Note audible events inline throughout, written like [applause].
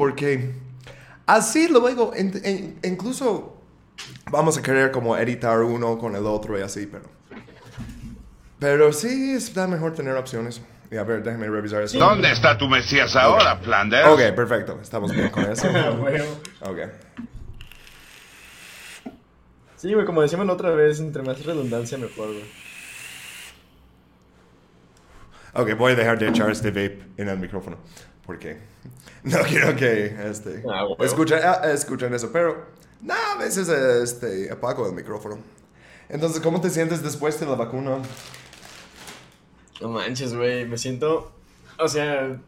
porque así luego, en- en- incluso vamos a querer como editar uno con el otro y así, pero... Pero sí, está mejor tener opciones. Y a ver, déjame revisar eso. ¿Dónde está tu Mesías ahora, Flanders? Ok, perfecto. Estamos bien con eso. [laughs] Bueno. Ok. Sí, güey, como decíamos la otra vez, entre más redundancia mejor, güey. Ok, voy a dejar de echar este vape en el micrófono. Porque [laughs] no quiero que este, Ah, escuchen, ah, escuchen eso. Pero, no, a veces este, apago el micrófono. Entonces, ¿cómo te sientes después de la vacuna? No manches, güey, me siento... O sea,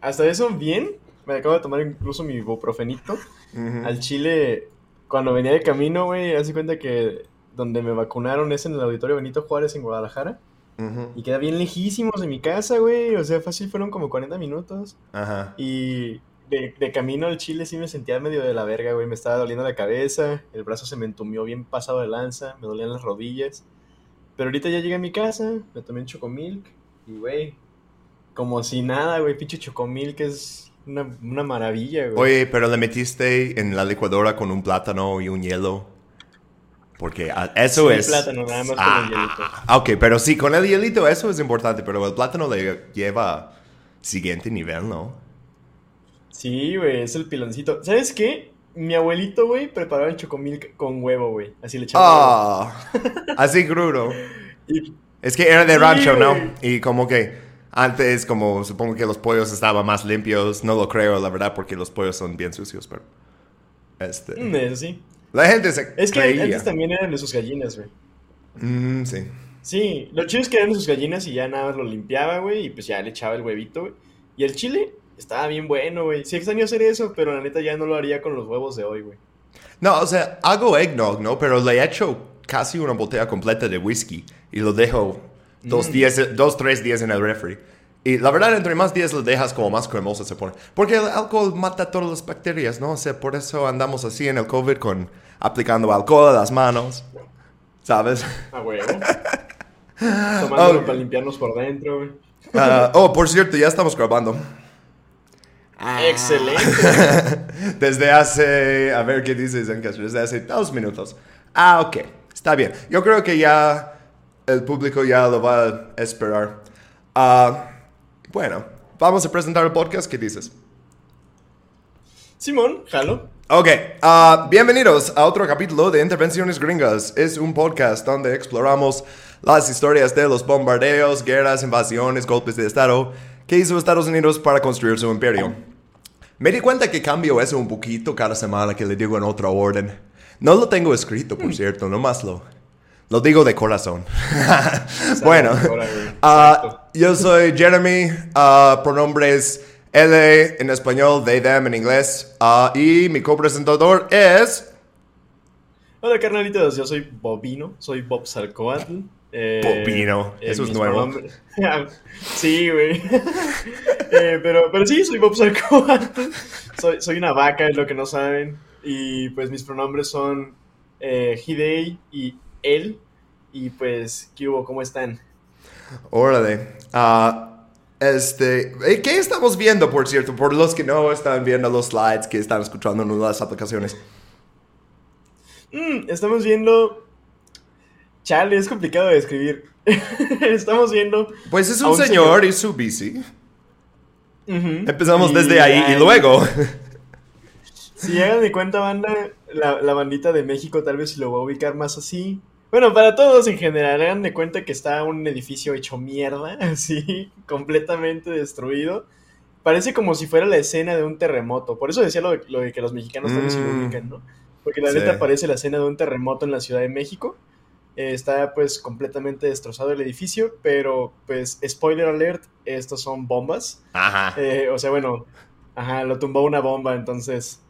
hasta eso bien. Me acabo de tomar incluso mi ibuprofenito. Al chile, cuando venía de camino, güey, hace cuenta que donde me vacunaron es en el Auditorio Benito Juárez en Guadalajara. Ujú. Y queda bien lejísimos de mi casa, güey. O sea, fácil fueron como 40 minutos. Ajá. Y de, de camino al Chile sí me sentía medio de la verga, güey. Me estaba doliendo la cabeza, el brazo se me entumió bien pasado de lanza, me dolían las rodillas. Pero ahorita ya llegué a mi casa, me tomé un chocomilk y, güey, como si nada, güey. Pinche chocomilk es una, una maravilla, güey. Oye, pero le metiste en la licuadora con un plátano y un hielo. Porque ah, eso Sí, es. plátano, nada más con ah, el hielito. ah, ok, pero sí, con el hielito eso es importante. Pero el plátano le lleva siguiente nivel, ¿no? Sí, güey, es el piloncito. ¿Sabes qué? Mi abuelito, güey, preparaba el chocomilk con huevo, güey. Así le echaba. Ah, así crudo. [laughs] Y Es que era de Sí, rancho, ¿no? Y como que antes, como supongo que los pollos estaban más limpios. No lo creo, la verdad, porque los pollos son bien sucios, pero. Este. mm, eso sí. La gente se Es que creía. antes también eran de sus gallinas, güey. Mm, sí. Sí, lo chido es que eran de sus gallinas y ya nada más lo limpiaba, güey, y pues ya le echaba el huevito, güey. Y el chile estaba bien bueno, güey. Sí extraño hacer eso, pero la neta ya no lo haría con los huevos de hoy, güey. No, o sea, hago eggnog, ¿no? Pero le echo casi una botella completa de whisky y lo dejo dos, Mm. días, dos, tres días en el refri. Y la verdad, entre más días lo dejas, como más cremoso se pone. Porque el alcohol mata todas las bacterias, ¿no? O sea, por eso andamos así en el COVID con aplicando alcohol a las manos. ¿Sabes? A huevo. [laughs] Tomándolo para limpiarnos por dentro, güey. Ah, oh, por cierto, ya estamos grabando. Ah. Excelente. [laughs] Desde hace, a ver qué dices, desde hace dos minutos. Ah, ok, está bien. Yo creo que ya el público ya lo va a esperar. Ah, bueno, vamos a presentar el podcast, ¿qué dices? Simón, jalo. Ok, ah, bienvenidos a otro capítulo de Intervenciones Gringas. Es un podcast donde exploramos las historias de los bombardeos, guerras, invasiones, golpes de Estado que hizo Estados Unidos para construir su imperio. Me di cuenta que cambio eso un poquito cada semana que le digo en otra orden. No lo tengo escrito, por cierto, nomás lo, lo digo de corazón. [laughs] bueno, Exacto. Yo soy Jeremy, ah, pronombres L en español, they, them en inglés, ah, y mi copresentador es... Hola, carnalitos. Yo soy Bobino. Soy Bob Salcoatl. Eh, Bobino, eso es nuevo. [laughs] sí, güey. [laughs] Eh, pero, pero sí, soy Bob Salcoatl. Soy, soy una vaca, es lo que no saben. Y pues mis pronombres son eh, Hidei y él. Y pues, ¿qué hubo? ¿Cómo están? Órale. Ah, este, eh, ¿qué estamos viendo, por cierto? Por los que no están viendo los slides que están escuchando en las aplicaciones. Mm, estamos viendo. Chale, es complicado de describir. [laughs] estamos viendo. Pues es un señor señor. y su bici. Empezamos Y desde ahí y luego. Si hagan de cuenta, banda, la, la bandita de México tal vez lo va a ubicar más así. Bueno, para todos en general, hagan de cuenta que está un edificio hecho mierda, [laughs] así, completamente destruido. Parece como si fuera la escena de un terremoto. Por eso decía lo de, lo de que los mexicanos tal vez sí lo Mm. ubican, ¿no? Porque la Sí. neta parece la escena de un terremoto en la Ciudad de México. Eh, está pues completamente destrozado el edificio, pero pues spoiler alert, estos son bombas. Ajá. Eh, o sea, bueno, ajá, lo tumbó una bomba, entonces,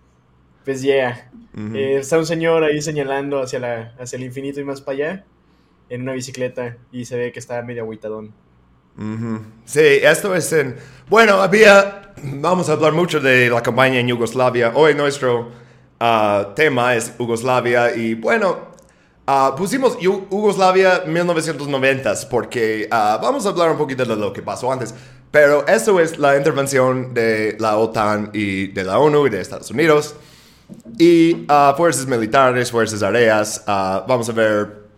pues yeah. Ujú. Eh, está un señor ahí señalando hacia, la, hacia el infinito y más para allá, en una bicicleta, y se ve que está medio agüitadón. Ujú. Sí, esto es en... Bueno, había... Vamos a hablar mucho de la campaña en Yugoslavia. Hoy nuestro ah, tema es Yugoslavia y bueno, ah, pusimos Yu- Yugoslavia 1990 porque ah, vamos a hablar un poquito de lo que pasó antes. Pero eso es la intervención de la OTAN y de la ONU y de Estados Unidos. Y uh, fuerzas militares, fuerzas aéreas. uh, vamos a ver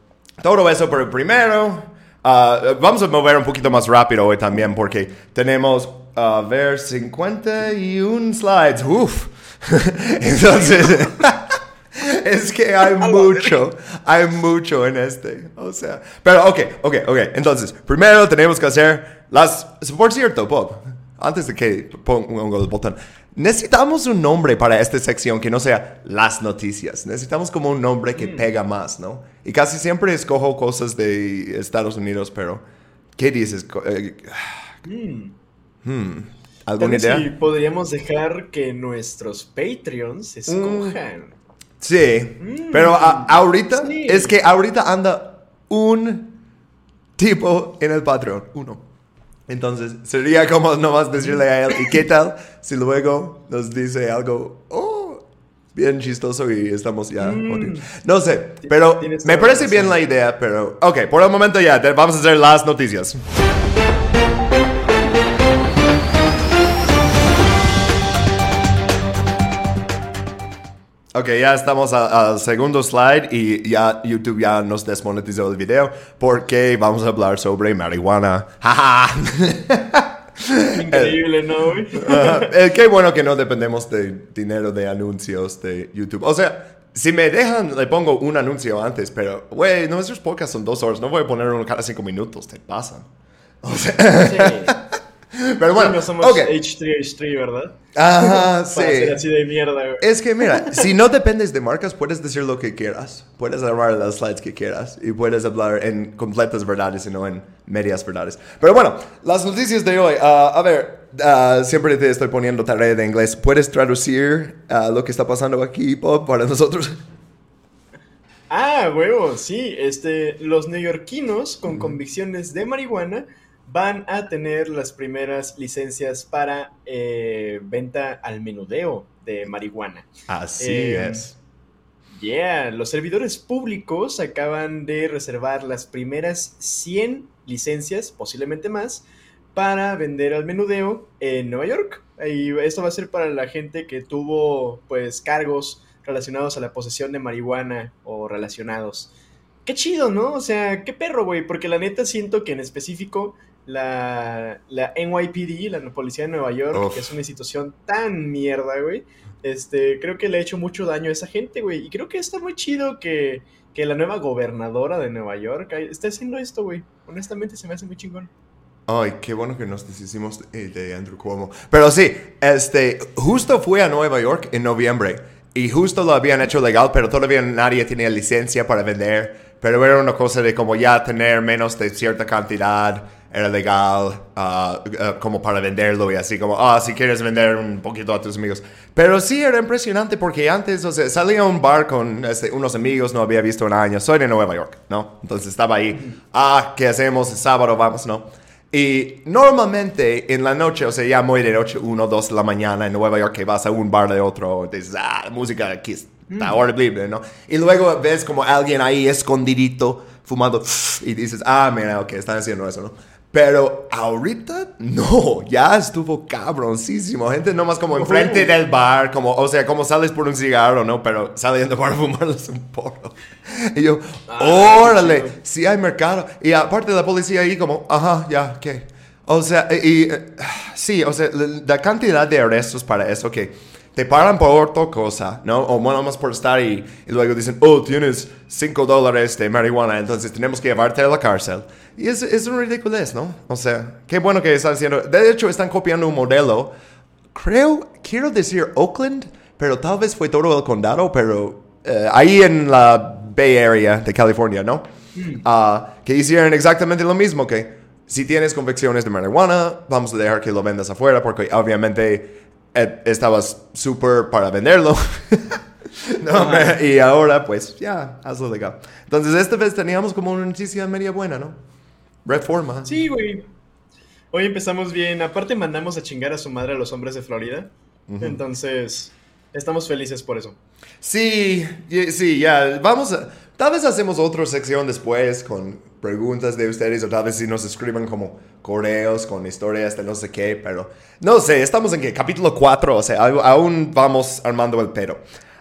todo eso, pero primero uh, vamos a mover un poquito más rápido hoy también porque tenemos, a ver, 51 slides. Uf. [laughs] Entonces... [laughs] es que hay mucho, hay mucho en este. O sea, pero ok, ok, ok. Entonces, primero tenemos que hacer las. Por cierto, Bob, antes de que ponga el botón, necesitamos un nombre para esta sección que no sea las noticias. Necesitamos como un nombre que pega más, ¿no? Y casi siempre escojo cosas de Estados Unidos, pero ¿qué dices? Eh, hmm, ¿Alguna idea? podríamos dejar que nuestros Patreons escojan. Sí, pero a- ahorita sí. es que ahorita anda un tipo en el Patreon, uno. Entonces sería como nomás decirle a él, ¿y qué tal si luego nos dice algo, oh, bien chistoso y estamos ya jodidos? No sé, pero me parece bien la idea, pero ok, por el momento ya, vamos a hacer las noticias. Ok, ya estamos al segundo slide y ya YouTube ya nos desmonetizó el video porque vamos a hablar sobre marihuana. [laughs] Increíble, ¿no? [laughs] Eh, qué bueno que no dependemos de dinero de anuncios de YouTube. O sea, si me dejan, le pongo un anuncio antes, pero, güey, nuestros podcasts son dos horas, no voy a poner uno cada cinco minutos, te pasan. O sea, Sí. [laughs] pero bueno, no somos ok. H3, H3, ¿verdad? Ajá, [laughs] Para ser sí. así de mierda, güey. Es que mira, [laughs] si no dependes de marcas, puedes decir lo que quieras. Puedes armar las slides que quieras y puedes hablar en completas verdades y no en medias verdades. Pero bueno, las noticias de hoy. ah, a ver, ah, siempre te estoy poniendo tarea de inglés. ¿Puedes traducir ah, lo que está pasando aquí, Bob, para nosotros? Ah, huevo, sí. Este, los neoyorquinos con convicciones de marihuana van a tener las primeras licencias para eh, venta al menudeo de marihuana. Así Eh, es. Yeah, los servidores públicos acaban de reservar las primeras 100 licencias, posiblemente más, para vender al menudeo en Nueva York. Y esto va a ser para la gente que tuvo pues cargos relacionados a la posesión de marihuana o relacionados. Qué chido, ¿no? O sea, qué perro, güey, porque la neta siento que en específico la, la NYPD, la Policía de Nueva York, Uf. que es una institución tan mierda, güey, este, creo que le ha hecho mucho daño a esa gente, güey. Y creo que está muy chido que, que la nueva gobernadora de Nueva York ay, esté haciendo esto, güey. Honestamente se me hace muy chingón. Ay, qué bueno que nos deshicimos de, de Andrew Cuomo. Pero sí, este, justo fui a Nueva York en noviembre y justo lo habían hecho legal, pero todavía nadie tenía licencia para vender. Pero era una cosa de como ya tener menos de cierta cantidad era legal ah, ah, como para venderlo y así como, ah, si quieres vender un poquito a tus amigos. Pero sí era impresionante porque antes, o sea, salía a un bar con este, unos amigos, no había visto en años, soy de Nueva York, ¿no? Entonces estaba ahí, ah, ¿qué hacemos? El sábado vamos, ¿no? Y normalmente en la noche, o sea, ya muy de noche, 1, 2 de la mañana en Nueva York, que vas a un bar de otro, dices, ah, la música aquí está horrible, ¿no? Y luego ves como alguien ahí escondidito, fumando, y dices, ah, mira, ok, están haciendo eso, ¿no? Pero ahorita, no, ya estuvo cabroncísimo. Gente nomás como enfrente del bar, como, o sea, como sales por un cigarro, ¿no? Pero saliendo para fumarles un porro. Y yo, Ah, órale, chido. sí hay mercado. Y aparte la policía ahí como, ajá, ya, ¿qué? O sea, y, y, eh, sí, o sea, la, la cantidad de arrestos para eso que te paran por otra cosa, ¿no? O bueno, más por estar ahí y luego dicen, oh, tienes 5 dólares de marihuana, entonces tenemos que llevarte a la cárcel. Y es, es un ridiculez, ¿no? O sea, qué bueno que están haciendo. De hecho, están copiando un modelo, creo, quiero decir Oakland, pero tal vez fue todo el condado, pero eh, ahí en la Bay Area de California, ¿no? Ah, que hicieron exactamente lo mismo, que si tienes convicciones de marihuana, vamos a dejar que lo vendas afuera, porque obviamente estabas súper para venderlo. [laughs] No, [laughs] y ahora, pues, ya, hazlo legal. Entonces, esta vez teníamos como una noticia media buena, ¿no? Reforma. Sí, güey. Hoy empezamos bien. Aparte mandamos a chingar a su madre a los hombres de Florida. Entonces, estamos felices por eso. Sí, sí, ya, vamos a... tal vez hacemos otra sección después con preguntas de ustedes o tal vez si nos escriban como correos con historias de no sé qué, pero no sé, estamos en qué, capítulo 4, o sea, aún vamos armando el pero.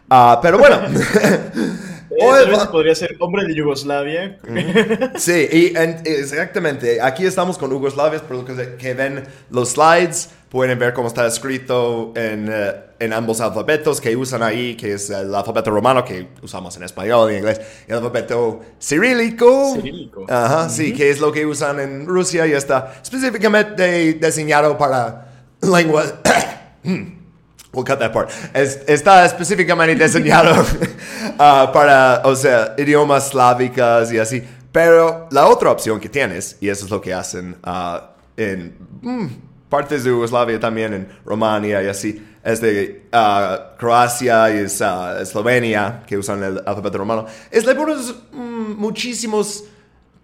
Ah, pero bueno. [laughs] Hoy podría ser hombre de Yugoslavia. Sí, y exactamente. Aquí estamos con Yugoslavia, por lo que, que, ven los slides, pueden ver cómo está escrito en, eh, en, ambos alfabetos que usan ahí, que es el alfabeto romano que usamos en español y en inglés, y el alfabeto cirílico. Cirílico. Ajá, sí, que es lo que usan en Rusia y está específicamente diseñado para lengua. [coughs] We'll cut that part. está específicamente diseñado uh, [laughs] para, o sea, idiomas slávicas y así. Pero la otra opción que tienes, y eso es lo que hacen uh, en mm, partes de Yugoslavia también, en Romania y así, es de uh, Croacia y Eslovenia, que usan el alfabeto romano, es le pones mm, muchísimos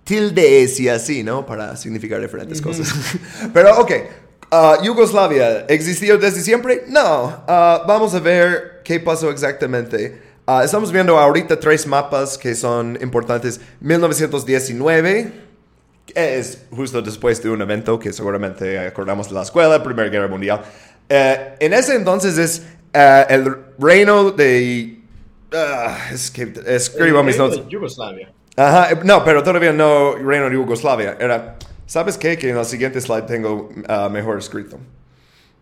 tildes y así, ¿no? Para significar diferentes cosas. [laughs] Pero, ok. Uh, Yugoslavia, ¿existió desde siempre? No. Uh, vamos a ver qué pasó exactamente. Uh, estamos viendo ahorita tres mapas que son importantes. 1919, es justo después de un evento que seguramente acordamos de la escuela, Primera Guerra Mundial. en ese entonces es el reino de... es que escribo mis notas. Yugoslavia. Ajá, no, pero todavía no reino de Yugoslavia. Era ¿Sabes qué? Que en la siguiente slide tengo uh, mejor escrito.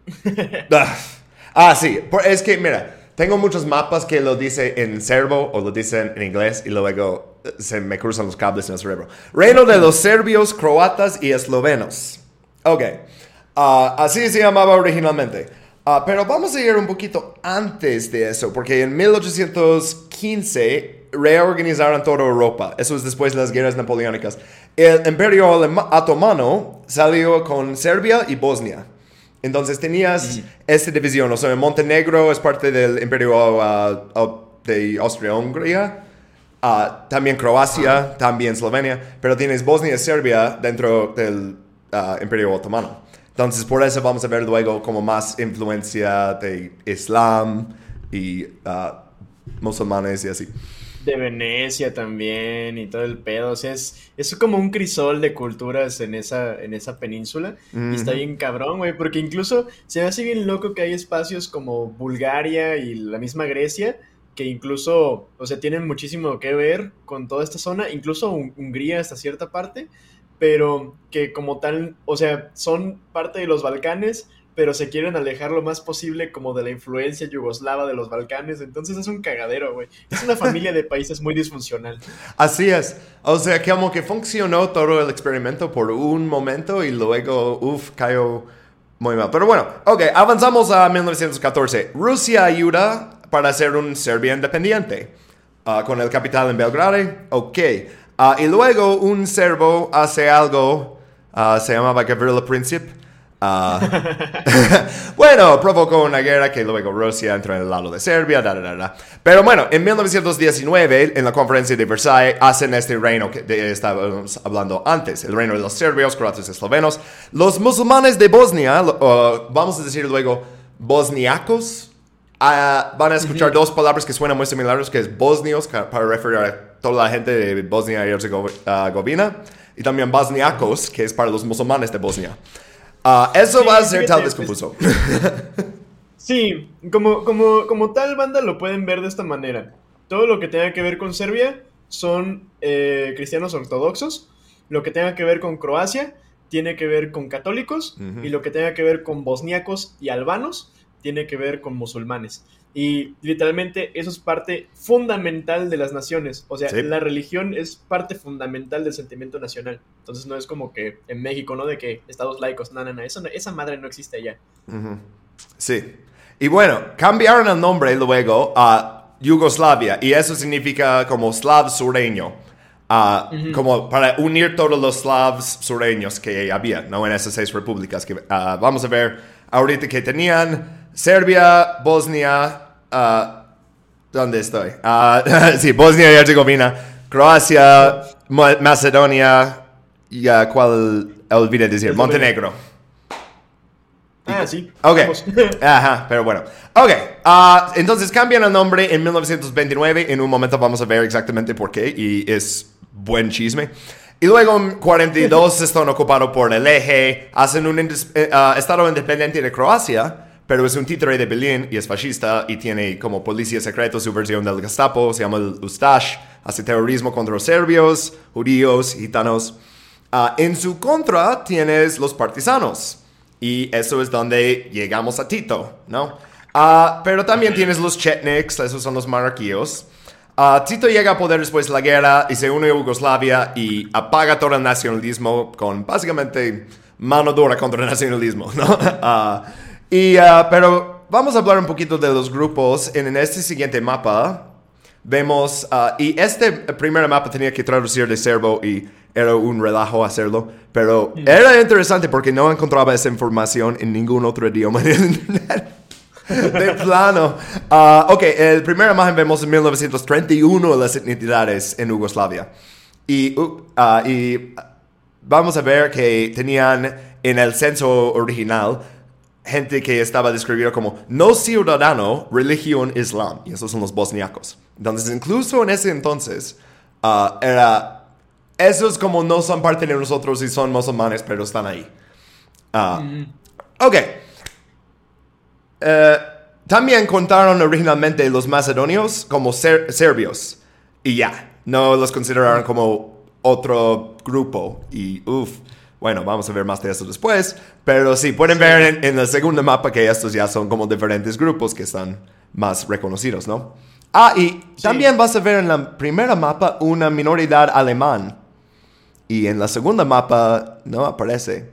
[laughs] Ah, ah, sí. Es que, mira, tengo muchos mapas que lo dice en serbo o lo dicen en inglés y luego uh, se me cruzan los cables en el cerebro. Reino de los serbios, croatas y eslovenos. Ok. Uh, así se llamaba originalmente. pero vamos a ir un poquito antes de eso, porque en 1815 reorganizaron toda Europa. Eso es después de las guerras napoleónicas. El imperio otomano salió con Serbia y Bosnia. Entonces tenías esta división. O sea, Montenegro es parte del imperio uh, uh, de Austria-Hungría. Uh, también Croacia, también Eslovenia. Pero tienes Bosnia y Serbia dentro del imperio otomano. Entonces por eso vamos a ver luego como más influencia de Islam y musulmanes y así de Venecia también y todo el pedo. O sea, es, es como un crisol de culturas en esa, en esa península. Y está bien cabrón, güey, porque incluso se me hace bien loco que hay espacios como Bulgaria y la misma Grecia que incluso, o sea, tienen muchísimo que ver con toda esta zona, incluso Hungría hasta cierta parte, pero que como tal, o sea, son parte de los Balcanes, pero se quieren alejar lo más posible como de la influencia yugoslava de los Balcanes. Entonces es un cagadero, güey. Es una familia de países muy disfuncional. [laughs] Así es. O sea, que como que funcionó todo el experimento por un momento y luego, uff, cayó muy mal. Pero bueno, ok, avanzamos a 1914. Rusia ayuda para hacer un Serbia independiente. Ah, con el capital en Belgrado, ok. Ah, y luego un serbo hace algo, ah, se llamaba Gavrilo Princip Ah. [laughs] bueno, provocó una guerra que luego Rusia entró en el lado de Serbia, Pero bueno, en 1919, en la conferencia de Versailles, hacen este reino que estábamos hablando antes, el reino de los serbios, croatas y eslovenos. Los musulmanes de Bosnia, vamos a decir luego, bosniacos, ah, van a escuchar dos palabras que suenan muy similares, que es bosnios, para referir a toda la gente de Bosnia y Herzegovina, y también bosniacos, que es para los musulmanes de Bosnia. Ah, eso va a ser tal vez confuso. Sí, como, como, como tal banda lo pueden ver de esta manera. Todo lo que tenga que ver con Serbia son eh, cristianos ortodoxos. Lo que tenga que ver con Croacia tiene que ver con católicos. Y lo que tenga que ver con bosniacos y albanos tiene que ver con musulmanes. Y literalmente eso es parte fundamental de las naciones. O sea, la religión es parte fundamental del sentimiento nacional. Entonces no es como que en México, ¿no? De que estados laicos, no, no, no, eso esa madre no existe allá. Sí. Y bueno, cambiaron el nombre luego a Yugoslavia y eso significa como slav sureño. Ah, como para unir todos los slavs sureños que había, ¿no? En esas seis repúblicas que ah, vamos a ver ahorita que tenían Serbia, Bosnia, uh, ¿dónde estoy? Uh, [laughs] sí, Bosnia y Herzegovina, Croacia, Macedonia y uh, ¿cuál olvidé decir? Montenegro. Ah, sí. Ok. [laughs] Ajá, pero bueno. Ok. ah, entonces cambian el nombre en 1929. En un momento vamos a ver exactamente por qué. Y es buen chisme. Y luego en 42 [laughs] están ocupados por el eje. Hacen un eh, estado independiente de Croacia. Pero es un títere de Berlín y es fascista y tiene como policía secreto su versión del Gestapo. Se llama el Ustash. Hace terrorismo contra los serbios, judíos, gitanos. Ah, en su contra tienes los partisanos. Y eso es donde llegamos a Tito, ¿no? Ah, pero también tienes los Chetniks, esos son los monarquíos. Ah, Tito llega a poder después de la guerra y se une a Yugoslavia y apaga todo el nacionalismo con básicamente mano dura contra el nacionalismo, ¿no? [laughs] Y, ah, pero vamos a hablar un poquito de los grupos en, en este siguiente mapa. Vemos, ah, y este primer mapa tenía que traducir de serbo y era un relajo hacerlo, pero era interesante porque no encontraba esa información en ningún otro idioma de internet. [laughs] De plano. Ah, ok, el primer imagen vemos en 1931 las etnicidades en Yugoslavia. Y, uh, y vamos a ver que tenían en el censo original gente que estaba describido como no ciudadano, religión islam. Y esos son los bosniacos. Entonces, incluso en ese entonces, ah, era... Esos como no son parte de nosotros y son musulmanes, pero están ahí. Ah, Ok. Eh, también contaron originalmente los macedonios como ser- serbios. Y ya, no los consideraron como otro grupo. Y uff, bueno, vamos a ver más de eso después. Pero sí, pueden ver en, en el segundo mapa que estos ya son como diferentes grupos que están más reconocidos, ¿no? Ah, y también vas a ver en la primera mapa una minoridad alemán. Y en la segunda mapa no aparece.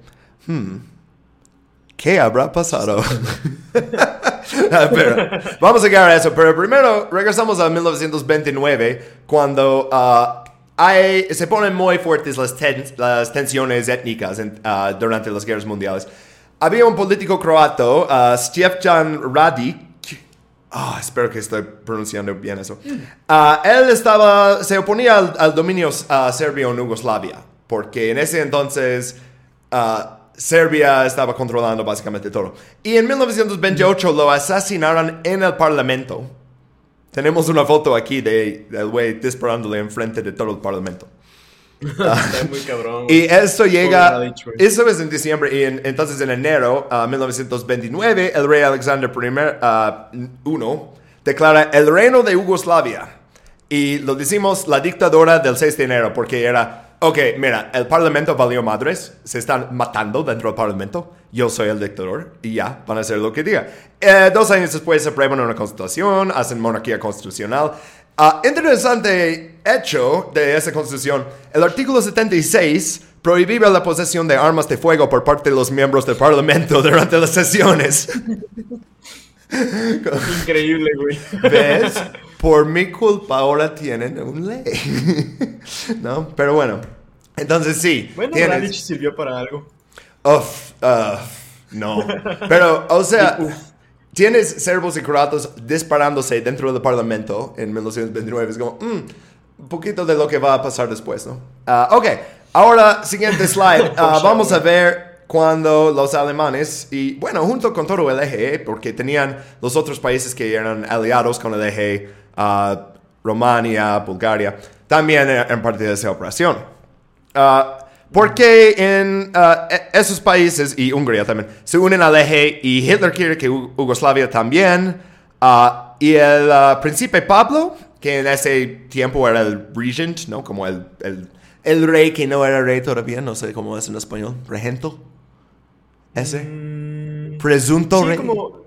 Hmm. ¿Qué habrá pasado? [laughs] Ah, pero, vamos a llegar a eso, pero primero regresamos a 1929, cuando ah, hay- se ponen muy fuertes las, las tensiones étnicas en- ah, durante las guerras mundiales. Había un político croato, uh, Stjepan Radic, Ah, espero que estoy pronunciando bien eso. Ah, él estaba, se oponía al, al dominio ah, serbio en Yugoslavia, porque en ese entonces ah, Serbia estaba controlando básicamente todo. Y en 1928 lo asesinaron en el Parlamento. Tenemos una foto aquí de, del güey disparándole enfrente de todo el Parlamento. [laughs] Está muy cabrón. Y esto llega, eso es en diciembre, y en- entonces en enero de 1929, el rey Alexander I, uno, declara el reino de Yugoslavia. Y lo decimos la dictadura del 6 de enero, porque era, ok, mira, el parlamento valió madres, se están matando dentro del parlamento, yo soy el dictador, y ya, van a hacer lo que diga. Eh, dos años después se aprueban una constitución, hacen monarquía constitucional. Ah, interesante hecho de esa constitución, el artículo 76 prohibía la posesión de armas de fuego por parte de los miembros del parlamento [laughs] durante las sesiones. Increíble, güey. ¿Ves? Por mi culpa ahora tienen un ley. [laughs] ¿No? Pero bueno. Entonces sí. Bueno, tienes- Radic sirvió para algo. Uf, uf, no. Pero, o sea, [laughs] tienes serbos y croatos disparándose dentro del parlamento en 1929. Es como, mm, un poquito de lo que va a pasar después, ¿no? Ah, ok, ahora, siguiente [laughs] slide. Ah, vamos a ver cuando los alemanes, y bueno, junto con todo el eje, porque tenían los otros países que eran aliados con el eje, ah, Romania, Bulgaria, también eran parte de esa operación. Ah, porque en e- esos países, y Hungría también, se unen al eje y Hitler quiere que Yugoslavia también. y el príncipe Pablo, que en ese tiempo era el regent, ¿no? Como el, el, el rey que no era rey todavía, no sé cómo es en español, regento. Ese. Presunto Mm, Sí, rey. como.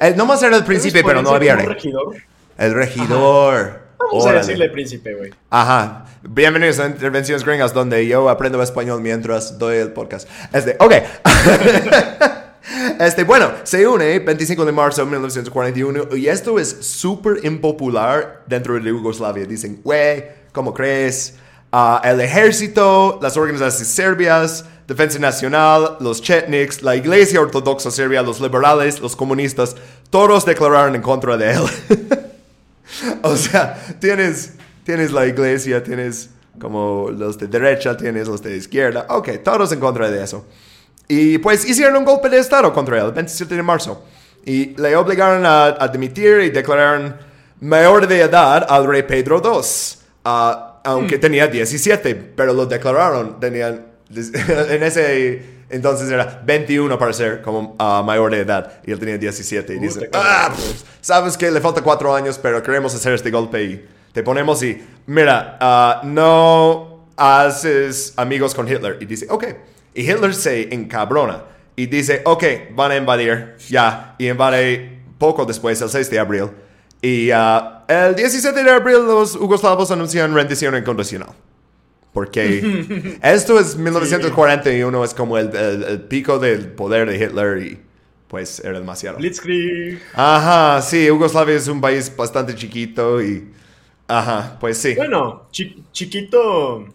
Eh, nomás era el príncipe, pero no había rey. regidor? El regidor. Vamos Órale. a decirle príncipe, güey. Ajá. Bienvenidos a Intervenciones Gringas, donde yo aprendo español mientras doy el podcast. Este, ok. [laughs] este, bueno, se une 25 de marzo de 1941 y esto es súper impopular dentro de Yugoslavia. Dicen, güey, ¿cómo crees? Ah, el ejército, las organizaciones serbias, Defensa Nacional, los Chetniks, la Iglesia Ortodoxa Serbia, los liberales, los comunistas, todos declararon en contra de él. [laughs] O sea, tienes, tienes la iglesia, tienes como los de derecha, tienes los de izquierda. Ok, todos en contra de eso. Y pues hicieron un golpe de Estado contra él el 27 de marzo. Y le obligaron a, a dimitir y declararon mayor de edad al rey Pedro II. ah, aunque tenía 17, pero lo declararon. Tenían, [laughs] en ese entonces era 21 para ser como ah, mayor de edad. Y él tenía 17. Y dice, Puta, ah, cabrón. pues, sabes que le falta cuatro años, pero queremos hacer este golpe y te ponemos y, mira, ah, no haces amigos con Hitler. Y dice, ok. Y Hitler se encabrona y dice, ok, van a invadir, ya. Y invade poco después, el 6 de abril. Y ah, el 17 de abril los yugoslavos anuncian rendición incondicional. Porque [laughs] esto es 1941, es como el, el- el pico del poder de Hitler y pues era demasiado. Blitzkrieg. Ajá, sí, Yugoslavia es un país bastante chiquito y... Ajá, pues sí. Bueno, chi- chiquito.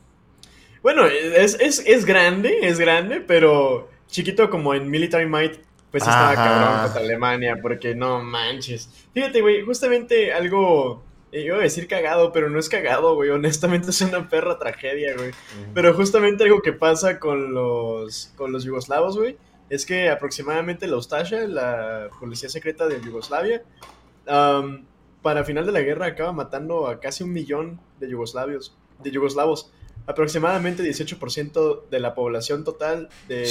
Bueno, es, es, es grande, es grande, pero chiquito como en Military Might, pues sí estaba Ajá. cabrón contra Alemania, porque no manches. Fíjate, güey, justamente algo. Eh, Iba a decir cagado, pero no es cagado, güey. Honestamente es una perra tragedia, güey. Pero justamente algo que pasa con los, con los yugoslavos, güey, es que aproximadamente la Ustasha, la policía secreta de Yugoslavia, am, para final de la guerra acaba matando a casi un millón de yugoslavios, de yugoslavos. Aproximadamente 18% de la población total de,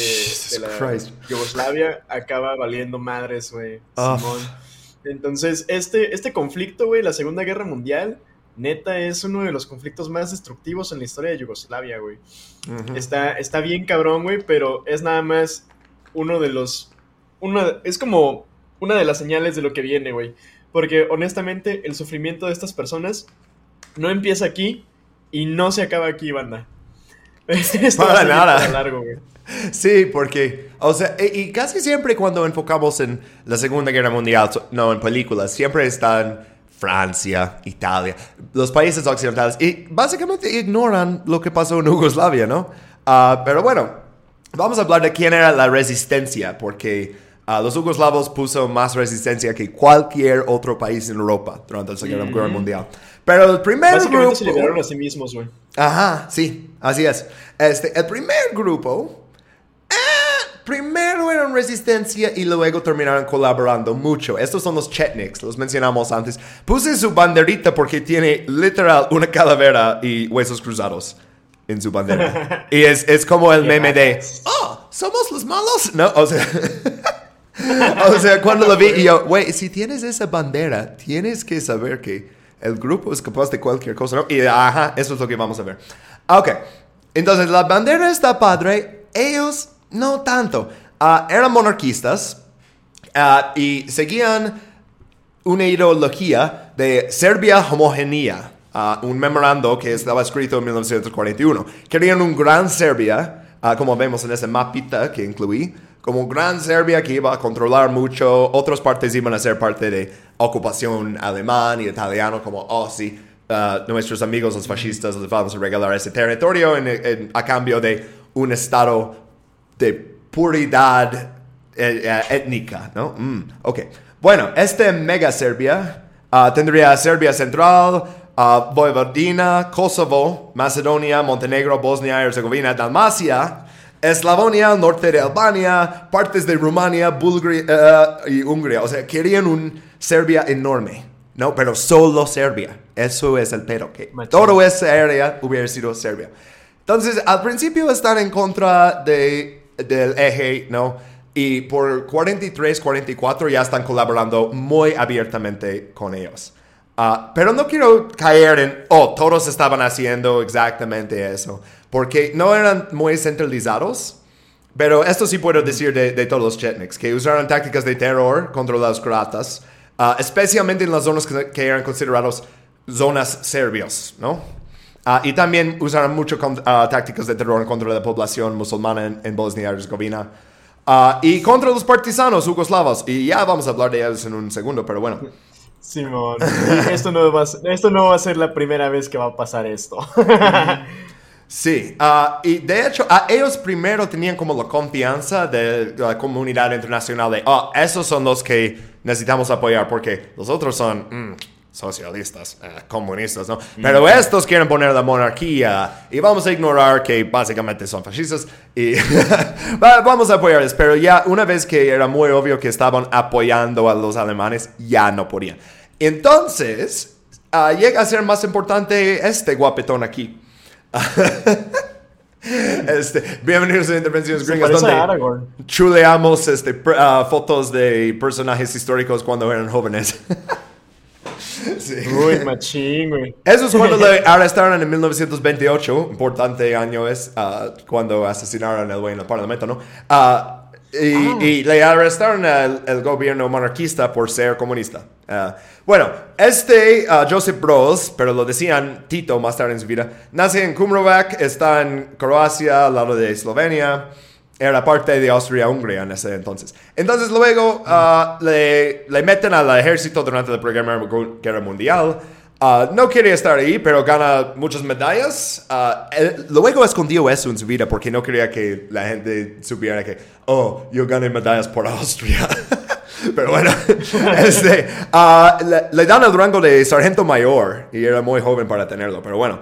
la Christ. Yugoslavia acaba valiendo madres, güey. Ah. Simón. Entonces, este, este conflicto, güey, la Segunda Guerra Mundial, neta, es uno de los conflictos más destructivos en la historia de Yugoslavia, güey. Está, está bien cabrón, güey, pero es nada más uno de los... Una, es como una de las señales de lo que viene, güey. Porque honestamente el sufrimiento de estas personas no empieza aquí y no se acaba aquí, banda. [laughs] Esto va a nada. para largo, güey. Sí, porque, o sea, e- y, casi siempre cuando enfocamos en la Segunda Guerra Mundial, no en películas, siempre están Francia, Italia, los países occidentales, y básicamente ignoran lo que pasó en Yugoslavia, ¿no? Ah, pero bueno, vamos a hablar de quién era la resistencia, porque ah, los yugoslavos puso más resistencia que cualquier otro país en Europa durante la Segunda Guerra Mundial. Pero el primer Básicamente se grupo- liberaron a sí mismos, güey. Ajá, sí, así es. Este, el primer grupo, primero eran resistencia y luego terminaron colaborando mucho. Estos son los Chetniks, los mencionamos antes. Puse su banderita porque tiene literal una calavera y huesos cruzados en su bandera. [laughs] y es, es como el meme de, oh, somos los malos. No, o sea... [laughs] o sea, cuando lo vi, y yo, güey, si tienes esa bandera, tienes que saber que el grupo es capaz de cualquier cosa, ¿no? Y ajá, eso es lo que vamos a ver. Ok, entonces la bandera está padre, ellos no tanto. Ah, eran monarquistas ah, y seguían una ideología de Serbia homogénea, ah, un memorando que estaba escrito en 1941. Querían un gran Serbia, como vemos en ese mapita que incluí, como gran Serbia que iba a controlar mucho, otras partes iban a ser parte de ocupación alemán y italiano, como, oh sí, nuestros amigos los fascistas les vamos a regalar ese territorio en- a cambio de un estado de puridad eh, eh, étnica, ¿no? Mm, ok. Bueno, este mega Serbia ah, tendría Serbia Central, Vojvodina, Kosovo, Macedonia, Montenegro, Bosnia y Herzegovina, Dalmacia, Eslavonia, norte de Albania, partes de Rumania, Bulgaria eh, y Hungría. O sea, querían un Serbia enorme, ¿no? Pero solo Serbia. Eso es el pero, que todo esa área hubiera sido Serbia. Entonces, al principio están en contra de, del eje, ¿no? Y por 43, 44 ya están colaborando muy abiertamente con ellos. Ah, pero no quiero caer en, oh, todos estaban haciendo exactamente eso, porque no eran muy centralizados. Pero esto sí puedo decir de, de todos los Chetniks, que usaron tácticas de terror contra los croatas, ah, especialmente en las zonas que, que eran considerados zonas serbios, ¿no? Ah, y también usaron mucho ah, tácticas de terror contra la población musulmana en, en Bosnia y Herzegovina. Ah, y contra los partisanos yugoslavos. Y ya vamos a hablar de ellos en un segundo, pero bueno. Simón, [laughs] esto no, va a ser, esto no va a ser la primera vez que va a pasar esto. [laughs] Sí, y de hecho, a ellos primero tenían como la confianza de la comunidad internacional de, oh, esos son los que necesitamos apoyar porque los otros son mm, socialistas, eh, comunistas, ¿no? Pero estos quieren poner la monarquía y vamos a ignorar que básicamente son fascistas y [laughs] va- vamos a apoyarles. Pero ya una vez que era muy obvio que estaban apoyando a los alemanes, ya no podían. Entonces, ah, llega a ser más importante este guapetón aquí. [laughs] Este, bienvenidos a Intervenciones Gringas, donde Aragorn. chuleamos este, ah, fotos de personajes históricos cuando eran jóvenes. [laughs] [laughs] Sí. Uy, machín, güey. Eso es cuando le arrestaron en 1928, importante año es ah, cuando asesinaron al güey en el parlamento, ¿no? Ah, y, y le arrestaron al el gobierno monarquista por ser comunista. Ah, bueno, este ah, Joseph Broz, pero lo decían Tito más tarde en su vida, nace en Kumrovac, está en Croacia, al lado de Eslovenia. Era parte de Austria-Hungría en ese entonces. Entonces luego ah, le, meten al ejército durante la Primera Guerra Mundial. Ah, no quería estar ahí, pero gana muchas medallas. Ah, luego escondió eso en su vida porque no quería que la gente supiera que, oh, yo gané medallas por Austria. [laughs] pero bueno, [laughs] este, le, le dan el rango de sargento mayor y era muy joven para tenerlo, pero bueno.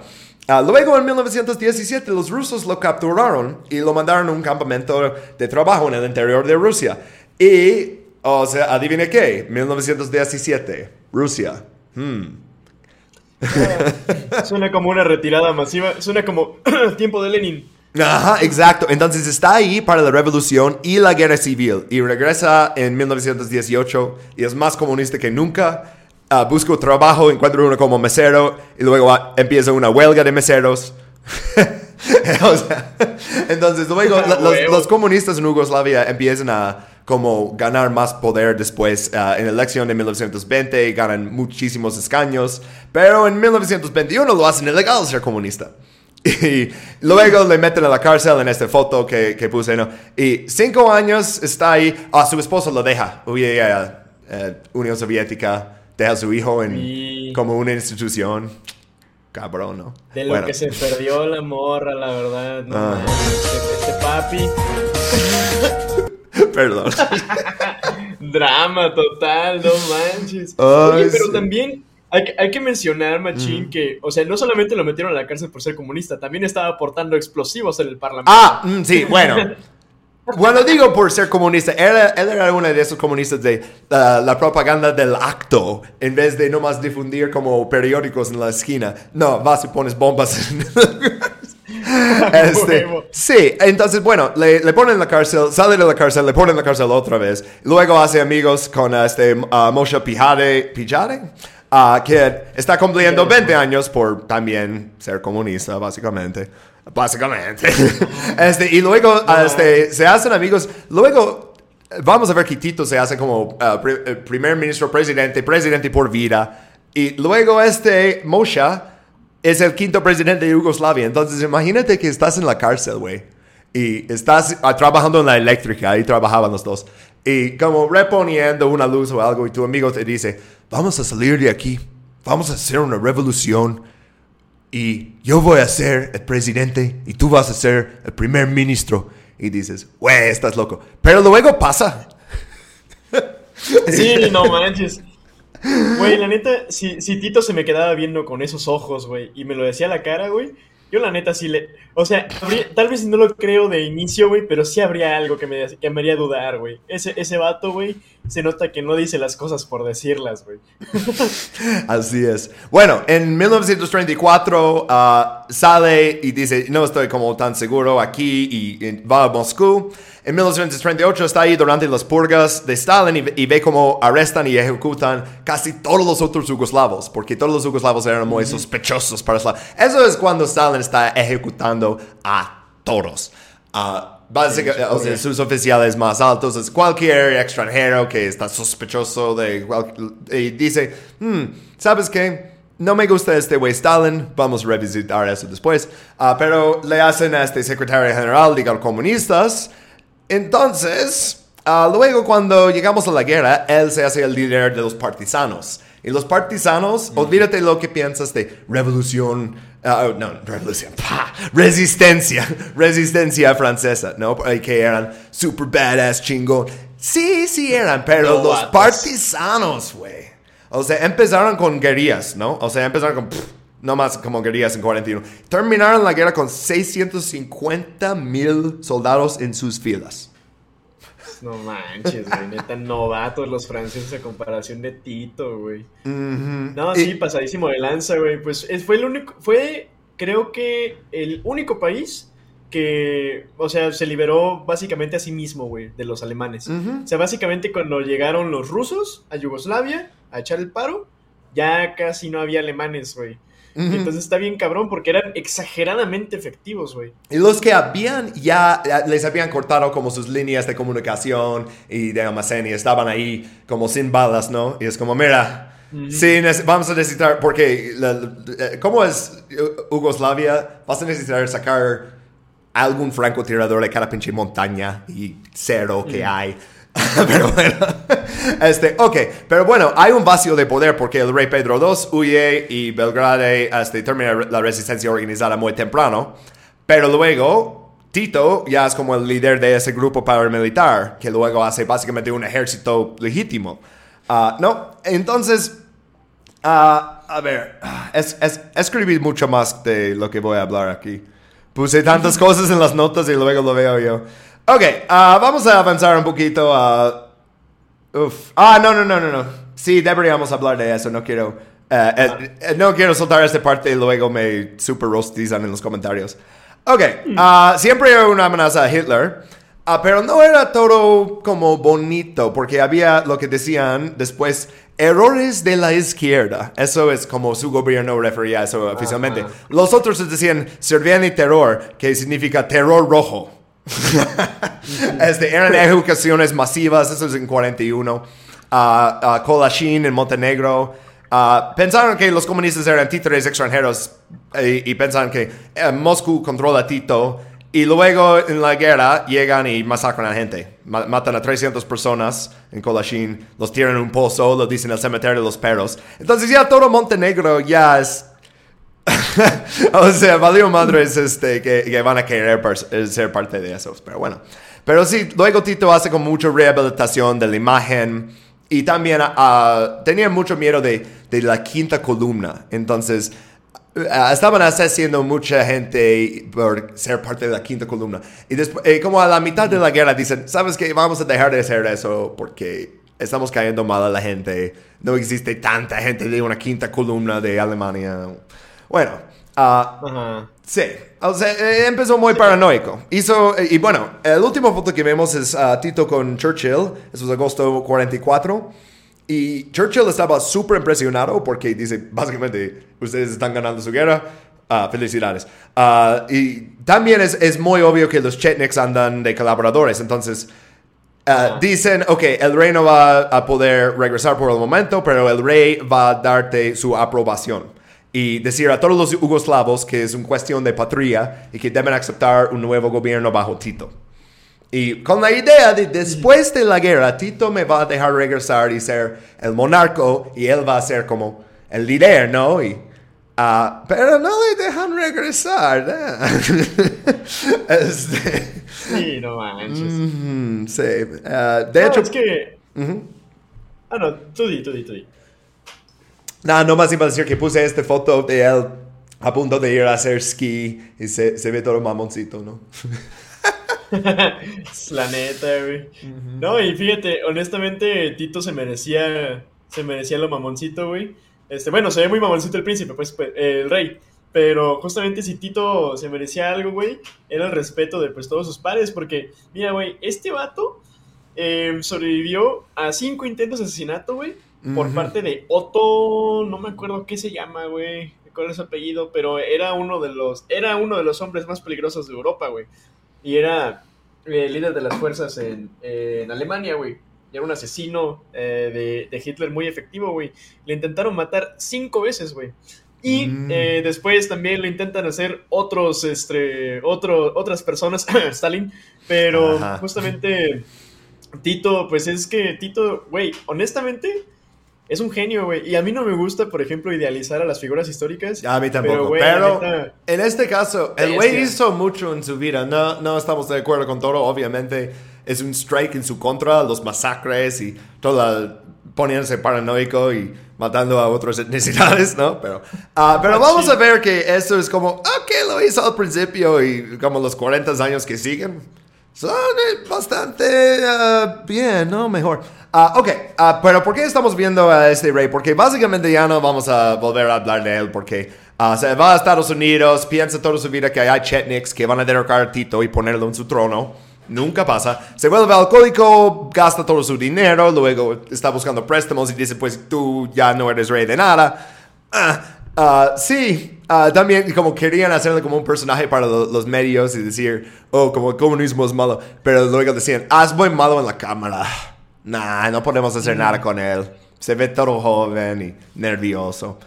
Ah, luego en 1917 los rusos lo capturaron y lo mandaron a un campamento de trabajo en el interior de Rusia. Y, o sea, adivine qué, 1917, Rusia. [laughs] Suena como una retirada masiva. Suena como [clears throat] tiempo de Lenin. Ajá, exacto. Entonces está ahí para la revolución y la guerra civil. Y regresa en 1918 y es más comunista que nunca. Ah, busca trabajo, encuentra uno como mesero y luego ah, empieza una huelga de meseros. [laughs] O sea, entonces luego [laughs] la- los, los comunistas en Yugoslavia empiezan a como ganar más poder después ah, en la elección de 1920 ganan muchísimos escaños pero en 1921 lo hacen ilegal ser comunista [laughs] y luego le meten a la cárcel en esta foto que, que puse, ¿no? Y cinco años está ahí. Ah, su esposo lo deja. Huye a eh, Unión Soviética, deja a su hijo en como una institución. Cabrón, ¿no? De lo Bueno, que se perdió la morra, la verdad. No, Ah. este, este papi. [laughs] perdón. [laughs] Drama total, no manches. Ay, Oye, pero sí. también hay, que- hay que mencionar, Machín, que, o sea, no solamente lo metieron a la cárcel por ser comunista, también estaba aportando explosivos en el parlamento. Ah, mm, sí, bueno. [laughs] Bueno, digo por ser comunista, él era uno de esos comunistas de uh, la propaganda del acto, en vez de nomás difundir como periódicos en la esquina. No, vas y pones bombas en [laughs] Este, sí, entonces, bueno, le, le ponen en la cárcel, sale de la cárcel, le ponen en la cárcel otra vez. Luego hace amigos con uh, este uh, Moshe Pijade, Pijade uh, que está cumpliendo 20 años por también ser comunista, básicamente. Básicamente. [laughs] este, y luego este, se hacen amigos. Luego vamos a ver que Tito se hace como uh, eh, primer ministro, presidente, presidente por vida. Y luego este Moshe es el quinto presidente de Yugoslavia. Entonces, imagínate que estás en la cárcel, güey. Y estás ah, trabajando en la eléctrica. Ahí trabajaban los dos. Y como reponiendo una luz o algo. Y tu amigo te dice, vamos a salir de aquí. Vamos a hacer una revolución. Y yo voy a ser el presidente. Y tú vas a ser el primer ministro. Y dices, güey, estás loco. Pero luego pasa. Sí, no manches. Güey, la neta, si, si Tito se me quedaba viendo con esos ojos, güey, y me lo decía a la cara, güey, yo la neta sí le... O sea, tal vez no lo creo de inicio, güey, pero sí habría algo que me, que me haría dudar, güey. Ese, ese vato, güey, se nota que no dice las cosas por decirlas, güey. [laughs] Así es. Bueno, en 1934 ah, sale y dice, no estoy como tan seguro aquí y, y va a Moscú. En 1938 está ahí durante las purgas de Stalin y, y ve cómo arrestan y ejecutan casi todos los otros yugoslavos, porque todos los yugoslavos eran muy sospechosos para Stalin. Eso es cuando Stalin está ejecutando a todos. Ah, básicamente, o sea, sus oficiales más altos es cualquier extranjero que está sospechoso de y dice, "Hmm, ¿sabes qué? No me gusta este güey Stalin, vamos a revisitar eso después. Ah, pero le hacen a este secretario general los comunistas. Entonces, ah, luego cuando llegamos a la guerra, él se hace el líder de los partisanos. Y los partisanos, olvídate lo que piensas de revolución, ah, no, revolución, [laughs] resistencia, [laughs] resistencia francesa, ¿no? Que eran super badass, chingón. Sí, sí eran, pero No, los partisanos, güey. O sea, empezaron con guerrillas, ¿no? O sea, empezaron con... pff, no más como guerrillas en 41. Terminaron la guerra con 650 mil soldados en sus filas. [laughs] No manches, güey. Neta, novatos los franceses a comparación de Tito, güey. No, sí, pasadísimo de lanza, güey. Pues es- fue el único, fue, creo que el único país que, o sea, se liberó básicamente a sí mismo, güey, de los alemanes. O sea, básicamente cuando llegaron los rusos a Yugoslavia a echar el paro, ya casi no había alemanes, güey. Entonces está bien cabrón porque eran exageradamente efectivos, güey. Y los que habían ya les habían cortado como sus líneas de comunicación y de almacén y estaban ahí como sin balas, ¿no? Y es como, mira, sí, vamos a necesitar, porque, eh, ¿cómo es Yu- Yugoslavia? Vas a necesitar sacar algún francotirador de cada pinche montaña y cero que hay. [laughs] pero bueno, [laughs] este, ok, pero bueno, hay un vacío de poder porque el rey Pedro II huye y Belgrade este, termina la resistencia organizada muy temprano, pero luego Tito ya es como el líder de ese grupo paramilitar que luego hace básicamente un ejército legítimo. Ah, no, entonces, ah, a ver, es, es- escribí mucho más de lo que voy a hablar aquí. Puse tantas [laughs] cosas en las notas y luego lo veo yo. Ok, ah, vamos a avanzar un poquito a... Uf. Ah, no, no, no, no, no. Sí, deberíamos hablar de eso. No quiero... eh, eh, eh, no quiero soltar esta parte y luego me super rostizan en los comentarios. Ok, ah, siempre hay una amenaza a Hitler, ah, pero no era todo como bonito, porque había lo que decían después, errores de la izquierda. Eso es como su gobierno refería a eso oficialmente. Los otros decían Serviani Terror, que significa terror rojo. [laughs] Este, eran ejecuciones masivas, eso es en 41. Ah, ah, Kolashin en Montenegro. Ah, pensaron que los comunistas eran títeres extranjeros eh, y, pensaban que eh, Moscú controla Tito. Y luego en la guerra llegan y masacran a gente. Ma- matan a 300 personas en Kolashin, los tiran en un pozo, lo dicen el cementerio de los perros. Entonces ya todo Montenegro ya es [laughs] o sea, valió madres este, que, que van a querer eh, ser parte de esos, pero bueno. Pero sí, luego Tito hace con mucha rehabilitación de la imagen y también ah, tenía mucho miedo de, de la quinta columna. Entonces, ah, estaban asesinando mucha gente por ser parte de la quinta columna. Y después, eh, como a la mitad de la guerra, dicen, ¿sabes qué? Vamos a dejar de hacer eso porque estamos cayendo mal a la gente. No existe tanta gente de una quinta columna de Alemania. Bueno, ah, sí. O sea, eh, empezó muy paranoico. Hizo, eh, y bueno, el último foto que vemos es ah, Tito con Churchill. Eso es agosto 44. Y Churchill estaba súper impresionado porque dice, básicamente, ustedes están ganando su guerra. Ah, felicidades. Y también es, es muy obvio que los Chetniks andan de colaboradores. Entonces, dicen, ok, el rey no va a poder regresar por el momento, pero el rey va a darte su aprobación. Y decir a todos los yugoslavos que es una cuestión de patria y que deben aceptar un nuevo gobierno bajo Tito. Y con la idea de después de la guerra, Tito me va a dejar regresar y ser el monarco y él va a ser como el líder, ¿no? Y, ah, pero no le dejan regresar. [laughs] Este, Sí, no manches. mm, sí. ah, de No, hecho, es que. Ah, no, tú di, tú di, tú di. Nada, nomás iba a decir que puse esta foto de él a punto de ir a hacer ski y se, se ve todo mamoncito, ¿no? [laughs] La neta, güey. No, y fíjate, honestamente, Tito se merecía. Se merecía lo mamoncito, güey. Este, bueno, se ve muy mamoncito el príncipe, pues, pues, el rey. Pero justamente si Tito se merecía algo, güey, era el respeto de pues todos sus pares. Porque, mira, güey, este vato eh, sobrevivió a cinco intentos de asesinato, güey. Por parte de Otto. No me acuerdo qué se llama, güey. ¿Cuál es su apellido? Pero era uno de los. Era uno de los hombres más peligrosos de Europa, güey. Y era eh, líder de las fuerzas en, en Alemania, güey. Y era un asesino eh, de, de Hitler muy efectivo, güey. Le intentaron matar cinco veces, güey. Y Mm. eh, después también lo intentan hacer otros, este, otro, otras personas, [coughs] Stalin. Pero Ajá. justamente Tito, pues es que Tito, güey, honestamente, es un genio, güey. Y a mí no me gusta, por ejemplo, idealizar a las figuras históricas. A mí tampoco. Pero, la neta, en este caso, el güey hizo mucho en su vida. No, no estamos de acuerdo con todo. Obviamente, es un strike en su contra, los masacres y toda poniéndose paranoico y matando a otras etnicidades, ¿no? Pero, ah, pero vamos a ver que esto es como, ok, lo hizo al principio y como los 40 años que siguen son eh, bastante ah, bien, ¿no? Mejor. Ah, ok, ah, pero ¿por qué estamos viendo a este rey? Porque básicamente ya no vamos a volver a hablar de él porque se va a Estados Unidos, piensa toda su vida que hay chetniks que van a derrocar a Tito y ponerlo en su trono. Nunca pasa. Se vuelve alcohólico, gasta todo su dinero, luego está buscando préstamos y dice, pues tú ya no eres rey de nada. Ah, sí, uh, también como querían hacerle como un personaje para los medios y decir, oh, como el comunismo es malo, pero luego decían, ah, es muy malo en la cámara. Nah, no podemos hacer mm. nada con él. Se ve todo joven y nervioso.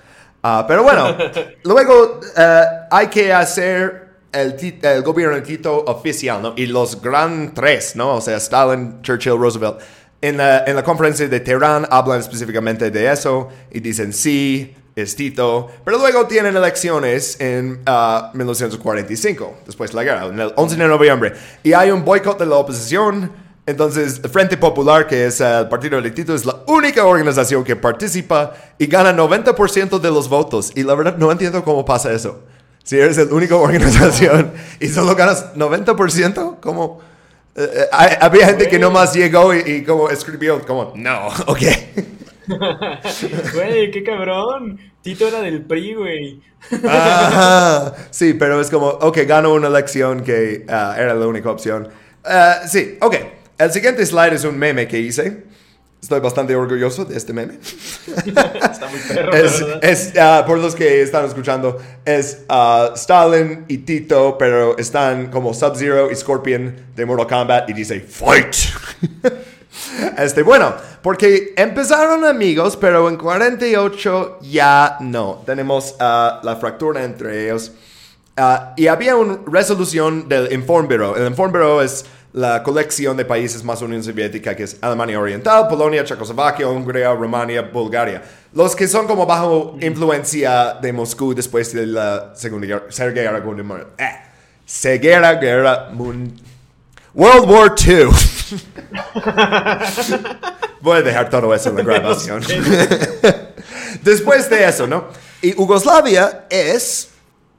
Uh, pero bueno, [laughs] luego eh, hay que hacer el, el, gobierno de Tito oficial, ¿no? Y los gran tres, ¿no? O sea, Stalin, Churchill, Roosevelt. En la, en la conferencia de Teherán hablan específicamente de eso y dicen sí, es Tito, pero luego tienen elecciones en 1945, ah, después de la guerra, el 11 de noviembre, y hay un boicot de la oposición. Entonces, el Frente Popular, que es el partido de Tito, es la única organización que participa y gana 90% de los votos. Y la verdad, no entiendo cómo pasa eso. Si eres la única organización y solo ganas 90%, ¿cómo? Eh, eh, había gente que nomás llegó y, y como escribió, como, no, [laughs] ok. [laughs] Güey, qué cabrón. Tito era del PRI, güey. [laughs] Sí, pero es como, ok, gano una elección que ah, era la única opción. Sí, ok. El siguiente slide es un meme que hice. Estoy bastante orgulloso de este meme. [laughs] Está muy perro, es, ah, por los que están escuchando, es Stalin y Tito, pero están como Sub-Zero y Scorpion de Mortal Kombat y dice, ¡Fight! [laughs] Este, bueno, porque empezaron amigos, pero en 48 ya no. Tenemos uh, la fractura entre ellos. Y había una resolución del Inform Bureau. El Inform Bureau es la colección de países más Unión Soviética, que es Alemania Oriental, Polonia, Checoslovaquia, Hungría, Rumania, Bulgaria. Los que son como bajo influencia de Moscú después de la Segunda Guerra, Segunda Guerra Mundial. World War II. [laughs] Voy a dejar todo eso en la grabación. [laughs] Después de eso, ¿no? Y Yugoslavia es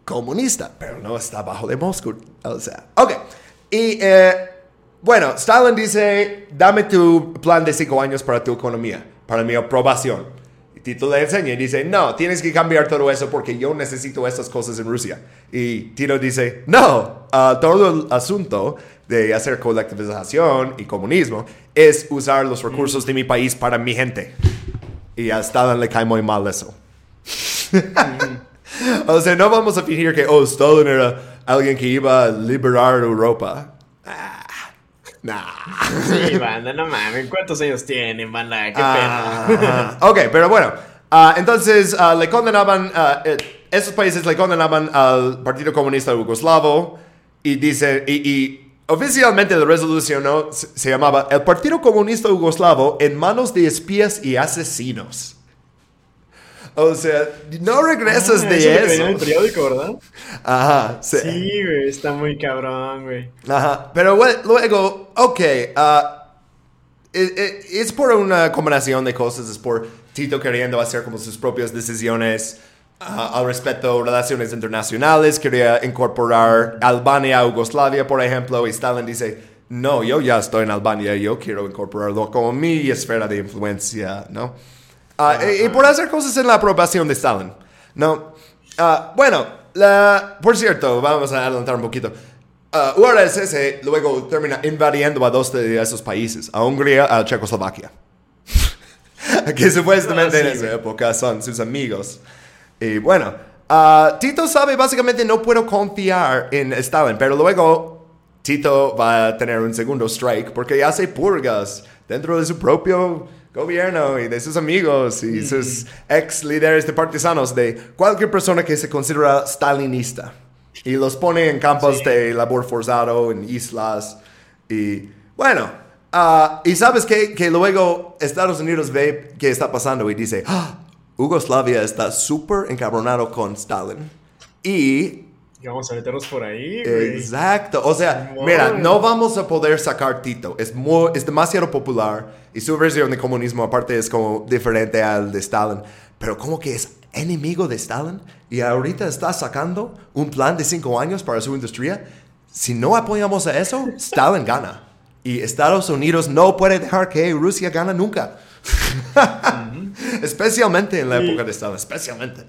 comunista, pero no está bajo de Moscú. O sea, ok. Y eh, bueno, Stalin dice, dame tu plan de cinco años para tu economía, para mi aprobación. Y Tito le enseña y dice, no, tienes que cambiar todo eso porque yo necesito estas cosas en Rusia. Y Tito dice, no, uh, todo el asunto de hacer colectivización y comunismo es usar los recursos de mi país para mi gente. Y a Stalin le cae muy mal eso. [laughs] o sea, no vamos a fingir que, oh, Stalin era alguien que iba a liberar Europa. Ah, nah. Sí, banda, no mames. ¿Cuántos años tienen, banda? Qué pena. ok, pero bueno. Uh, entonces, uh, le condenaban, uh, esos países le condenaban al Partido Comunista Yugoslavo y dice, y, y Oficialmente la resolución ¿no? se, llamaba El Partido Comunista Yugoslavo en manos de espías y asesinos. O sea, no regresas ah, de eso. en el periódico, ¿verdad? Ajá. Sí, güey, está muy cabrón, güey. Ajá. Pero luego, ok, uh, es por una combinación de cosas, es por Tito queriendo hacer como sus propias decisiones al respecto relaciones internacionales, quería incorporar Albania a Yugoslavia, por ejemplo, y Stalin dice, no, yo ya estoy en Albania, yo quiero incorporarlo como mi esfera de influencia, ¿no? Ah, y, por hacer cosas en la aprobación de Stalin, ¿no? Ah, bueno, la, por cierto, vamos a adelantar un poquito. Uh, URSS luego termina invadiendo a dos de esos países, a Hungría, a Checoslovaquia. [laughs] que supuestamente en esa época son sus amigos. Y bueno, ah, Tito sabe básicamente no puedo confiar en Stalin, pero luego Tito va a tener un segundo strike porque hace purgas dentro de su propio gobierno y de sus amigos y sus ex líderes de partisanos, de cualquier persona que se considera stalinista. Y los pone en campos de labor forzado, en islas. Y bueno, ah, y sabes que, que luego Estados Unidos ve qué está pasando y dice, ah, Yugoslavia está súper encabronado con Stalin. Y Y vamos a meternos por ahí, güey. Exacto. O sea, mira, no vamos a poder sacar Tito. Es, muy, es demasiado popular y su versión de comunismo aparte es como diferente al de Stalin. Pero como que es enemigo de Stalin y ahorita está sacando un plan de cinco años para su industria. Si no apoyamos a eso, Stalin gana. Y Estados Unidos no puede dejar que Rusia gane nunca. [laughs] Especialmente en la Sí. época de Stalin, especialmente.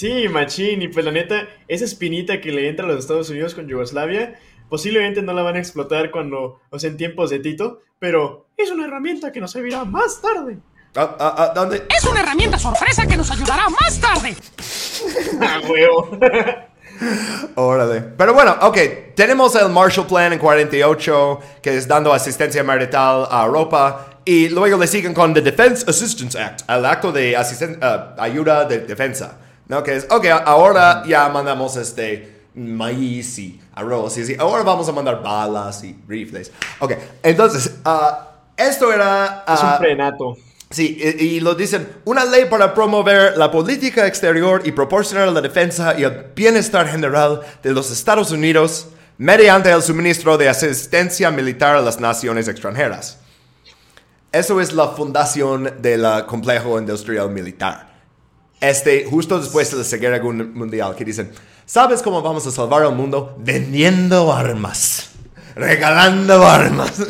Sí, machín, y pues la neta, esa espinita que le entra a los Estados Unidos con Yugoslavia, posiblemente no la van a explotar cuando, o sea, en tiempos de Tito, pero es una herramienta que nos servirá más tarde. Ah, ah, ah, ¿Dónde? Es una herramienta sorpresa que nos ayudará más tarde. [laughs] ¡Ah, huevo! [laughs] Órale. Pero bueno, ok. Tenemos el Marshall Plan en 48, que es dando asistencia marital a Europa. Y luego le siguen con the Defense Assistance Act, el acto de asisten- ah, ayuda de defensa. ¿No? Que es, ok, ahora ya mandamos este maíz y arroz y así. Ahora vamos a mandar balas y rifles. Ok, entonces, ah, esto era... Es ah, un prenato. Sí, y, y lo dicen, una ley para promover la política exterior y proporcionar la defensa y el bienestar general de los Estados Unidos mediante el suministro de asistencia militar a las naciones extranjeras. Eso es la fundación del complejo industrial militar. Este, justo después de la Segunda Guerra Mundial, que dicen, ¿sabes cómo vamos a salvar al mundo? Vendiendo armas, regalando armas.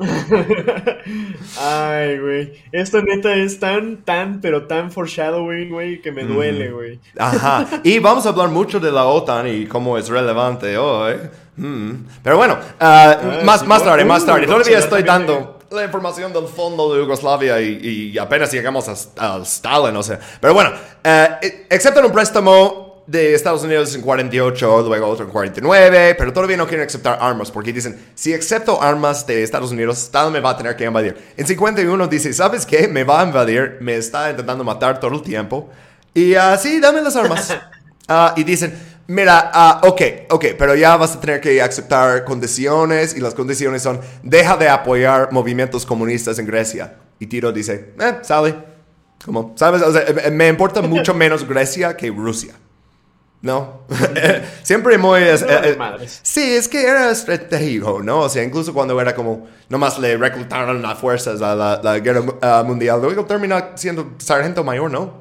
[laughs] Ay, güey. Esto neta es tan, tan, pero tan foreshadowing, güey, que me duele, güey. Ajá. Y vamos a hablar mucho de la OTAN y cómo es relevante hoy. Mm. Pero bueno, ah, Ah, más, sí, más tarde, uh, más tarde. Todavía estoy dando la información del fondo de Yugoslavia y, y apenas llegamos a, a Stalin, o sea. Pero bueno, eh, eh, excepto un préstamo de Estados Unidos en 48, luego otro en 49, pero todavía no quieren aceptar armas porque dicen, si acepto armas de Estados Unidos, Stalin me va a tener que invadir. En 51 dice, ¿sabes qué? Me va a invadir, me está intentando matar todo el tiempo. Y así, dame las armas. [laughs] Ah, y dicen, mira, ah, ok, ok, pero ya vas a tener que aceptar condiciones y las condiciones son, deja de apoyar movimientos comunistas en Grecia. Y Tito dice, eh, sale. Como, ¿sabes? O sea, me importa [laughs] mucho menos Grecia que Rusia. ¿No? [laughs] Siempre muy... es- No vale eh, eh, sí, es que era estratégico, ¿no? O sea, incluso cuando era como, nomás le reclutaron las fuerzas a la, la guerra ah, mundial, luego termina siendo sargento mayor, ¿no?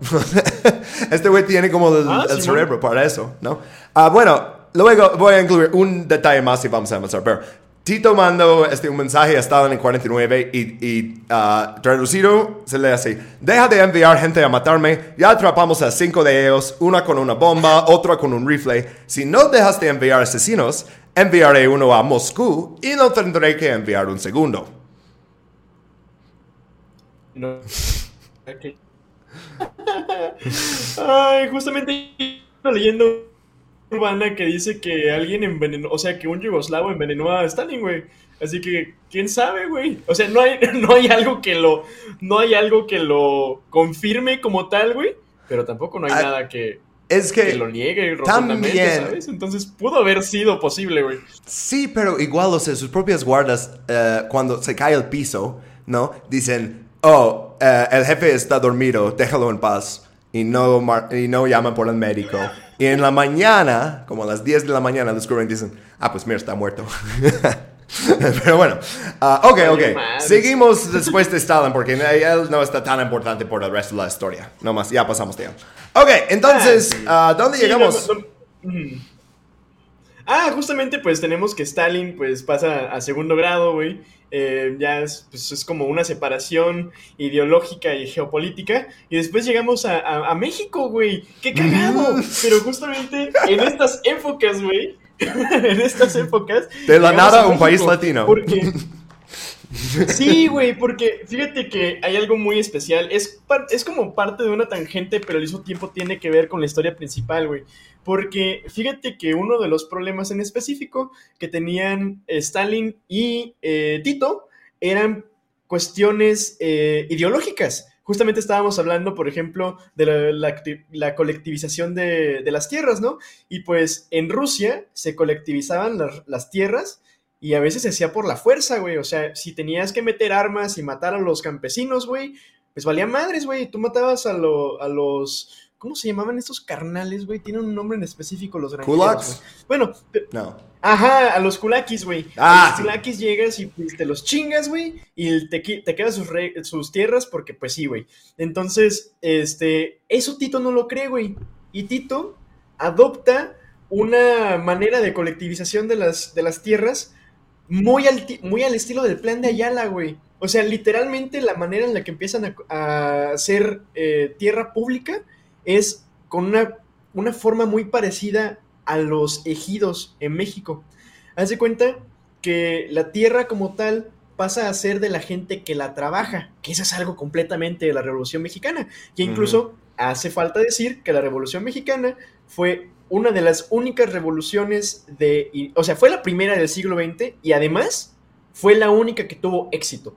[laughs] este güey tiene como el, Ah, el cerebro para eso, ¿no? Ah, bueno, luego voy a incluir un detalle más y vamos a avanzar, pero Tito mandó este, un mensaje Stalin en 49 y, y ah, traducido se le hace, deja de enviar gente a matarme, ya atrapamos a cinco de ellos, una con una bomba, otra con un rifle, si no dejas de enviar asesinos, enviaré uno a Moscú y no tendré que enviar un segundo. No. [laughs] Ok. [laughs] Ay, justamente leyendo urbana que dice que alguien envenenó, o sea, que un yugoslavo envenenó a Stalin, güey. Así que, ¿quién sabe, güey? O sea, no hay, [laughs] no hay algo que lo, no hay algo que lo confirme como tal, güey. Pero tampoco no hay Ah, nada que, Es que que... lo niegue también- ¿sabes? Entonces pudo haber sido posible, güey. Sí, pero igual, o sea, sus propias guardas, eh, cuando se cae el piso, ¿no? Dicen, oh, eh, el jefe está dormido, déjalo en paz. Y no, y no llaman por el médico. Y en la mañana, como a las 10 de la mañana, descubren y dicen, ah, pues mira, está muerto. [laughs] Pero bueno, ah, ok, ok. Seguimos después de Stalin porque él no está tan importante por el resto de la historia. No más, ya pasamos de él. Ok, entonces, Ah, sí. ¿a ¿dónde llegamos? Ah, justamente pues tenemos que Stalin pues pasa a segundo grado, güey. Eh, ya es, pues, es como una separación ideológica y geopolítica. Y después llegamos a, a- a México, güey. ¡Qué cagado! Pero justamente en estas épocas, güey. [laughs] en estas épocas. De la nada, un país latino. Porque... [laughs] Sí, güey, porque fíjate que hay algo muy especial. Es, es como parte de una tangente, pero al mismo tiempo tiene que ver con la historia principal, güey. Porque fíjate que uno de los problemas en específico que tenían eh, Stalin y eh, Tito eran cuestiones eh, ideológicas. Justamente estábamos hablando, por ejemplo, de la, colectivización de, las tierras, ¿no? Y pues en Rusia se colectivizaban las tierras y a veces se hacía por la fuerza, güey. O sea, si tenías que meter armas y matar a los campesinos, güey, pues valía madres, güey. Tú matabas a, lo- a los ¿Cómo se llamaban estos carnales, güey? Tienen un nombre en específico los granjeros. ¿Kulaks? Bueno, No. Ajá, a los kulakis, güey. Ah, a los sí. kulakis llegas y pues, te los chingas, güey, y te, te quedas sus, re- sus tierras porque pues sí, güey. Entonces, este, eso Tito no lo cree, güey. Y Tito adopta una manera de colectivización de las, de las tierras muy al, muy al estilo del plan de Ayala, güey. O sea, literalmente la manera en la que empiezan a, a hacer eh, tierra pública es con una, una forma muy parecida a los ejidos en México. Haz de cuenta que la tierra como tal pasa a ser de la gente que la trabaja, que eso es algo completamente de la Revolución Mexicana, que incluso hace falta decir que la Revolución Mexicana fue una de las únicas revoluciones de, o sea, fue la primera del siglo XX y además fue la única que tuvo éxito.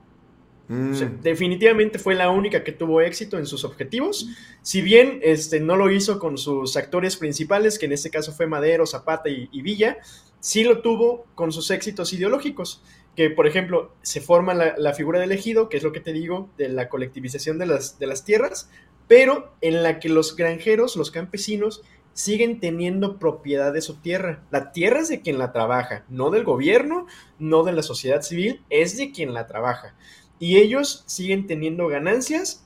Mm. O sea, definitivamente fue la única que tuvo éxito en sus objetivos. Si bien este, no lo hizo con sus actores principales, que en este caso fue Madero, Zapata y, y Villa, sí lo tuvo con sus éxitos ideológicos. Que, por ejemplo, se forma la, la figura del ejido, que es lo que te digo, de la colectivización de las, de las tierras, pero en la que los granjeros, los campesinos, siguen teniendo propiedad de su tierra. La tierra es de quien la trabaja, no del gobierno, no de la sociedad civil, es de quien la trabaja y ellos siguen teniendo ganancias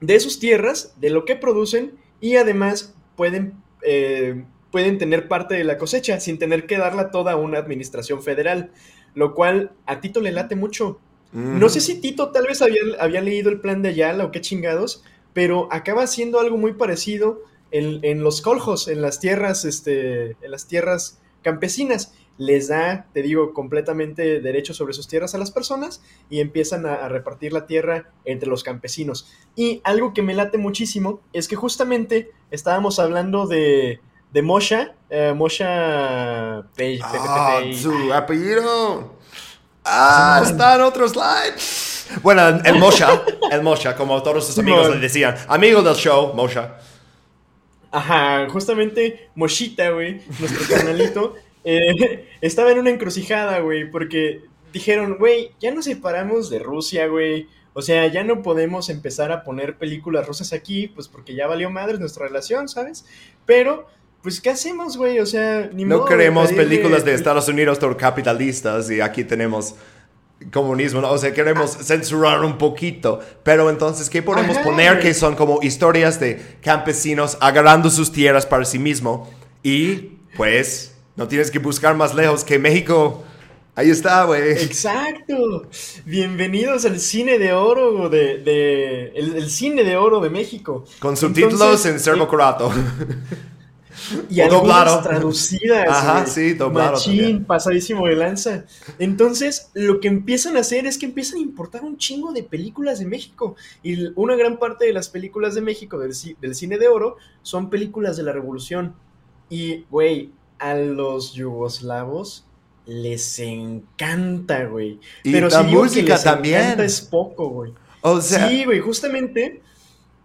de sus tierras, de lo que producen y además pueden, eh, pueden tener parte de la cosecha sin tener que darla toda a una administración federal, lo cual a Tito le late mucho. Mm. No sé si Tito tal vez había, había leído el plan de Ayala o qué chingados, pero acaba siendo algo muy parecido en, en los coljos, en las tierras, este, en las tierras campesinas. Les da, te digo, completamente derecho sobre sus tierras a las personas y empiezan a, a repartir la tierra entre los campesinos. Y algo que me late muchísimo es que justamente estábamos hablando de, de Mosha, eh, Mosha Pe- Pe- Pe- Ah, su apellido. Ah, está en otro slide. Bueno, el Mosha, el Mosha, como todos sus amigos le decían, amigo del show, Mosha. Ajá, justamente Moshita, güey, nuestro carnalito, [laughs] eh, estaba en una encrucijada, güey, porque dijeron, güey, ya nos separamos de Rusia, güey. O sea, ya no podemos empezar a poner películas rusas aquí, pues porque ya valió madre nuestra relación, ¿sabes? Pero, pues, ¿qué hacemos, güey? O sea, ni No modo queremos películas de [laughs] Estados Unidos capitalistas y aquí tenemos comunismo, ¿no? o sea, queremos censurar un poquito, pero entonces, ¿qué podemos Ajá, poner que son como historias de campesinos agarrando sus tierras para sí mismo y pues no tienes que buscar más lejos que México. Ahí está, güey. Exacto. Bienvenidos al cine de oro de, de el, el cine de oro de México. Con subtítulos en serbo-croato. Y O doblado. traducidas. Ajá, güey. sí, doblado Machín, también. pasadísimo de lanza. Entonces, lo que empiezan a hacer es que empiezan a importar un chingo de películas de México. Y una gran parte de las películas de México, del, ci- del cine de oro, son películas de la revolución. Y, güey, a los yugoslavos les encanta, güey. Y Pero la si digo que música les también. es poco, güey. O sea, sí, güey, justamente.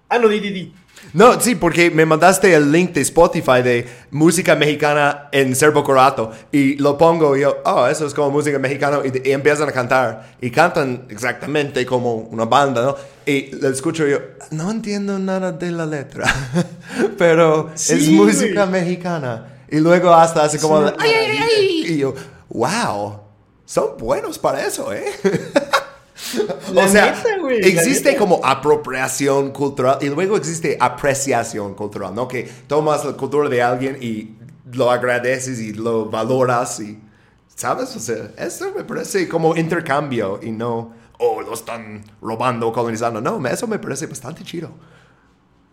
Ah, no, di, di, di. No, sí, porque me mandaste el link de Spotify de música mexicana en serbo-croato y lo pongo y yo, oh, eso es como música mexicana y, y empiezan a cantar y cantan exactamente como una banda, ¿no? Y lo escucho y yo, no entiendo nada de la letra, [laughs] pero es música güey. mexicana. Y luego hasta hace como, una ay, ay, ay, maravilla. y yo, wow, son buenos para eso, ¿eh? [laughs] [laughs] La o sea, neta, güey, la existe como apropiación cultural y luego existe apreciación cultural, ¿no? Que tomas la cultura de alguien y lo agradeces y lo valoras y, ¿sabes? O sea, eso me parece como intercambio y no, oh, lo están robando o colonizando. No, eso me parece bastante chido.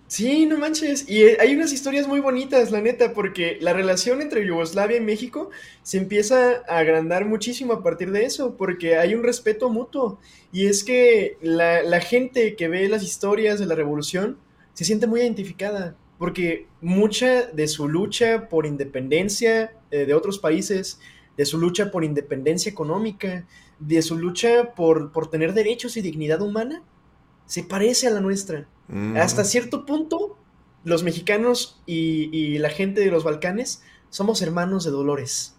Sí, no manches. Y eh, hay unas historias muy bonitas, la neta, porque la relación entre Yugoslavia y México se empieza a agrandar muchísimo a partir de eso, porque hay un respeto mutuo. Y es que la, gente que ve las historias de la revolución se siente muy identificada, porque mucha de su lucha por independencia eh, de otros países, de su lucha por independencia económica, de su lucha por, por tener derechos y dignidad humana, se parece a la nuestra. Mm. Hasta cierto punto, los mexicanos y, y la gente de los Balcanes somos hermanos de dolores.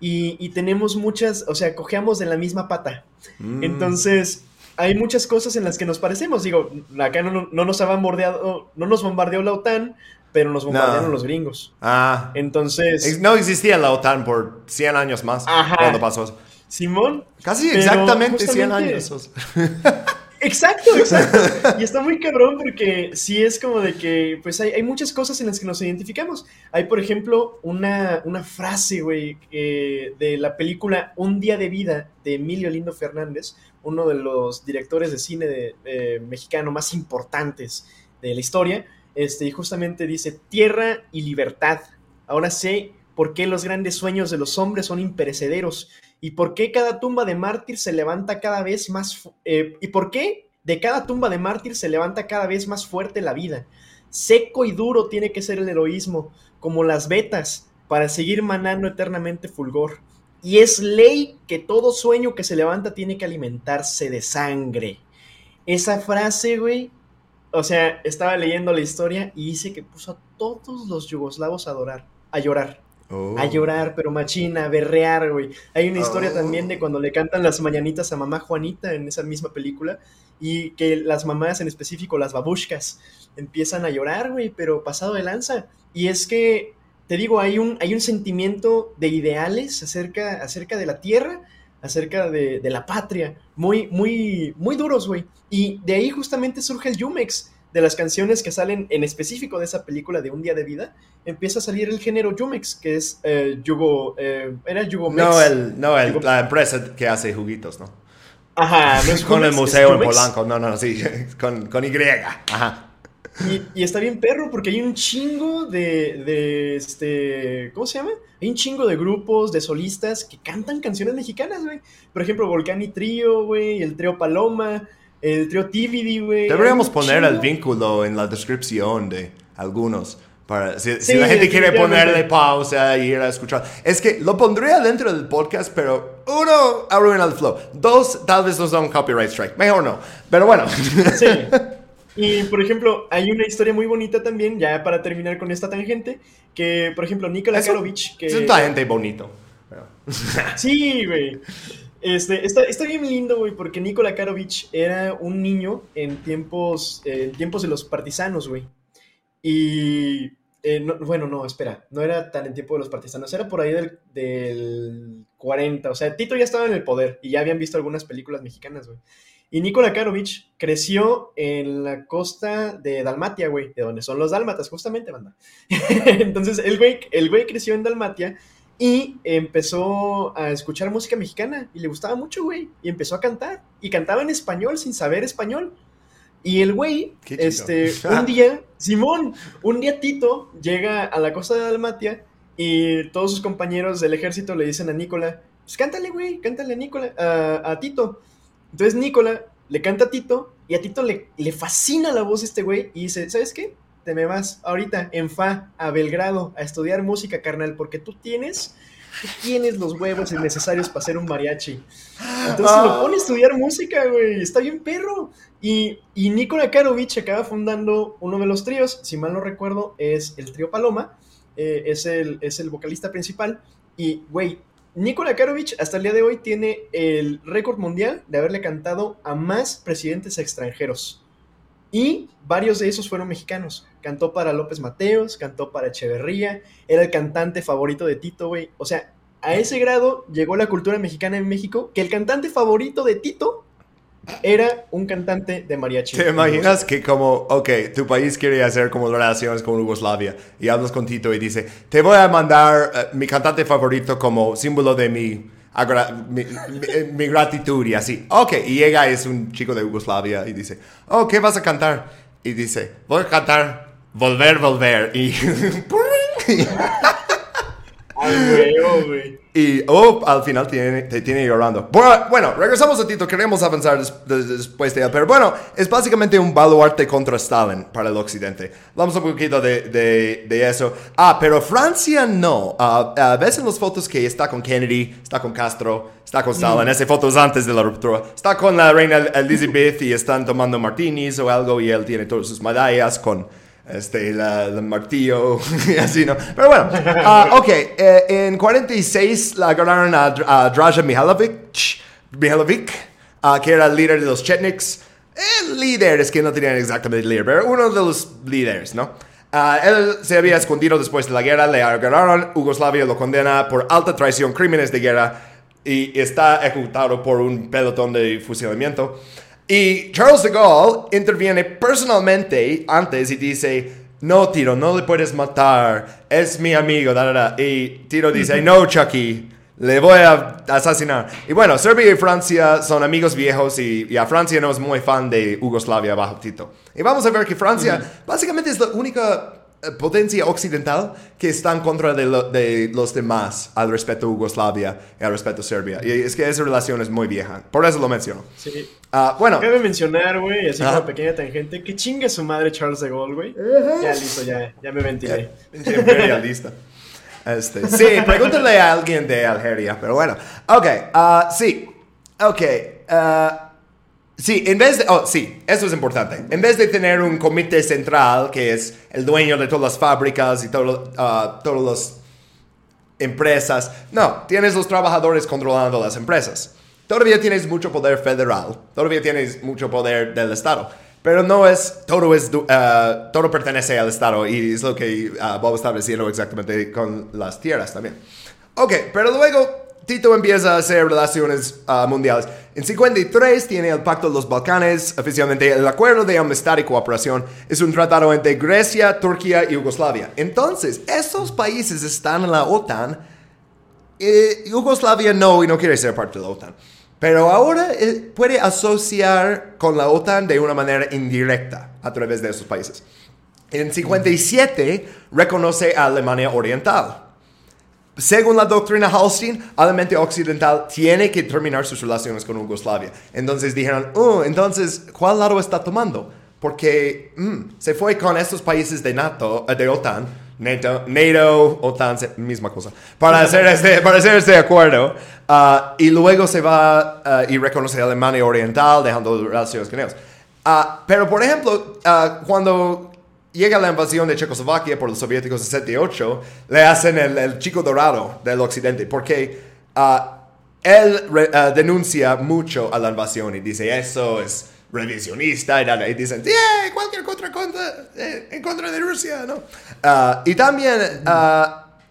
Y, y tenemos muchas, o sea, cojeamos de la misma pata. Mm. Entonces, hay muchas cosas en las que nos parecemos. Digo, acá no, no nos ha bombardeado, no nos bombardeó la OTAN, pero nos bombardearon No. los gringos. Ah. Entonces, No existía la OTAN por 100 años más Ajá. cuando pasó eso. Simón. Casi exactamente 100 justamente- años. [laughs] Exacto, exacto. [laughs] Y está muy cabrón porque sí es como de que, pues hay, hay muchas cosas en las que nos identificamos. Hay, por ejemplo, una, una frase, güey, eh, de la película Un día de vida de Emilio Lindo Fernández, uno de los directores de cine de- eh, mexicano más importantes de la historia. Este, y justamente dice, tierra y libertad. Ahora sé por qué los grandes sueños de los hombres son imperecederos ¿Y por qué cada tumba de mártir se levanta cada vez más... eh, ¿Y por qué de cada tumba de mártir se levanta cada vez más fuerte la vida? Seco y duro tiene que ser el heroísmo, como las vetas, para seguir manando eternamente fulgor. Y es ley que todo sueño que se levanta tiene que alimentarse de sangre. Esa frase, güey, o sea, estaba leyendo la historia y dice que puso a todos los yugoslavos a adorar, a llorar Oh. a llorar, pero machina, a berrear, güey. Hay una historia Oh. también de cuando le cantan las mañanitas a mamá Juanita en esa misma película y que las mamás, en específico las babushkas, empiezan a llorar, güey, pero pasado de lanza. Y es que, te digo, hay un, hay un sentimiento de ideales acerca, acerca de la tierra, acerca de, de la patria, muy, muy, muy duros, güey. Y de ahí justamente surge el Yumex, de las canciones que salen en específico de esa película de Un Día de Vida, empieza a salir el género Yumex, que es eh, Yugo, eh, era Yugomex. No, el, no el- la empresa que hace juguitos, ¿no? Ajá, no es [laughs] Con el Jumex, museo en. Polanco. No, no, sí, [laughs] con, con Y. Ajá. Y, y está bien perro porque hay un chingo de, de, este, ¿cómo se llama? Hay un chingo de grupos, de solistas que cantan canciones mexicanas, güey. Por ejemplo, Volcani Trío, güey, el Trío Paloma, el Trío TVD, güey. Deberíamos poner el vínculo en la descripción de algunos. Para, si, la gente quiere ponerle pausa y ir a escuchar. Es que lo pondría dentro del podcast, pero uno, arruina el flow. Dos, tal vez nos da un copyright strike. Mejor no. Pero bueno. Sí. [laughs] Y por ejemplo, hay una historia muy bonita también, ya para terminar con esta tangente, que por ejemplo, Nikola que... Es un gente bonito. Sí, güey. Este, está, está bien lindo, güey, porque Nikola Karovich era un niño en tiempos, eh, tiempos de los partisanos, güey. Y, eh, no- bueno, no, espera, no era tan en tiempo de los partisanos, era por ahí del, del 40, o sea, Tito ya estaba en el poder y ya habían visto algunas películas mexicanas, güey. Y Nikola Karovich creció en la costa de Dalmatia, güey, de donde son los dálmatas, justamente, banda. [laughs] Entonces, el güey, el güey creció en Dalmatia y empezó a escuchar música mexicana y le gustaba mucho, güey. Y empezó a cantar. Y cantaba en español sin saber español. Y el güey, este, [laughs] un día, Simón, un día Tito llega a la costa de Dalmatia y todos sus compañeros del ejército le dicen a Nicola, pues cántale, güey, cántale a Nicola, a, a Tito. Entonces Nicola le canta a Tito y a Tito le, le fascina la voz de este güey y dice, ¿sabes qué? Te me vas ahorita en FA a Belgrado a estudiar música, carnal, porque tú tienes, tú tienes los huevos necesarios para ser un mariachi. Entonces Ah. lo pone a estudiar música, güey, está bien perro. Y, y Nikola Karovich acaba fundando uno de los tríos, si mal no recuerdo, es el trío Paloma, eh, es, el, es el vocalista principal. Y, güey, Nikola Karovich hasta el día de hoy tiene el récord mundial de haberle cantado a más presidentes extranjeros. Y varios de esos fueron mexicanos. Cantó para López Mateos, cantó para Echeverría, era el cantante favorito de Tito, güey. O sea, a ese grado llegó la cultura mexicana en México que el cantante favorito de Tito era un cantante de mariachi. ¿Te imaginas que como, ok, tu país quiere hacer como relaciones con Yugoslavia y hablas con Tito y dice, te voy a mandar eh, mi cantante favorito como símbolo de mi, mi, mi- mi gratitud y así. Ok, y llega, es un chico de Yugoslavia y dice, oh, ¿qué vas a cantar? Y dice, voy a cantar Volver, Volver. Y, [laughs] Ay, güey, oh, güey. y oh, al final tiene, te tiene llorando. Bueno, regresamos a Tito, queremos avanzar des- des- después de él, pero bueno, es básicamente un baluarte contra Stalin para el occidente. Vamos un poquito de, de, de eso. Ah, pero Francia no. Ah, ah, ¿Ves en las fotos que está con Kennedy, está con Castro, está con Stalin? Esas fotos antes de la ruptura. Está con la reina Elizabeth y están tomando martinis o algo y él tiene todas sus medallas con este, la, martillo [laughs] y así, ¿no? Pero bueno, ah, ok, eh, en 46 la agarraron a, a Draja Mihailovic, Mihailovic ah, que era el líder de los Chetniks. El líder es que no tenían exactamente líder, pero uno de los líderes, ¿no? Ah, él se había escondido después de la guerra, le agarraron, Yugoslavia lo condena por alta traición, crímenes de guerra y está ejecutado por un pelotón de fusilamiento. Y Charles de Gaulle interviene personalmente antes y dice, no, Tiro, no le puedes matar, es mi amigo, da, da, da. Y Tiro dice, no, Chucky, le voy a asesinar. Y bueno, Serbia y Francia son amigos viejos y, y a Francia no es muy fan de Yugoslavia bajo Tito. Y vamos a ver que Francia básicamente es la única potencia occidental que está en contra de, lo- de los demás al respecto a Yugoslavia y al respecto a Serbia. Y es que esa relación es muy vieja. Por eso lo menciono. Sí. Ah, bueno, Cabe mencionar, güey, así Ajá. como pequeña tangente, que chingue su madre Charles de Gaulle, güey. Ya listo, ya, ya me ventilé. Imperialista. Este, sí, [laughs] pregúntale a alguien de Algeria, pero bueno. Ok, ah, sí. Ok. ah, sí, en vez de... Oh, sí, eso es importante. En vez de tener un comité central que es el dueño de todas las fábricas y todo, ah, todas las empresas, no, tienes los trabajadores controlando las empresas. Todavía tienes mucho poder federal, todavía tienes mucho poder del Estado, pero no es, todo es, ah, todo pertenece al Estado y es lo que ah, Bob estaba diciendo exactamente con las tierras también. Ok, pero luego Tito empieza a hacer relaciones ah, mundiales. En 53 tiene el Pacto de los Balcanes, oficialmente el Acuerdo de Amistad y Cooperación. Es un tratado entre Grecia, Turquía y Yugoslavia. Entonces, estos países están en la OTAN. Yugoslavia no y no quiere ser parte de la OTAN. Pero ahora eh, puede asociar con la OTAN de una manera indirecta a través de esos países. En 57 reconoce a Alemania Oriental. Según la doctrina Hallstein, Alemania Occidental tiene que terminar sus relaciones con Yugoslavia. Entonces dijeron, oh, entonces, ¿cuál lado está tomando? Porque mm, se fue con estos países de NATO, eh, de OTAN, NATO, NATO OTAN, misma cosa, para hacer [laughs] este, para hacer este acuerdo. ah, y luego se va ah, y reconoce a Alemania Oriental, dejando relaciones con ellos. Ah, pero, por ejemplo, cuando llega la invasión de Checoslovaquia por los soviéticos en 78, le hacen el, el chico dorado del occidente, porque ah, él re- ah, denuncia mucho a la invasión y dice, eso es revisionista, y, y dicen, "Yeah, cualquier contra, contra, eh, en contra de Rusia, ¿no? Ah, y también...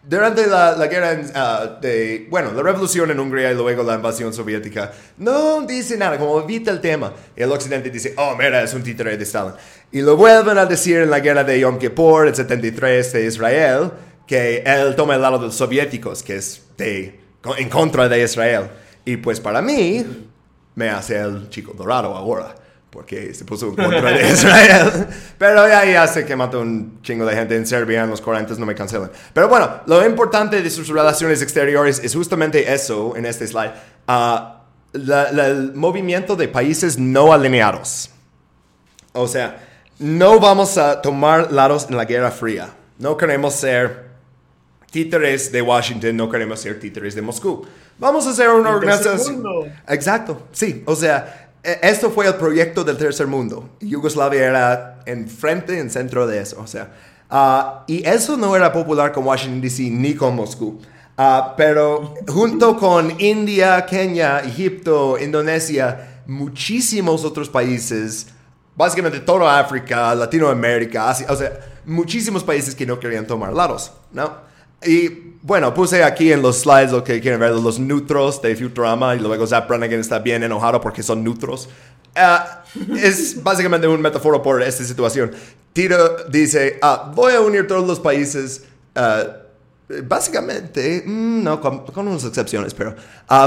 durante la, la guerra ah, de, bueno, la revolución en Hungría y luego la invasión soviética, no dice nada, como evita el tema. El occidente dice, oh, mira, es un títere de Stalin. Y lo vuelven a decir en la guerra de Yom Kippur, el 73, de Israel, que él toma el lado de los soviéticos, que es de, en contra de Israel. Y pues para mí, me hace el chico dorado ahora. Porque se puso en contra de Israel. [laughs] Pero ya, ya sé que mató un chingo de gente en Serbia en los 40, no me cancelan. Pero bueno, lo importante de sus relaciones exteriores es justamente eso en este slide. La- la- el movimiento de países no alineados. O sea, no vamos a tomar lados en la Guerra Fría. No queremos ser títeres de Washington, no queremos ser títeres de Moscú. Vamos a hacer una organización. Exacto, sí. O sea, esto fue el proyecto del tercer mundo. Yugoslavia era enfrente, en centro de eso. O sea, ah, y eso no era popular con Washington DC ni con Moscú. Ah, pero junto con India, Kenia, Egipto, Indonesia, muchísimos otros países, básicamente toda África, Latinoamérica, Asia, o sea, muchísimos países que no querían tomar lados, ¿no? Y bueno, puse aquí en los slides lo que quieren ver, los neutros de Futurama, y luego Zap Brannigan está bien enojado porque son neutros. Ah, es básicamente un metáforo por esta situación. Tito dice, ah, voy a unir todos los países, ah, básicamente, mm, no, con, con unas excepciones, pero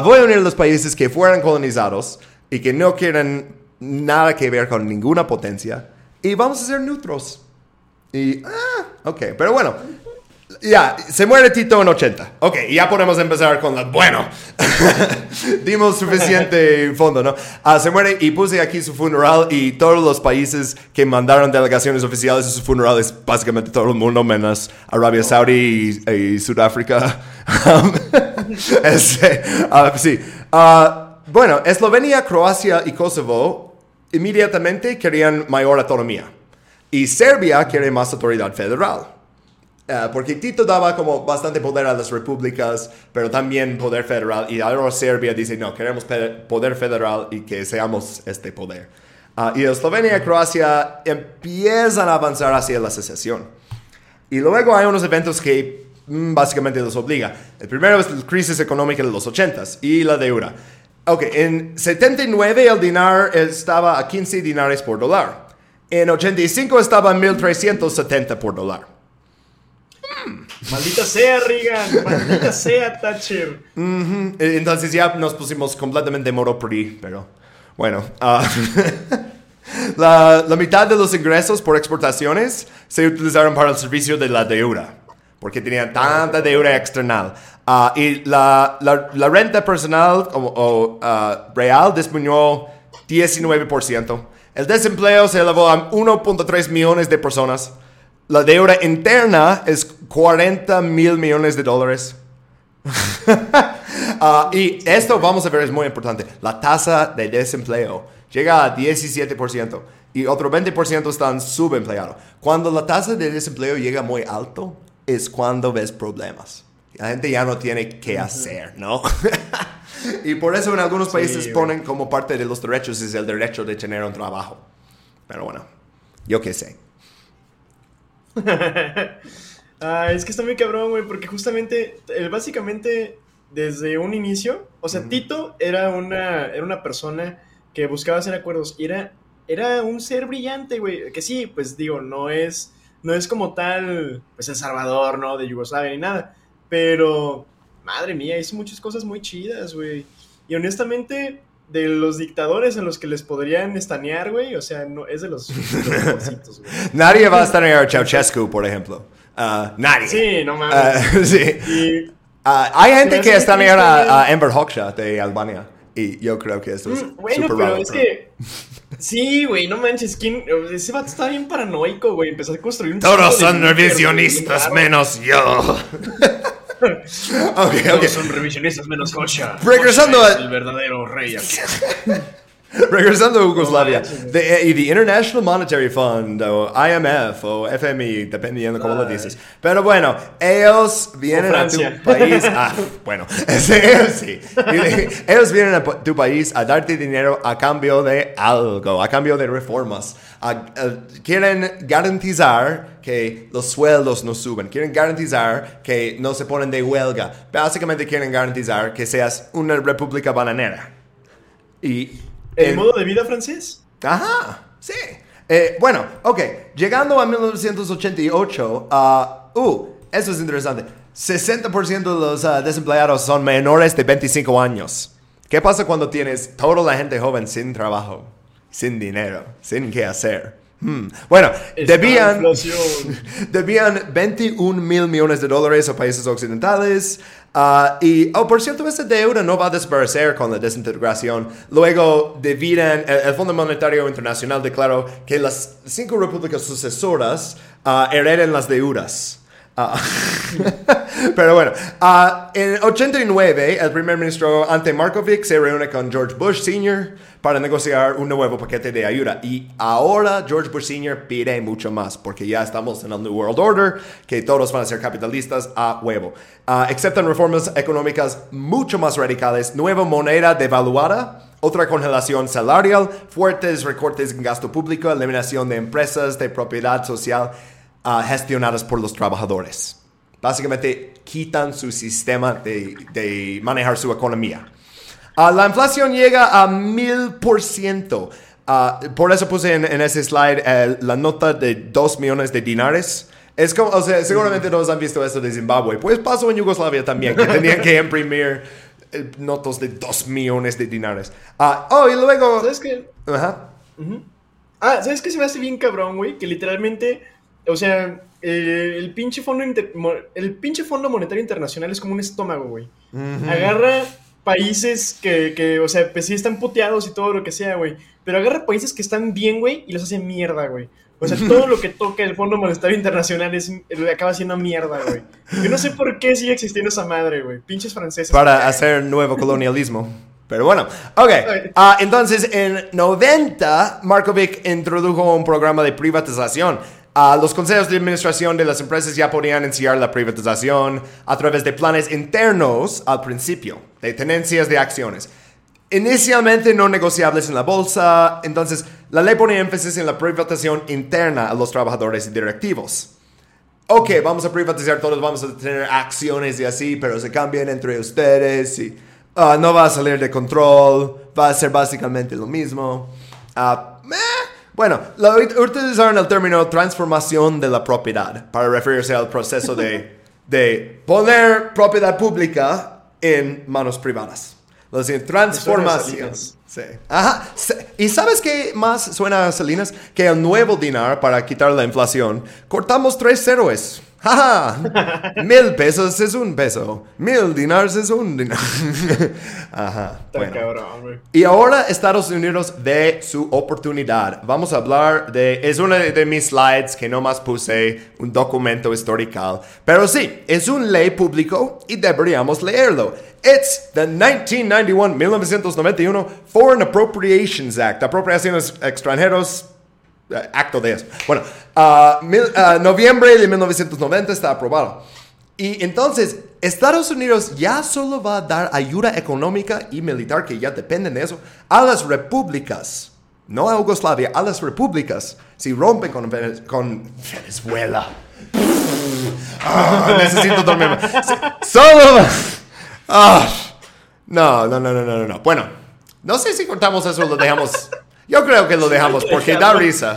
voy a unir los países que fueran colonizados y que no quieren nada que ver con ninguna potencia, y vamos a ser neutros. Y, ah, ok, pero bueno, ya, se muere Tito en 80. Ok, ya podemos empezar con la... Bueno, [laughs] dimos suficiente [laughs] fondo, ¿no? Ah, se muere y puse aquí su funeral y todos los países que mandaron delegaciones oficiales a su funeral es básicamente todo el mundo menos Arabia Saudí y, y Sudáfrica. [laughs] Este, ah, sí. Ah, bueno, Eslovenia, Croacia y Kosovo inmediatamente querían mayor autonomía. Y Serbia quiere más autoridad federal. Eh, porque Tito daba como bastante poder a las repúblicas, pero también poder federal. Y ahora Serbia dice, no, queremos poder federal y que seamos este poder. Ah, y Eslovenia y Croacia empiezan a avanzar hacia la secesión. Y luego hay unos eventos que mm, básicamente los obliga. El primero es la crisis económica de los 80s y la deuda. Ok, en 79 el dinar estaba a 15 dinares por dólar. En 85 estaba a 1370 por dólar. Maldita sea, Reagan. Maldita sea, Thatcher. Eh, Entonces ya nos pusimos completamente modo PRI, pero bueno. ah, [laughs] la, la mitad de los ingresos por exportaciones se utilizaron para el servicio de la deuda, porque tenían tanta deuda external. Ah, y la, la- la renta personal o, o, ah, real disminuyó 19%. El desempleo se elevó a 1.3 millones de personas. La deuda interna es 40 mil millones de dólares. [laughs] Ah, y esto, vamos a ver, es muy importante. La tasa de desempleo llega a 17% y otro 20% están subempleados. Cuando la tasa de desempleo llega muy alto, es cuando ves problemas. La gente ya no tiene qué hacer, ¿no? [laughs] y por eso en algunos países güey. ponen como parte de los derechos es el derecho de tener un trabajo. Pero bueno, yo qué sé. [laughs] Ah, es que está muy cabrón, güey, porque justamente, eh, básicamente, desde un inicio, o sea, Tito era una, era una persona que buscaba hacer acuerdos. Y era, era un ser brillante, güey, que sí, pues digo, no es, no es como tal, pues El Salvador, ¿no? De Yugoslavia ni nada, pero, madre mía, hizo muchas cosas muy chidas, güey, y honestamente... De los dictadores en los que les podrían estanear, güey. O sea, no, es de los, [laughs] mejorcitos, güey. Nadie va a estar en Ceausescu, por ejemplo. Ah, nadie. Sí, no mames. Ah, [laughs] sí. Y Ah, hay gente que es está muy negar triste, a, a Amber Hoxha de Albania. Y yo creo que esto es Mm, Bueno, súper pero raro, es pero- que. Sí, güey, no manches. ¿quién? Ese vato está bien paranoico, güey. Empezó a construir un. Todos son revisionistas menos yo. [laughs] [laughs] ok, Todos ok. son revisionistas menos Kocha. Regresando Kocha a- es El verdadero rey aquí. [laughs] [laughs] Regresando a Yugoslavia. The, eh, y the International Monetary Fund, o IMF, o FMI, dependiendo cómo lo dices. Pero bueno, ellos vienen a tu país. Ah, [laughs] bueno, [laughs] sí, Ellos vienen a tu país a darte dinero a cambio de algo, a cambio de reformas. A- a- quieren garantizar que los sueldos no suben. Quieren garantizar que no se ponen de huelga. Básicamente quieren garantizar que seas una república bananera. Y ¿El en- modo de vida francés? Ajá, sí. Eh, bueno, ok, llegando a 1988, ah, uh, eso es interesante. 60% de los ah, desempleados son menores de 25 años. ¿Qué pasa cuando tienes toda la gente joven sin trabajo, sin dinero, sin qué hacer? Hmm. Bueno, debían, [laughs] debían 21 mil millones de dólares a países occidentales. Ah, y, oh, por cierto, esa deuda no va a desaparecer con la desintegración. Luego, debían, el, el Fondo Monetario Internacional declaró que las cinco repúblicas sucesoras ah, hereden las deudas. Ah, [laughs] pero bueno, ah, en 89 el primer ministro Ante Markovic se reúne con George Bush Sr. para negociar un nuevo paquete de ayuda. Y ahora George Bush Sr. pide mucho más porque ya estamos en el New World Order, que todos van a ser capitalistas a huevo. Ah, aceptan reformas económicas mucho más radicales, nueva moneda devaluada. Otra congelación salarial, fuertes recortes en gasto público, eliminación de empresas de propiedad social ah, gestionadas por los trabajadores. Básicamente quitan su sistema de, de manejar su economía. Ah, la inflación llega a mil por ciento. Ah, por eso puse en, en ese slide eh, la nota de 2 millones de dinares. Es como, o sea, seguramente todos han visto esto de Zimbabue. Pues pasó en Yugoslavia también, que tenían que imprimir eh, notas de 2 millones de dinares. Oh, y luego... ¿Sabes qué? Ajá. Ah, ¿sabes qué se me hace bien cabrón, güey? Que literalmente, o sea, eh, el pinche fondo inter- el pinche fondo monetario internacional es como un estómago, güey. Agarra países que, que, o sea, pues sí están puteados y todo lo que sea, güey. Pero agarra países que están bien, güey, y los hace mierda, güey. O sea, todo lo que toca el Fondo Monetario Internacional es, acaba siendo mierda, güey. Yo no sé por qué sigue existiendo esa madre, güey. Pinches franceses. para hacer nuevo colonialismo. Pero bueno, ok. Ah, entonces, en 90, Markovic introdujo un programa de privatización. Ah, los consejos de administración de las empresas ya podían iniciar la privatización a través de planes internos al principio, de tenencias de acciones. Inicialmente no negociables en la bolsa, entonces la ley pone énfasis en la privatización interna a los trabajadores y directivos. Ok, vamos a privatizar todos, vamos a tener acciones y así, pero se cambian entre ustedes y ah, no va a salir de control, va a ser básicamente lo mismo. Meh. Bueno, la, utilizaron el término transformación de la propiedad para referirse al proceso de, [laughs] de poner propiedad pública en manos privadas. Lo decir, transformación. Sí. Ajá. ¿Y sabes qué más suena a Salinas? Que el nuevo dinar, para quitar la inflación, cortamos tres héroes. ¡Jaja! Mil pesos es un peso. Mil dinars es un dinar. [laughs] Ajá. Bueno. cabrón. Y ahora Estados Unidos ve su oportunidad. Vamos a hablar de... Es una de mis slides que nomás puse un documento histórico. Pero sí, es un ley público y deberíamos leerlo. It's the 1991-1991 Foreign Appropriations Act. Apropiaciones extranjeros acto de eso. Bueno, ah, mil- ah, noviembre de 1990 está aprobado. Y entonces, Estados Unidos ya solo va a dar ayuda económica y militar, que ya dependen de eso, a las repúblicas. No a Yugoslavia, a las repúblicas. Si rompen con, Vene- con Venezuela. Ah, necesito dormir. Sí, Solo. No, no, no, no, no, no. Bueno, no sé si cortamos eso o lo dejamos. Yo creo que lo dejamos porque da risa.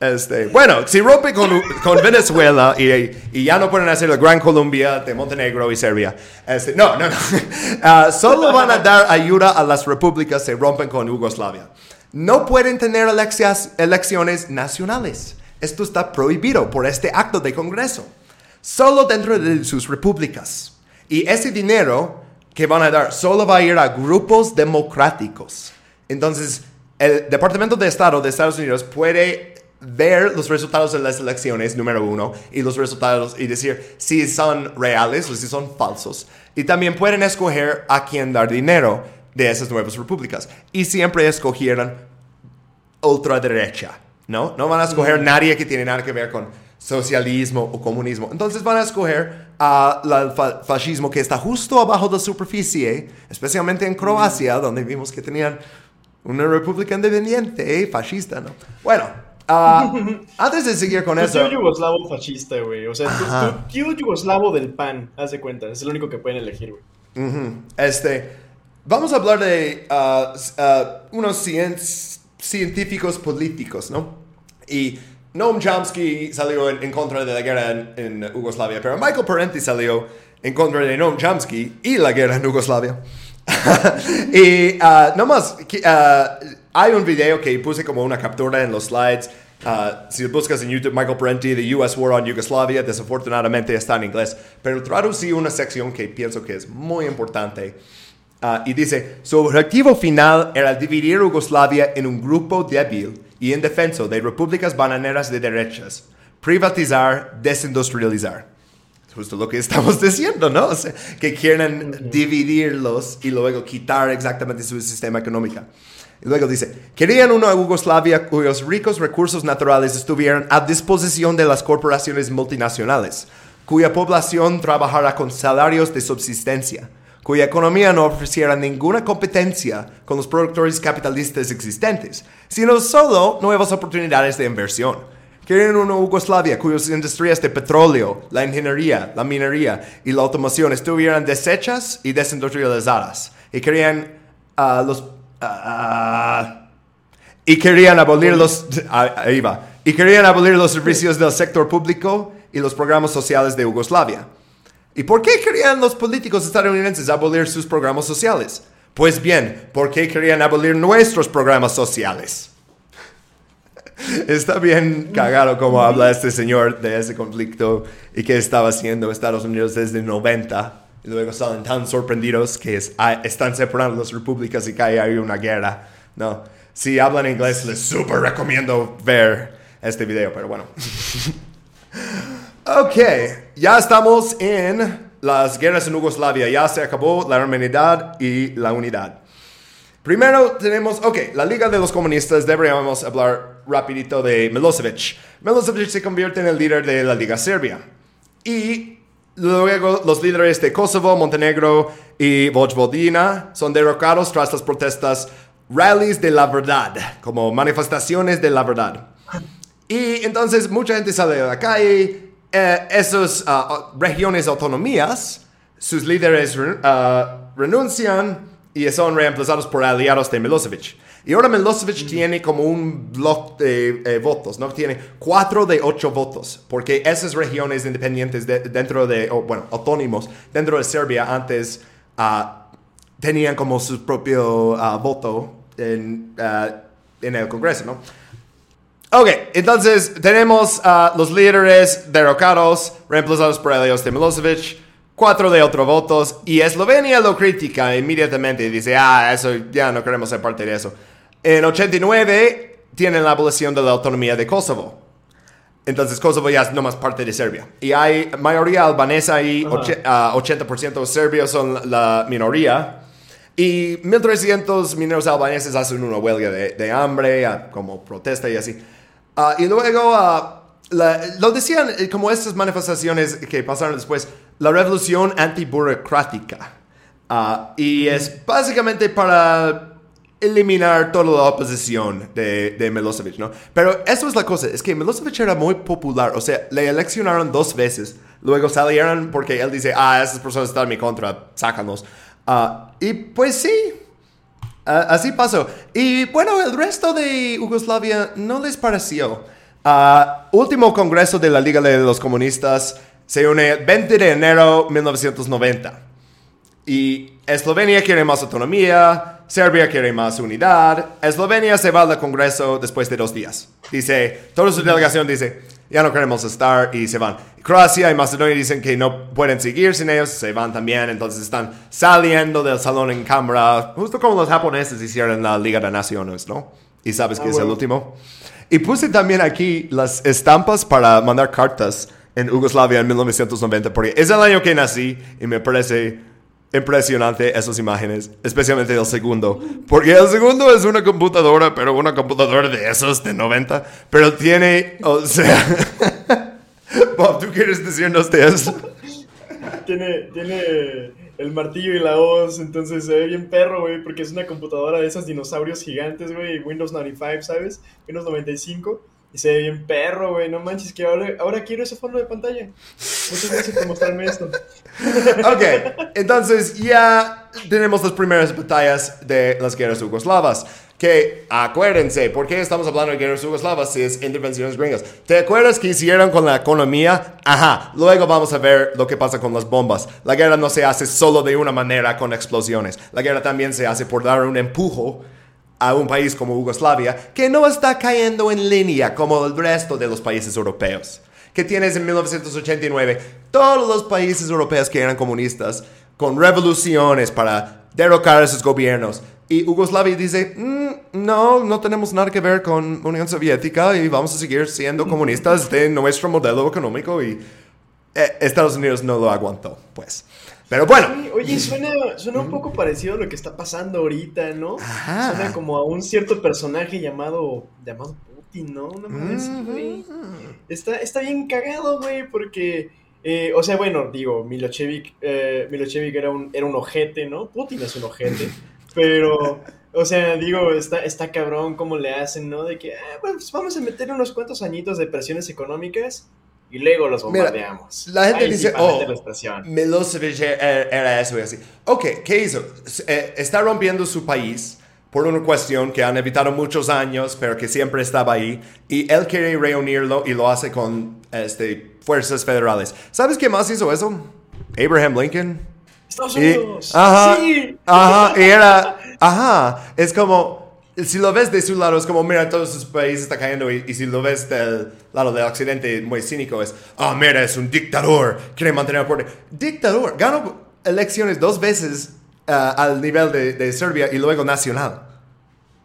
Este, bueno, si rompe con, con Venezuela y, y ya no pueden hacer la Gran Colombia de Montenegro y Serbia. Este, no, no, no. [laughs] Ah, solo van a dar ayuda a las repúblicas que rompen con Yugoslavia. No pueden tener eleccias- elecciones nacionales. Esto está prohibido por este acto de Congreso. Solo dentro de sus repúblicas. Y ese dinero que van a dar solo va a ir a grupos democráticos. Entonces, el Departamento de Estado de Estados Unidos puede ver los resultados de las elecciones, número uno, y los resultados y decir si son reales o si son falsos. Y también pueden escoger a quién dar dinero de esas nuevas repúblicas. Y siempre escogieron ultraderecha, ¿no? No van a escoger nadie que tiene nada que ver con socialismo o comunismo. Entonces van a escoger al fascismo que está justo abajo de la superficie, especialmente en Croacia, donde vimos que tenían una república independiente, eh, fascista, ¿no? Bueno, ah, [laughs] antes de seguir con Tu eso... tío yugoslavo fascista, güey. O sea, tu, tío yugoslavo del pan, haz de cuenta. Es el único que pueden elegir, güey. Este, vamos a hablar de ah, unos cien- científicos políticos, ¿no? Y Noam Chomsky salió en, en contra de la guerra en, en Yugoslavia, pero Michael Parenti salió en contra de Noam Chomsky y la guerra en Yugoslavia. [laughs] y ah, nomás, ah, hay un video que puse como una captura en los slides. Ah, si buscas en YouTube Michael Parenti, The US War on Yugoslavia, desafortunadamente está en inglés, pero traducí una sección que pienso que es muy importante. Y dice, su objetivo final era dividir Yugoslavia en un grupo débil y indefenso de repúblicas bananeras de derechas, privatizar, desindustrializar. Justo lo que estamos [laughs] diciendo, ¿no? O sea, que quieren dividirlos y luego quitar exactamente su sistema económico. Y luego dice, querían una Yugoslavia cuyos ricos recursos naturales estuvieran a disposición de las corporaciones multinacionales, cuya población trabajara con salarios de subsistencia, cuya economía no ofreciera ninguna competencia con los productores capitalistas existentes, sino solo nuevas oportunidades de inversión. Querían una Yugoslavia cuyas industrias de petróleo, la ingeniería, la minería y la automoción estuvieran deshechas y desindustrializadas. Y querían ah, los... ah, y querían abolir los... ah, ahí va. Y querían abolir los servicios del sector público y los programas sociales de Yugoslavia. ¿Y por qué querían los políticos estadounidenses abolir sus programas sociales? Pues bien, ¿por qué querían abolir nuestros programas sociales? Está bien cagado como habla este señor de ese conflicto y qué estaba haciendo Estados Unidos desde el 90. Y luego salen tan sorprendidos que es- ah, están separando las repúblicas y que hay una guerra. No, si hablan inglés les súper recomiendo ver este video, pero bueno. [laughs] Ok, ya estamos en las guerras en Yugoslavia. Ya se acabó la hermanidad y la unidad. Primero tenemos, ok, la Liga de los Comunistas, deberíamos hablar rapidito de Milosevic. Milosevic se convierte en el líder de la Liga Serbia. Y luego los líderes de Kosovo, Montenegro y Vojvodina son derrocados tras las protestas rallies de la verdad, como manifestaciones de la verdad. Y entonces mucha gente sale de la calle, eh, esas ah, regiones autonomías, sus líderes ah, renuncian y son reemplazados por aliados de Milosevic. Y ahora Milosevic tiene como un bloque de eh, votos, ¿no? Tiene cuatro de ocho votos, porque esas regiones independientes de- dentro de, o, bueno, autónomos dentro de Serbia antes ah, tenían como su propio ah, voto en, ah, en el Congreso, ¿no? Ok, entonces tenemos a los líderes derrocados, reemplazados por aliados de Milosevic, cuatro de otros votos, y Eslovenia lo critica inmediatamente y dice, ah, eso ya no queremos ser parte de eso. En 89 tienen la abolición de la autonomía de Kosovo. Entonces Kosovo ya es no más parte de Serbia. Y hay mayoría albanesa y oche- ah, 80% serbios son la minoría. Y 1.300 mineros albaneses hacen una huelga de, de hambre, ah, como protesta y así. Ah, y luego, ah, la- lo decían eh, como estas manifestaciones que pasaron después, la revolución antiburocrática. Ah, y es básicamente para eliminar toda la oposición de, de Milosevic, ¿no? Pero eso es la cosa, es que Milosevic era muy popular, o sea, le eleccionaron dos veces, luego salieron porque él dice, ah, esas personas están en mi contra, sácanos. Ah, y pues sí, así pasó. Y bueno, el resto de Yugoslavia no les pareció. Ah, último congreso de la Liga de los Comunistas se une el 20 de enero 1990. Y Eslovenia quiere más autonomía, Serbia quiere más unidad. Eslovenia se va al Congreso después de dos días. Dice, toda su delegación dice, ya no queremos estar y se van. Croacia y Macedonia dicen que no pueden seguir sin ellos, se van también, entonces están saliendo del salón en cámara, justo como los japoneses hicieron la Liga de Naciones, ¿no? Y sabes Ah, que es el bueno. último. Y puse también aquí las estampas para mandar cartas en Yugoslavia en 1990, porque es el año que nací y me parece impresionante esas imágenes, especialmente el segundo, porque el segundo es una computadora, pero una computadora de esos de 90, pero tiene, o sea, [laughs] Bob, ¿tú quieres decirnos de eso? Tiene, tiene el martillo y la hoz, entonces se ve bien perro, güey, porque es una computadora de esas dinosaurios gigantes, güey, Windows 95, ¿sabes? Windows 95. Y se ve bien perro, güey, no manches, que ahora, ahora quiero ese fondo de pantalla. Muchas gracias por mostrarme esto. [laughs] Ok, entonces ya tenemos las primeras batallas de las guerras yugoslavas. Que acuérdense, ¿por qué estamos hablando de guerras yugoslavas si es intervenciones gringas? ¿Te acuerdas que hicieron con la economía? Ajá, luego vamos a ver lo que pasa con las bombas. La guerra no se hace solo de una manera con explosiones. La guerra también se hace por dar un empujo a un país como Yugoslavia que no está cayendo en línea como el resto de los países europeos. Que tienes en 1989 todos los países europeos que eran comunistas con revoluciones para derrocar a sus gobiernos. Y Yugoslavia dice, "Mm, no, no tenemos nada que ver con Unión Soviética y vamos a seguir siendo comunistas de nuestro modelo económico y eh, Estados Unidos no lo aguantó, pues. Pero bueno, Sí, Oye, suena, suena un poco parecido a lo que está pasando ahorita, ¿no? Ajá. Suena como a un cierto personaje llamado, llamado Putin, ¿no? Una madre así, güey. Está, está bien cagado, güey, porque, eh, o sea, bueno, digo, Milosevic, eh, Milosevic era un, era un ojete, ¿no? Putin es un ojete, [laughs] pero, o sea, digo, está, está cabrón cómo le hacen, ¿no? De que, ah, bueno, pues vamos a meter unos cuantos añitos de presiones económicas y luego los Mira, bombardeamos. la gente Ahí dice, oh, la. Milosevic era, era eso y así. Ok, ¿qué hizo? Eh, está rompiendo su país por una cuestión que han evitado muchos años, pero que siempre estaba ahí. Y él quiere reunirlo y lo hace con este, fuerzas federales. ¿Sabes qué más hizo eso? Abraham Lincoln. Estados Y, Unidos. ajá, Sí. ajá, y era, [laughs] ajá, es como, si lo ves de su lado, es como, mira, todos sus países están cayendo, y, y si lo ves del lado del occidente, muy cínico, es, ah, mira, es un dictador, quiere mantener el poder. Dictador, ganó elecciones dos veces ah, al nivel de, de Serbia y luego nacional.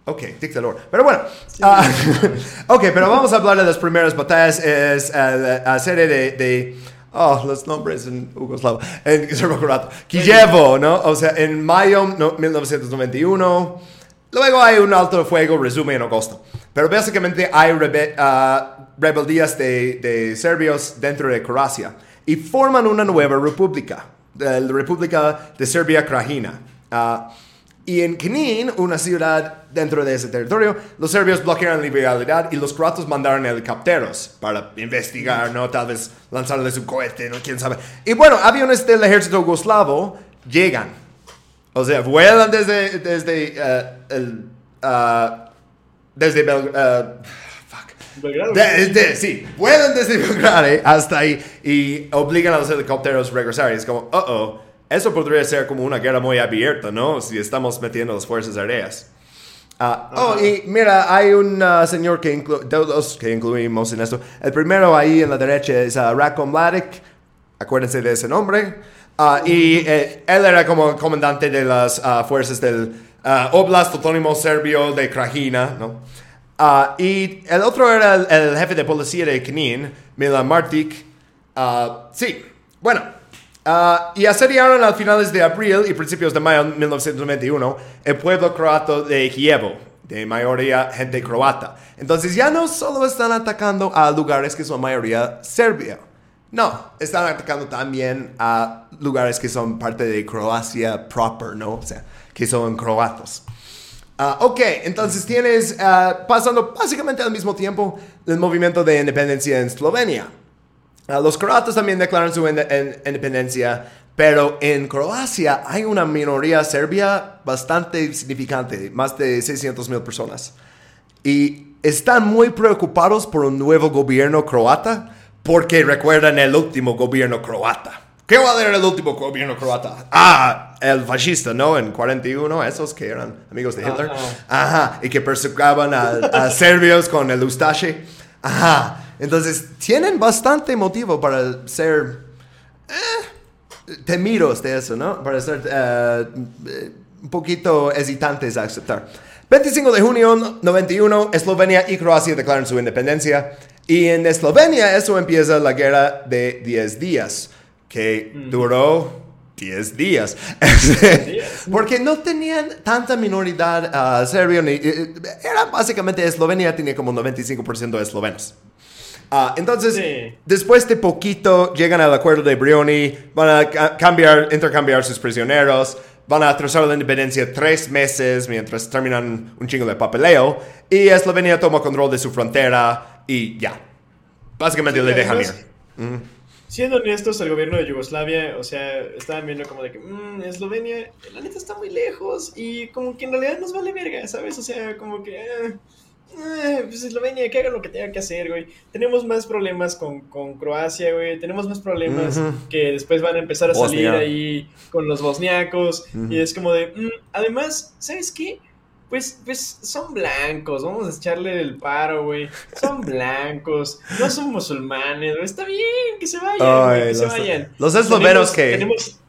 Ok, dictador. Pero bueno, ah, [laughs] ok, pero vamos a hablar de las primeras batallas. Es ah, la serie de, de- oh, los nombres en Yugoslavo, en [laughs] serbocroato. Kijevo, ¿no? O sea, en mayo no, 1991, Luego hay un alto fuego, resume en agosto. Pero básicamente hay rebe- ah, rebeldías de, serbios dentro de Croacia y forman una nueva república, la República de Serbia Krajina. Ah, y en Knin, una ciudad dentro de ese territorio, los serbios bloquearon la liberalidad y los croatos mandaron helicópteros para investigar, ¿no? Tal vez lanzarles un cohete, ¿no? ¿Quién sabe? Y bueno, aviones del ejército yugoslavo llegan. O sea, vuelan desde, desde eh, el... ah, desde Bel- ah, fuck. Belgrado. De- de- sí, vuelan desde Belgrado hasta ahí y obligan a los helicópteros a regresar. Y es como, uh oh, eso podría ser como una guerra muy abierta, ¿no? Si estamos metiendo las fuerzas aéreas. Ah, oh, y mira, hay un ah, señor que, inclu- dos que incluimos en esto. El primero ahí en la derecha es Ratko Mladic. Acuérdense de ese nombre. Ah, y eh, él era como comandante de las ah, fuerzas del ah, Oblast Autónomo Serbio de Krajina, ¿no? Y el otro era el, jefe de policía de Knin, Milan Martic. Sí, bueno. y asediaron a finales de abril y principios de mayo de 1991 el pueblo croato de Kievo, de mayoría gente croata. Entonces ya no solo están atacando a lugares que son mayoría serbia. No, están atacando también a lugares que son parte de Croacia proper, ¿no? O sea, que son croatos. Ah, ok, entonces tienes, ah, pasando básicamente al mismo tiempo, el movimiento de independencia en Eslovenia. Ah, los croatas también declaran su inde- en- independencia, pero en Croacia hay una minoría serbia bastante significante, más de 600 mil personas. Y están muy preocupados por un nuevo gobierno croata porque recuerdan el último gobierno croata. ¿Qué va a ser el último gobierno croata? Ah, el fascista, ¿no? En 41, esos que eran amigos de Hitler. Ajá, y que perseguaban a, a [laughs] serbios con el Ustache. Ajá, entonces tienen bastante motivo para ser eh, temidos de eso, ¿no? Para ser eh, eh, un poquito hesitantes a aceptar. 25 de junio 91, Eslovenia y Croacia declaran su independencia. Y en Eslovenia eso empieza la guerra de 10 días, que duró 10 [laughs] días. Porque no tenían tanta minoridad ah, serbia, ni, eh, era básicamente Eslovenia tenía como 95% de eslovenos. Ah, entonces, Sí. después de poquito llegan al acuerdo de Brioni, van a ca- cambiar, intercambiar sus prisioneros, van a atrasar la independencia tres meses mientras terminan un chingo de papeleo y Eslovenia toma control de su frontera y ya. Básicamente Sí, le dejan ir. Siendo honestos, el gobierno de Yugoslavia, o sea, estaban viendo como de que, "Mm, Eslovenia, la neta está muy lejos y como que en realidad nos vale verga, ¿sabes? O sea, como que, ah, ah, pues Eslovenia, que haga lo que tenga que hacer, güey. Tenemos más problemas con, con Croacia, güey. Tenemos más problemas que después van a empezar a salir ahí con los bosniacos. Y es como de, "Mm, además, ¿sabes qué? Pues, pues son blancos, vamos a echarle el paro, güey. Son [laughs] blancos, no son musulmanes, güey. Está bien, que se vayan, Ay, que se los- vayan. los eslovenos que- Tenemos,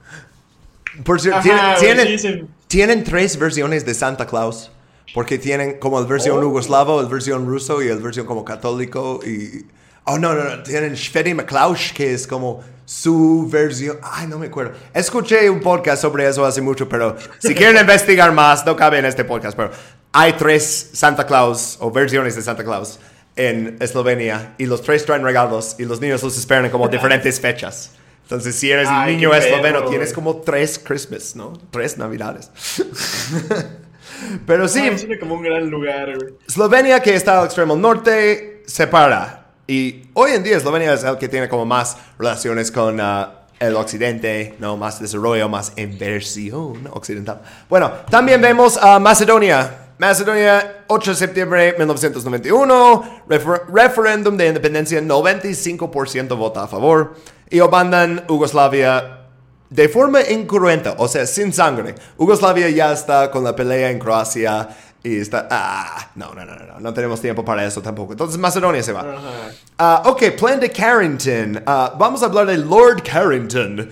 Por cierto, Ajá, tienen, güey, tienen- tres versiones de Santa Claus. Porque tienen como el versión Oh. yugoslavo, el versión ruso y el versión como católico. Y. Oh, no, no, no. Tienen Sveti Maklaus, que es como su versión. Ay, no me acuerdo. Escuché un podcast sobre eso hace mucho, pero si [laughs] quieren investigar más, no cabe en este podcast. Pero hay tres Santa Claus o versiones de Santa Claus en Eslovenia. Y los tres traen regalos y los niños los esperan como [laughs] diferentes fechas. Entonces, si eres un Ay, niño esloveno, tienes como tres Christmas, ¿no? Tres Navidades. [laughs] Pero sí, como un gran lugar. Eslovenia, que está al extremo norte, separa. Y hoy en día Eslovenia es el que tiene como más relaciones con ah, el occidente, ¿no? Más desarrollo, más inversión occidental. Bueno, también vemos a Macedonia. Macedonia, 8 de septiembre de 1991, refer- referéndum de independencia, 95% vota a favor. Y abandonan Yugoslavia de forma incruenta, o sea, sin sangre. Yugoslavia ya está con la pelea en Croacia y está... Ah, no, no, no, no, no, no tenemos tiempo para eso tampoco. Entonces Macedonia se va. Ah, ok, plan de Carrington. Ah, vamos a hablar de Lord Carrington.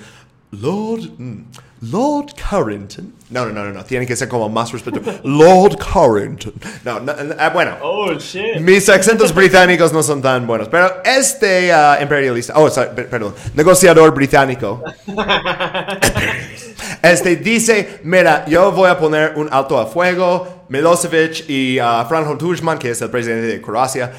Lord, mm, Lord Carrington. No, no, no, no, no. Tiene que ser como más respeto. Lord Carrington. No, no, no, ah, bueno. Oh, shit. Mis acentos británicos no son tan buenos, pero este ah, imperialista, oh, sorry, per- perdón, negociador británico, [laughs] este dice, mira, yo voy a poner un alto a fuego, Milosevic y ah, Franjo Tuđman, que es el presidente de Croacia,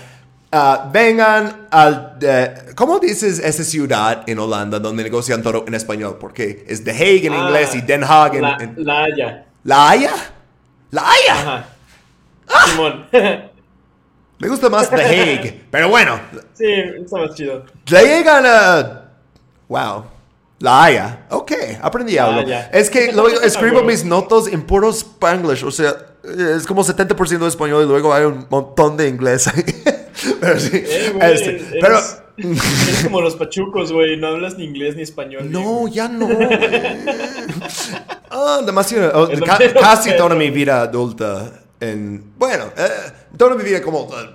ah, vengan al, eh, ¿cómo dices esa ciudad en Holanda donde negocian todo en español? Porque es The Hague en Ah, inglés y Den Haag en... La, en- la Haya. ¿La Haya? ¿La Haya? Ajá. Ah. Simón. [laughs] Me gusta más The Hague, pero bueno, sí, está más chido. Le llegan a... Wow. La Haya. Ok, aprendí La algo. Haya. Es que [laughs] luego escribo mis notas en puro Spanglish. O sea, es como 70% de español y luego hay un montón de inglés. [laughs] pero sí. Eh, güey, este, eres- pero... Eres como los pachucos, güey. No hablas ni inglés ni español. No, ya no. [laughs] Ah, demasiado. oh, ca- casi peor. toda mi vida adulta. En, bueno, eh, toda mi vida como eh,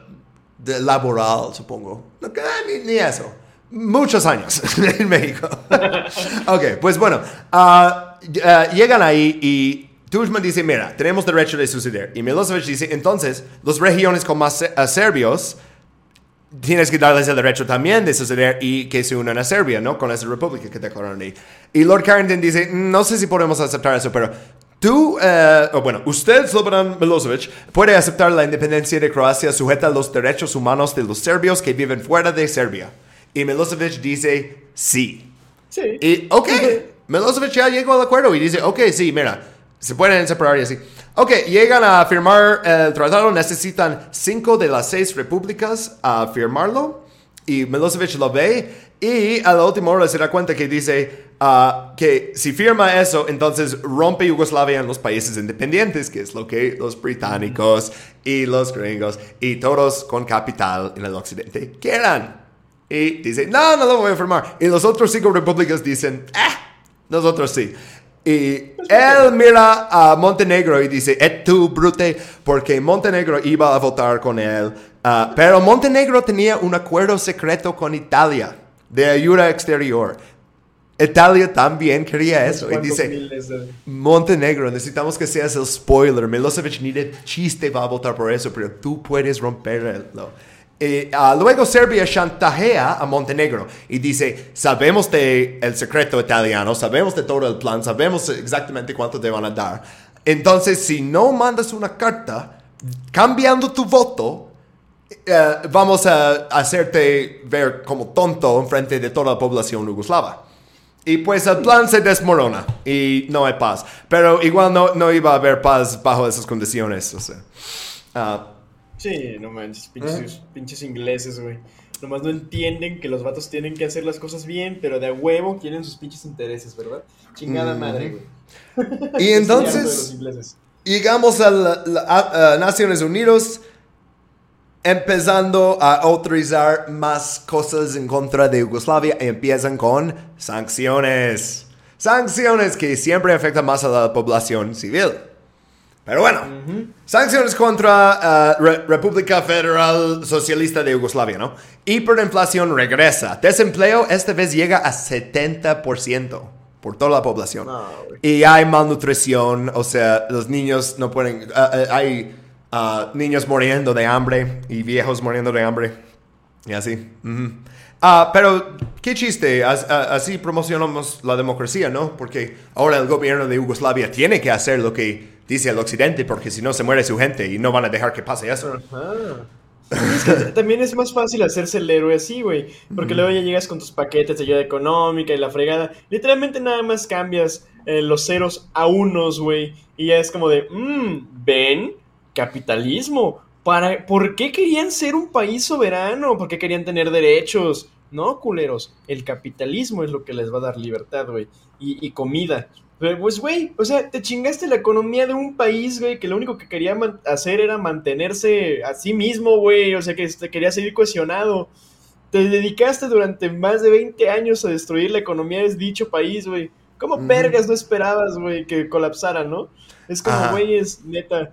de laboral, supongo. No, que- ni, ni eso. Muchos años [laughs] en México. [laughs] ok, pues bueno. ah, eh, llegan ahí y Tuđman dice, mira, tenemos derecho de suceder. Y Milosevic dice, entonces, las regiones con más eh, serbios tienes que darles el derecho también de suceder y que se unan a Serbia, ¿no? Con esa república que declararon ahí. Y Lord Carrington dice, no sé si podemos aceptar eso, pero tú, eh, o bueno, usted, Slobodan Milosevic, puede aceptar la independencia de Croacia sujeta a los derechos humanos de los serbios que viven fuera de Serbia. Y Milosevic dice, sí. Sí. Y, ok, Milosevic ya llegó al acuerdo y dice, ok, sí, mira, se pueden separar y así. Ok, llegan a firmar el tratado, necesitan cinco de las seis repúblicas a firmarlo. Y Milosevic lo ve y a la última hora se da cuenta que dice ah, que si firma eso, entonces rompe Yugoslavia en los países independientes, que es lo que los británicos y los gringos y todos con capital en el occidente quieran. Y dice, no, no lo voy a firmar. Y los otros cinco repúblicas dicen, ah, nosotros sí. Y él mira a Montenegro y dice, et tu brute, porque Montenegro iba a votar con él. Ah, pero Montenegro tenía un acuerdo secreto con Italia de ayuda exterior. Italia también quería eso. Y ¿Cuántos dice, Montenegro, necesitamos que seas el spoiler. Milosevic ni de chiste va a votar por eso, pero tú puedes romperlo. Eh, ah, luego Serbia chantajea a Montenegro y dice, sabemos de el secreto italiano, sabemos de todo el plan, sabemos exactamente cuánto te van a dar. Entonces, si no mandas una carta cambiando tu voto, eh, vamos a hacerte ver como tonto en frente de toda la población yugoslava. Y pues el plan se desmorona y no hay paz. Pero igual no, no iba a haber paz bajo esas condiciones. O sea. Ah, Sí, no manches, pinches, pinches ingleses, güey. Nomás no entienden que los vatos tienen que hacer las cosas bien, pero de a huevo quieren sus pinches intereses, ¿verdad? Chingada madre, güey. y [laughs] entonces llegamos a, la- la- a- a Naciones Unidas empezando a autorizar más cosas en contra de Yugoslavia y empiezan con sanciones. Sanciones que siempre afectan más a la población civil. Pero bueno, sanciones contra ah, Re- República Federal Socialista de Yugoslavia, ¿no? Hiperinflación regresa. Desempleo esta vez llega a 70% por toda la población. No, güey. y hay malnutrición, o sea, los niños no pueden... ah, ah, hay ah, niños muriendo de hambre y viejos muriendo de hambre. Y así. Ah, pero qué chiste, as- así promocionamos la democracia, ¿no? Porque ahora el gobierno de Yugoslavia tiene que hacer lo que dice el occidente, porque si no se muere su gente y no van a dejar que pase eso. Es que [laughs] también es más fácil hacerse el héroe así, güey. Porque luego ya llegas con tus paquetes de ayuda económica y la fregada. Literalmente nada más cambias eh, los ceros a unos, güey. Y ya es como de, mmm, ven, capitalismo. Para, ¿Por qué querían ser un país soberano? ¿Por qué querían tener derechos? No, culeros. El capitalismo es lo que les va a dar libertad, güey. Y, y comida. Pues, güey, o sea, te chingaste la economía de un país, güey, que lo único que quería hacer era mantenerse a sí mismo, güey, o sea, que este, quería seguir cohesionado. Te dedicaste durante más de 20 años a destruir la economía de dicho país, güey. ¿Cómo Ujú. vergas no esperabas, güey, que colapsara, no? Es como, güey, es neta.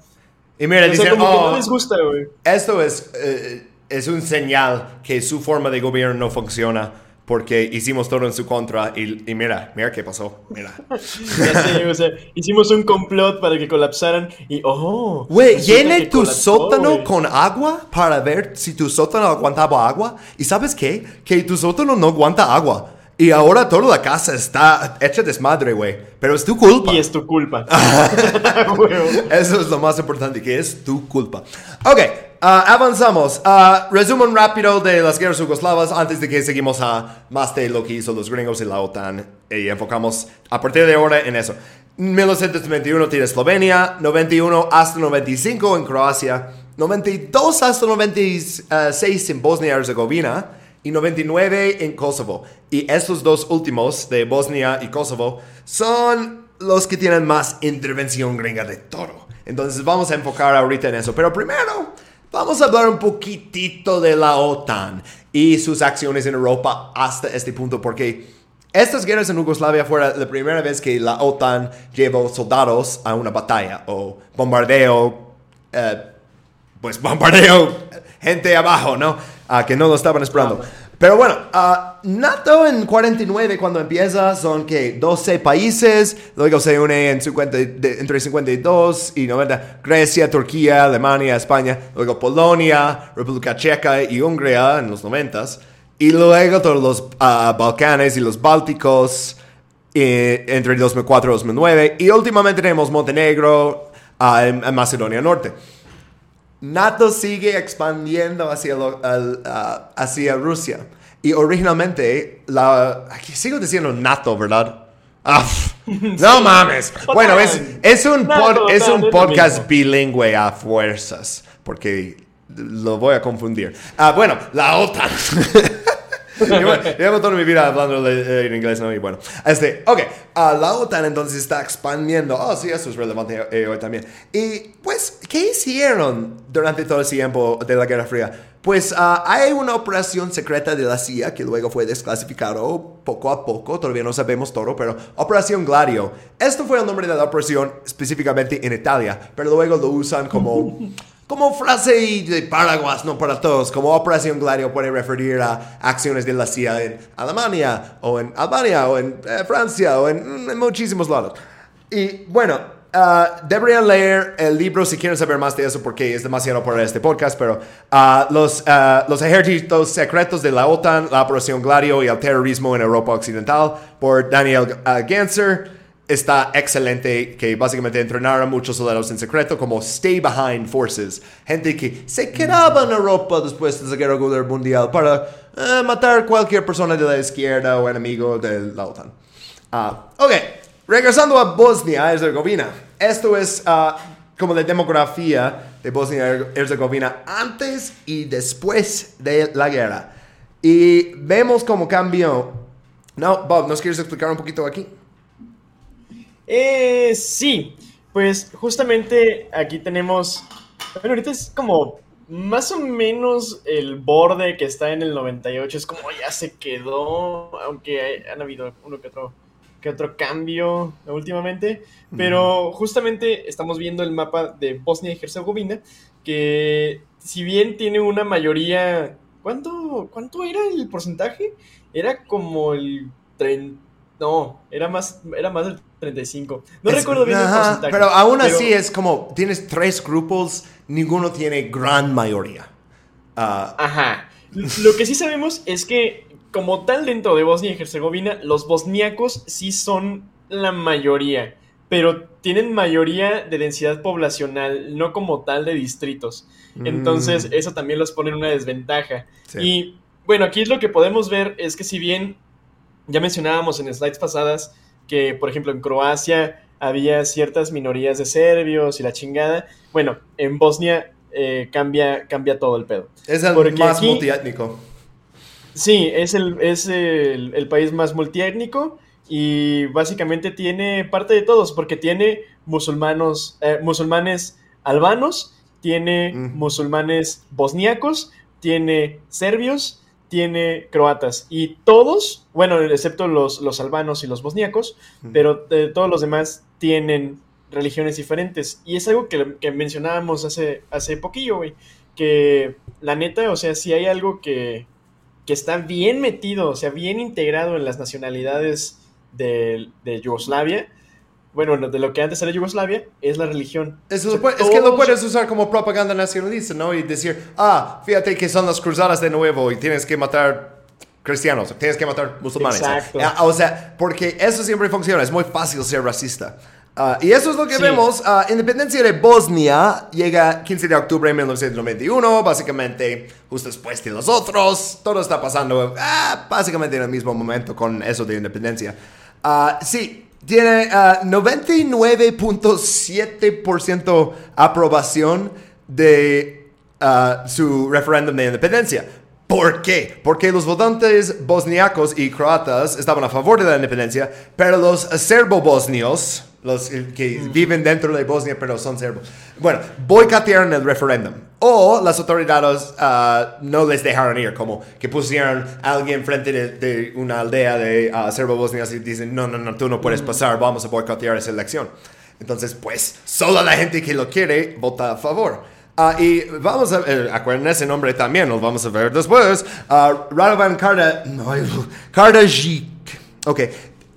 Y mira, O sea, dicen, que "Oh, no les gusta, güey. esto es, eh, es un señal que su forma de gobierno no funciona. Porque hicimos todo en su contra y, y mira, mira qué pasó, mira. [laughs] Ya sé, o sea, hicimos un complot para que colapsaran y ¡oh! Güey, llene tu colapsó, sótano güey. con agua para ver si tu sótano aguantaba agua. ¿Y sabes qué? Que tu sótano no aguanta agua. Y ahora toda la casa está hecha desmadre, güey. Pero es tu culpa. Y es tu culpa. [laughs] [laughs] Eso es lo más importante, que es tu culpa. Ok, avanzamos. Ah, resumen rápido de las guerras yugoslavas antes de que seguimos a más de lo que hizo los gringos y la OTAN. Y enfocamos a partir de ahora en eso. 1991 tiene Eslovenia, 91 hasta 95 en Croacia, 92 hasta 96 en Bosnia y Herzegovina y 99 en Kosovo. Y estos dos últimos, de Bosnia y Kosovo, son los que tienen más intervención gringa de todo. Entonces vamos a enfocar ahorita en eso. Pero primero, vamos a hablar un poquitito de la OTAN y sus acciones en Europa hasta este punto, porque estas guerras en Yugoslavia fueron la primera vez que la OTAN llevó soldados a una batalla o bombardeo, eh, pues bombardeo, gente abajo, ¿no? Ah, que no lo estaban esperando. Pero bueno, ah, NATO en 49 cuando empieza son que 12 países, luego se une en 50, de- entre 52 y 90 Grecia, Turquía, Alemania, España, luego Polonia, República Checa y Hungría en los 90 y luego todos los ah, Balcanes y los Bálticos eh, entre 2004 y 2009 y últimamente tenemos Montenegro en- en Macedonia Norte. NATO sigue expandiendo hacia, lo- al- ah, hacia Rusia. Y originalmente, la, aquí sigo diciendo NATO, ¿verdad? Ah, [laughs] no mames. Bueno, es, es un, pod- es un podcast bilingüe a fuerzas, porque lo voy a confundir. Ah, bueno, la OTAN. [laughs] [laughs] Llevo, toda mi vida hablando de- eh, en inglés, ¿no? Y bueno, este, ok, ah, la OTAN entonces está expandiendo. Oh, sí, eso es relevante eh, hoy también. Y pues, ¿qué hicieron durante todo el tiempo de la Guerra Fría? Pues ah, hay una operación secreta de la CIA que luego fue desclasificado poco a poco, todavía no sabemos todo, pero Operación Gladio. Esto fue el nombre de la operación específicamente en Italia, pero luego lo usan como [laughs] como frase de paraguas, no para todos, como Operación Gladio puede referir a acciones de la CIA en Alemania, o en Albania, o en eh, Francia, o en, en muchísimos lados. Y bueno, ah, deberían leer el libro si quieren saber más de eso, porque es demasiado para este podcast, pero ah, los, ah, los ejércitos secretos de la OTAN, la Operación Gladio y el terrorismo en Europa Occidental, por Daniel ah, Ganser está excelente, que básicamente entrenaron a muchos soldados en secreto como Stay Behind Forces, gente que se quedaba en Europa después de la Guerra Mundial para eh, matar cualquier persona de la izquierda o enemigo de la OTAN. Ah, ok, regresando a Bosnia Herzegovina. Esto es ah, como la demografía de Bosnia Herzegovina antes y después de la guerra. Y vemos cómo cambió. No, Bob, ¿nos quieres explicar un poquito aquí? Eh, sí, pues justamente aquí tenemos, bueno, ahorita es como más o menos el borde que está en el 98, es como ya se quedó, aunque hay- han habido uno que otro, que otro cambio últimamente, pero justamente estamos viendo el mapa de Bosnia y Herzegovina, que si bien tiene una mayoría, ¿cuánto, cuánto era el porcentaje? Era como el 30, no, era más, era más del 35. No Es- recuerdo bien el porcentaje. Pero aún pero- así es como, tienes tres grupos, ninguno tiene gran mayoría. Ah, Ajá. Lo que sí sabemos es que, como tal, dentro de Bosnia y Herzegovina, los bosniacos sí son la mayoría, pero tienen mayoría de densidad poblacional, no como tal de distritos. Entonces, Mm. eso también los pone en una desventaja. Sí. Y bueno, aquí es lo que podemos ver es que si bien ya mencionábamos en slides pasadas que, por ejemplo, en Croacia había ciertas minorías de serbios y la chingada, bueno, en Bosnia eh, cambia, cambia todo el pedo. es el porque más aquí- multiétnico. Sí, es el, es el, el país más multiétnico y básicamente tiene parte de todos, porque tiene musulmanos, eh, musulmanes albanos, tiene Mm. musulmanes bosniacos, tiene serbios, tiene croatas y todos, bueno, excepto los, los albanos y los bosniacos, Mm. pero eh, todos los demás tienen religiones diferentes. Y es algo que, que mencionábamos hace, hace poquillo, güey, que la neta, o sea, si hay algo que, que está bien metido, o sea, bien integrado en las nacionalidades de, de Yugoslavia, bueno, de lo que antes era Yugoslavia, es la religión. Eso O sea, lo puede- es que lo puedes usar como propaganda nacionalista, ¿no? Y decir, ah, fíjate que son las cruzadas de nuevo y tienes que matar cristianos, tienes que matar musulmanes. Exacto. Ah, o sea, porque eso siempre funciona, es muy fácil ser racista. Ah, y eso es lo que Sí. vemos. ah, independencia de Bosnia llega 15 de octubre de 1991, básicamente justo después de los otros. Todo está pasando ah, básicamente en el mismo momento con eso de independencia. Sí, tiene ah, 99.7% aprobación de ah, su referéndum de independencia. ¿Por qué? Porque los votantes bosniacos y croatas estaban a favor de la independencia, pero los serbo-bosnios, los eh, que viven dentro de Bosnia pero son serbos, bueno, boicotearon el referéndum. O las autoridades ah, no les dejaron ir, como que pusieron a alguien frente de, de una aldea de ah, serbo-bosnios y dicen, no, no, no, tú no puedes pasar, vamos a boicotear esa elección. Entonces, pues, solo la gente que lo quiere vota a favor. Ah, y vamos a ver, acuérdense ese nombre también, lo vamos a ver después. Radovan Karda, no, [laughs] Kardajic. Ok,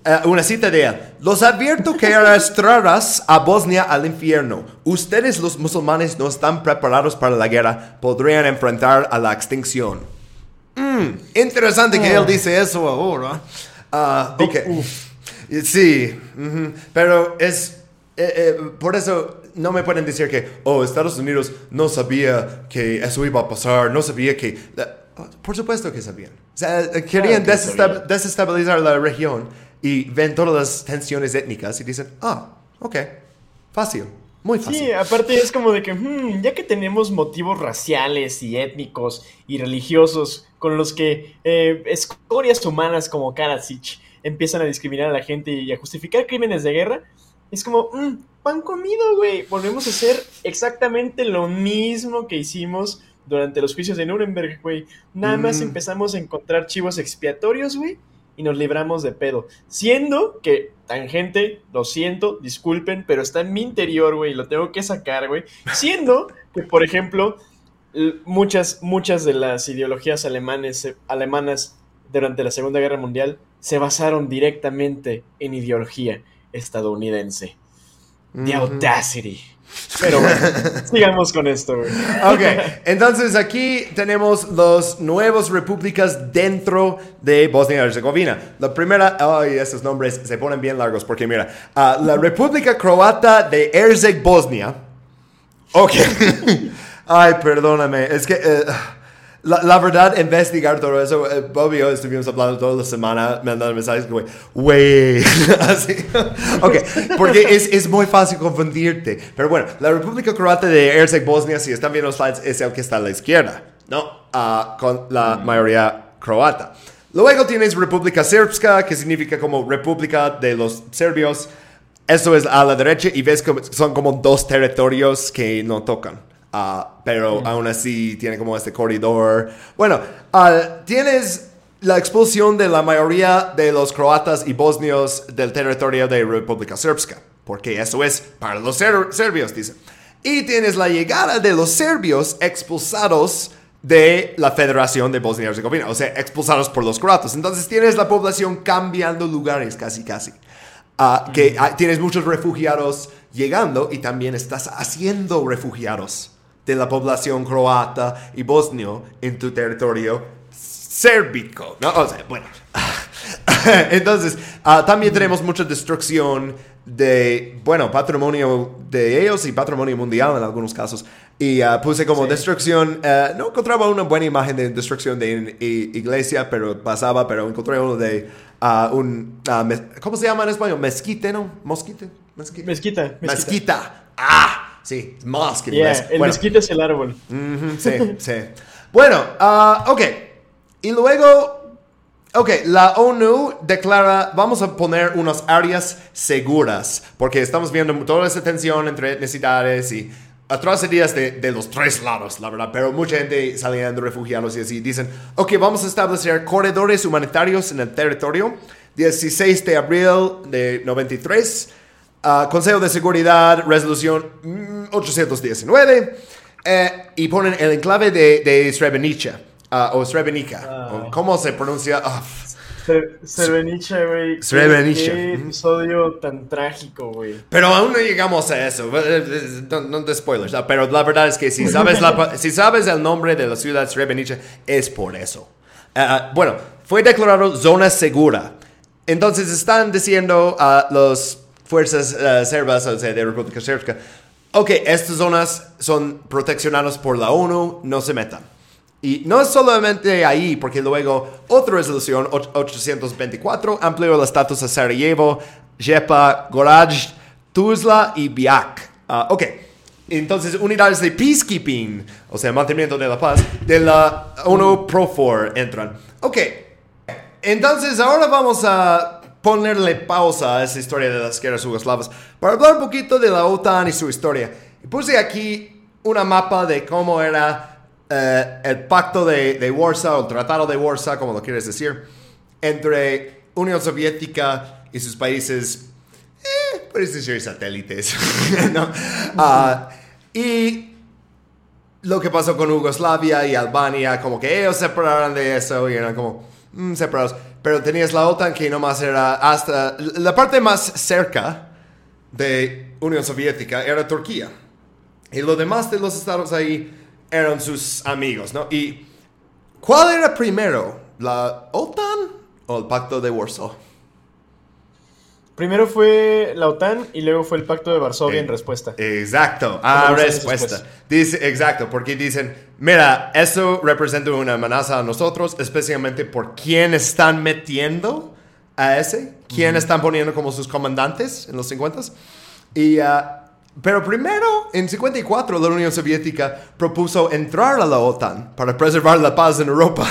eh, una cita de él. Los advierto que arrastrarás a Bosnia al infierno. Ustedes los musulmanes no están preparados para la guerra, podrían enfrentar a la extinción. Mm, interesante que él dice eso ahora. Ah, ok. Sí, pero es... eh, eh, por eso no me pueden decir que, oh, Estados Unidos no sabía que eso iba a pasar, no sabía que... oh, por supuesto que sabían. O sea, querían que desestab- sabían. desestabilizar la región y ven todas las tensiones étnicas y dicen, ah, ok, fácil, muy fácil. Sí, aparte es como de que, hmm, ya que tenemos motivos raciales y étnicos y religiosos con los que eh, escorias humanas como Karadzic empiezan a discriminar a la gente y a justificar crímenes de guerra, es como, mm, pan comido, güey. Volvemos a hacer exactamente lo mismo que hicimos durante los juicios de Nuremberg, güey. Nada más Mm. empezamos a encontrar chivos expiatorios, güey, y nos libramos de pedo. Siendo que, tangente, lo siento, disculpen, pero está en mi interior, güey, lo tengo que sacar, güey. Siendo que, por ejemplo, muchas, muchas de las ideologías alemanes, eh, alemanas durante la Segunda Guerra Mundial se basaron directamente en ideología estadounidense. The audacity. Pero bueno, [laughs] sigamos con esto, güey. Ok, entonces aquí tenemos los nuevos repúblicas dentro de Bosnia y Herzegovina. La primera, ay, esos nombres se ponen bien largos porque mira, ah, la República Croata de Herzeg Bosnia. Ok, [laughs] ay, perdóname, es que eh, la, la verdad, investigar todo eso, eh, Bobby y yo estuvimos hablando toda la semana, mandando mensajes, güey, güey, [laughs] así. ok, porque es, es muy fácil confundirte. Pero bueno, la República Croata de Herzeg Bosnia, si están viendo los slides, es el que está a la izquierda, ¿no? Ah, con la mayoría croata. Luego tienes República Srpska, que significa como República de los Serbios. Eso es a la derecha y ves que son como dos territorios que no tocan. Ah, pero aún así tiene como este corredor. Bueno, ah, tienes la expulsión de la mayoría de los croatas y bosnios del territorio de República Srpska. Porque eso es para los ser- serbios, dice. Y tienes la llegada de los serbios expulsados de la Federación de Bosnia y Herzegovina, o sea, expulsados por los croatas. Entonces tienes la población cambiando lugares casi, casi. Ah, que tienes muchos refugiados llegando y también estás haciendo refugiados de la población croata y bosnio en tu territorio sérbico, ¿no? O sea, bueno. [laughs] Entonces, ah, también tenemos mucha destrucción de, bueno, patrimonio de ellos y patrimonio mundial en algunos casos. Y ah, puse como Sí. destrucción, eh, no encontraba una buena imagen de destrucción de iglesia, pero pasaba, pero encontré uno de ah, un, ah, ¿cómo se llama en español? Mezquite, ¿no? Mosquite. Mezquite. Mezquita, mezquita. Mezquita. Ah, sí, mosque. Yeah, mez- el bueno. mezquita es el árbol. Sí, [laughs] sí. Bueno, ah, ok. Y luego, ok, la ONU declara, vamos a poner unas áreas seguras, porque estamos viendo toda esa tensión entre etnicidades y atrocidades de, de los tres lados, la verdad, pero mucha gente saliendo, refugiados y así, dicen, ok, vamos a establecer corredores humanitarios en el territorio, 16 de abril de 93. Ah, Consejo de Seguridad, resolución mm, 819, eh, y ponen el enclave de, de Srebrenica. ah, o Srebrenica. Ah. o ¿Cómo se pronuncia? Sre- Srebrenica, güey. Srebrenica. Qué episodio tan trágico, güey. Pero aún no llegamos a eso. Eh, No, no de spoilers. ¿no? Pero la verdad es que si sabes, la- [laughs] si sabes el nombre de la ciudad Srebrenica, es por eso. Ah, bueno, fue declarado zona segura. Entonces están diciendo a las fuerzas eh, serbas, o sea, de República Sérbica, ok, estas zonas son proteccionadas por la ONU, no se metan. Y no es solamente ahí, porque luego otra resolución, och- 824, amplió el estatus a Sarajevo, Jepa, Goraj, Tuzla y Biak. Ah, ok, entonces unidades de peacekeeping, o sea, mantenimiento de la paz, de la ONU Profor entran. Ok, entonces ahora vamos a ponerle pausa a esa historia de las guerras yugoslavas para hablar un poquito de la OTAN y su historia. Y puse aquí una mapa de cómo era eh, el pacto de, de Warsaw, el tratado de Warsaw, como lo quieres decir, entre Unión Soviética y sus países, eh, puedes decir satélites, [laughs] ¿no? Ah, y lo que pasó con Yugoslavia y Albania, como que ellos se separaron de eso y eran como mm, separados. Pero tenías la OTAN que nomás era hasta la parte más cerca de Unión Soviética era Turquía. Y lo demás de los estados ahí eran sus amigos, ¿no? ¿Y cuál era primero? ¿La OTAN o el Pacto de Warsaw? Primero fue la OTAN y luego fue el Pacto de Varsovia Eh, en respuesta. Exacto. Ah, dos años respuesta. Dice, exacto, porque dicen, mira, eso representa una amenaza a nosotros, especialmente por quién están metiendo a ese, quién están poniendo como sus comandantes en los 50 y ah, pero primero, en 54, la Unión Soviética propuso entrar a la OTAN para preservar la paz en Europa.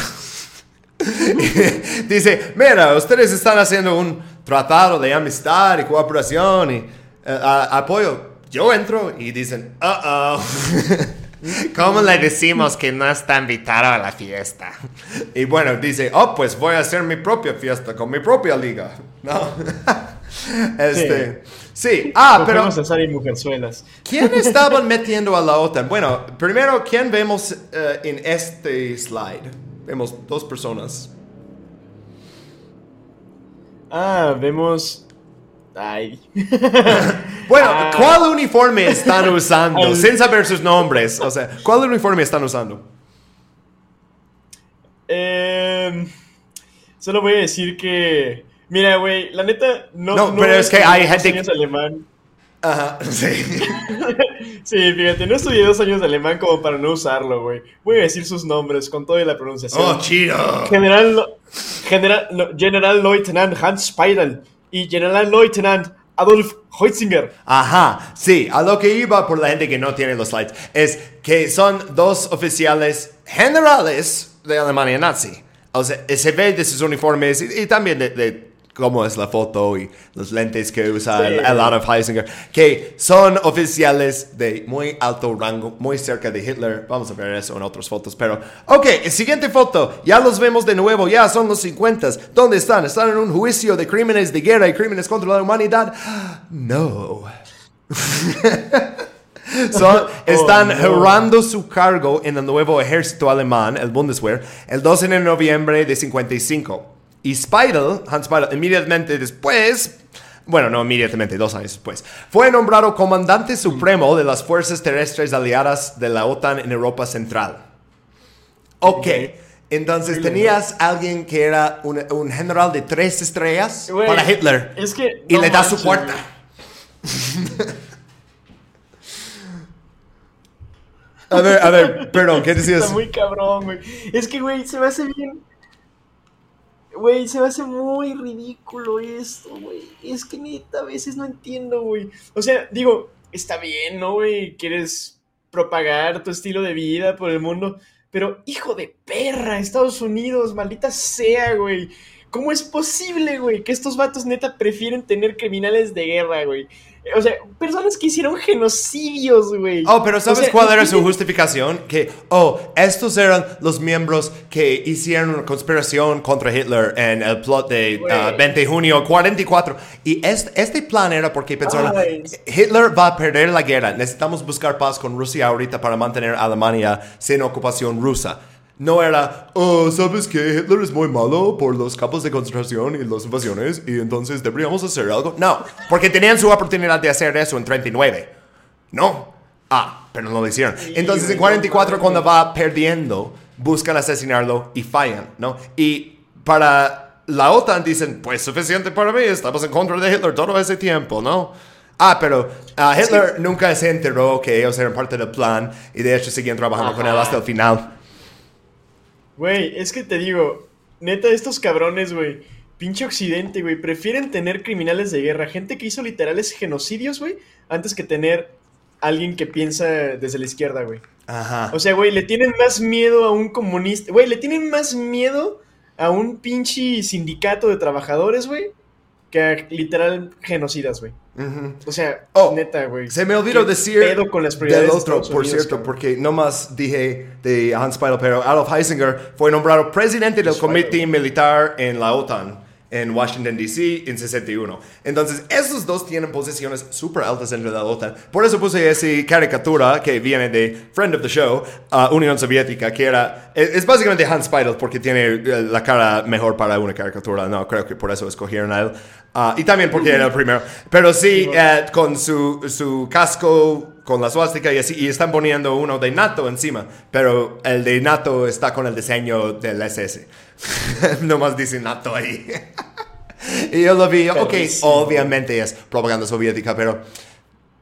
[laughs] Dice, mira, ustedes están haciendo un tratado de amistad y cooperación y eh, apoyo. Yo entro y dicen, uh oh. [laughs] ¿Cómo le decimos que no está invitado a la fiesta? Y bueno, dice, oh, pues voy a hacer mi propia fiesta con mi propia liga. ¿No? [laughs] este, sí. Ah, pero y Mujerzuelas. ¿quién [laughs] estaban metiendo a la OTAN? Bueno, primero, ¿quién vemos eh, en este slide? Vemos dos personas. Ah, vemos. Ay. [laughs] Bueno, Ah. ¿cuál uniforme están usando? Sin saber sus nombres. O sea, ¿cuál uniforme están usando? Em, solo voy a decir que. Mira, güey, la neta, no. No, pero es que hay gente alemán. Ajá, [laughs] sí. Sí, fíjate, no estudié dos años de alemán como para no usarlo, güey. Voy a decir sus nombres con toda la pronunciación. Oh, chido. General, General, no, General Leutnant Hans Speidel y General Leutnant Adolf Heutzinger. Ajá, sí, a lo que iba por la gente que no tiene los slides es que son dos oficiales generales de Alemania nazi. O sea, se ve de sus uniformes y, y también de, de cómo es la foto y los lentes que usa Sí. el, el Adolf Heisinger, que son oficiales de muy alto rango, muy cerca de Hitler. Vamos a ver eso en otras fotos, pero... Ok, siguiente foto, ya los vemos de nuevo, ya son los 50. ¿Dónde están? ¿Están en un juicio de crímenes de guerra y crímenes contra la humanidad? No. [laughs] Son- están no. jurando su cargo en el nuevo ejército alemán, el Bundeswehr, el 12 de noviembre de 55. Y Speidel, Hans Speidel, inmediatamente después, bueno, no inmediatamente, dos años después, fue nombrado comandante supremo de las fuerzas terrestres aliadas de la OTAN en Europa Central. Ok, entonces tenías alguien que era un, un general de tres estrellas Güey, para Hitler Es que. y no le da su puerta. A ver, a ver, perdón, ¿qué [laughs] decías? Está muy cabrón, güey. Es que, güey, se me hace bien. Güey, se me hace muy ridículo esto, güey. Es que neta, a veces no entiendo, güey. O sea, digo, está bien, ¿no, güey? Quieres propagar tu estilo de vida por el mundo. Pero, hijo de perra, Estados Unidos, maldita sea, güey. ¿Cómo es posible, güey, que estos vatos neta prefieren tener criminales de guerra, güey? O sea, personas que hicieron genocidios, güey. Oh, pero ¿sabes O sea, cuál era su justificación? Que, oh, estos eran los miembros que hicieron una conspiración contra Hitler en el plot de ah, 20 de junio 44. Y este, este plan era porque pensaron, Ay. Hitler va a perder la guerra, necesitamos buscar paz con Rusia ahorita para mantener a Alemania sin ocupación rusa. No era, oh, ¿sabes que Hitler es muy malo por los campos de concentración y las invasiones y entonces deberíamos hacer algo? No, porque tenían su oportunidad de hacer eso en 39. No. Ah, pero no lo hicieron. Entonces en 44 cuando va perdiendo, buscan asesinarlo y fallan, ¿no? Y para la OTAN dicen, pues suficiente para mí, estamos en contra de Hitler todo ese tiempo, ¿no? Ah, pero ah, Hitler nunca se enteró que ellos eran parte del plan y de hecho siguen trabajando con él hasta el final. Güey, es que te digo, neta, estos cabrones, güey, pinche occidente, güey, prefieren tener criminales de guerra, gente que hizo literales genocidios, güey, antes que tener alguien que piensa desde la izquierda, güey. Ajá. O sea, güey, le tienen más miedo a un comunista, güey, le tienen más miedo a un pinche sindicato de trabajadores, güey, que a literal genocidas, güey. O sea, Oh, neta, güey. Se me olvidó ¿Qué decir con las del de otro, por Unidos, cierto, cabrón? porque nomás dije de Hans Speidel, pero Adolf Heisinger fue nombrado presidente del comité militar en la OTAN en Washington, D.C. en 61. Entonces, esos dos tienen posiciones súper altas dentro de la OTAN. Por eso puse esa caricatura que viene de Friend of the Show, uh, Unión Soviética, que era, es, es básicamente Hans Speidel porque tiene eh, la cara mejor para una caricatura. No, creo que por eso escogieron a él. Ah, y también porque era el primero. Pero sí, eh, con su, su casco, con la suástica y así, y están poniendo uno de NATO encima. Pero el de NATO está con el diseño del SS. [laughs] Nomás dice NATO ahí. [laughs] y yo lo vi, ok, obviamente es propaganda soviética, pero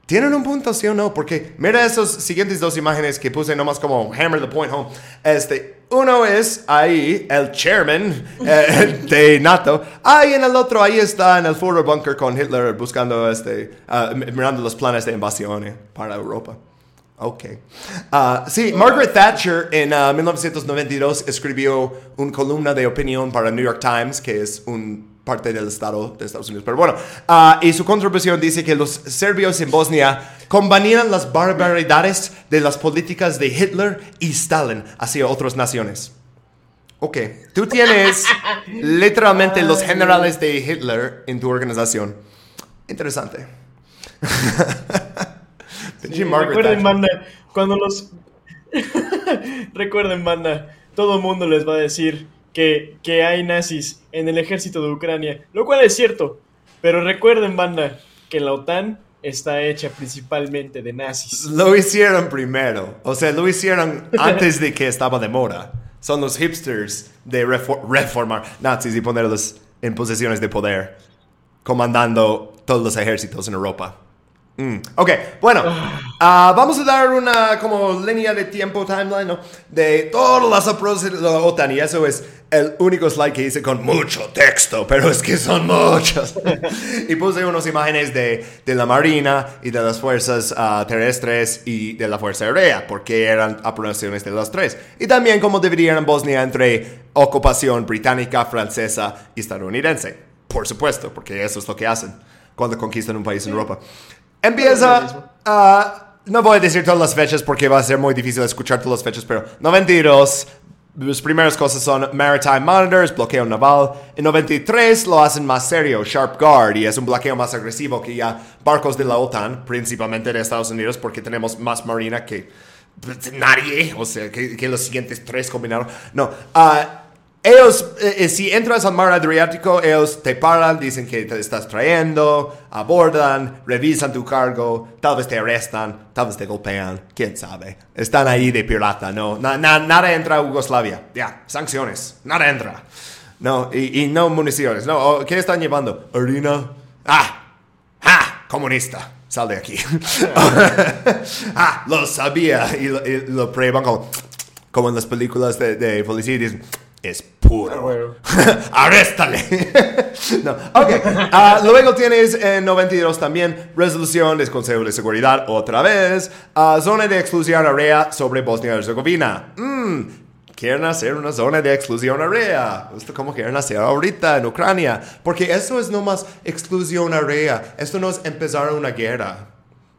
tienen un punto, sí o no, porque mira esos siguientes dos imágenes que puse nomás como hammer the point home. Este, uno es ahí, el chairman [laughs] eh, de NATO. Ahí en el otro, ahí está en el Führer Bunker con Hitler buscando, este, ah, mirando los planes de invasión eh, para Europa. Ok. Ah, sí, Margaret Thatcher en ah, 1992 escribió una columna de opinión para New York Times, que es un parte del Estado de Estados Unidos. Pero bueno, ah, y su contribución dice que los serbios en Bosnia combanían las barbaridades de las políticas de Hitler y Stalin hacia otras naciones. Ok, tú tienes [laughs] literalmente los generales de Hitler en tu organización. Interesante. [laughs] Sí, recuerden, banda, cuando los... [laughs] recuerden, banda, todo el mundo les va a decir que, que hay nazis en el ejército de Ucrania, lo cual es cierto, pero recuerden, banda, que la OTAN está hecha principalmente de nazis. Lo hicieron primero. O sea, lo hicieron antes de que estaba de moda. Son los hipsters de refor- reformar nazis y ponerlos en posiciones de poder, comandando todos los ejércitos en Europa. Mm, Ok, bueno, ah, vamos a dar una como línea de tiempo, timeline, ¿no? De todas las approaches de la OTAN y eso es el único slide que hice con mucho texto, pero es que son muchos. [laughs] y puse unas imágenes de, de la Marina y de las fuerzas ah, terrestres y de la Fuerza Aérea, porque eran operaciones de las tres. Y también cómo dividían en Bosnia entre ocupación británica, francesa y estadounidense. Por supuesto, porque eso es lo que hacen cuando conquistan un país en Europa. Empieza. ah, no voy a decir todas las fechas porque va a ser muy difícil escuchar todas las fechas, pero 92. Las primeras cosas son Maritime Monitors, bloqueo naval. En 93 lo hacen más serio, Sharp Guard, y es un bloqueo más agresivo que ya barcos de la OTAN, principalmente de Estados Unidos, porque tenemos más marina que nadie, o sea, que, que los siguientes tres combinaron. No, ah, ellos, eh, eh, si entras al mar Adriático, ellos te paran, dicen que te estás trayendo, abordan, revisan tu cargo, tal vez te arrestan, tal vez te golpean, quién sabe. Están ahí de pirata, no, na- na- nada entra a Yugoslavia, ya, sanciones, nada entra. No, y, no municiones, no, ¿qué están llevando? Harina. Ah, ah, comunista, sal de aquí. [laughs] ah, lo sabía, y lo, y lo prueban como, como en las películas de, de policía, y dicen, es puro. Ah, bueno. [laughs] ¡Arréstale! [laughs] no, ok. Ah, luego tienes en 92 también resolución del Consejo de Seguridad, otra vez. Ah, zona de exclusión área sobre Bosnia y Herzegovina. Mm, quieren hacer una zona de exclusión área. Esto como quieren hacer ahorita en Ucrania. Porque eso es no más exclusión área. Esto no es empezar una guerra.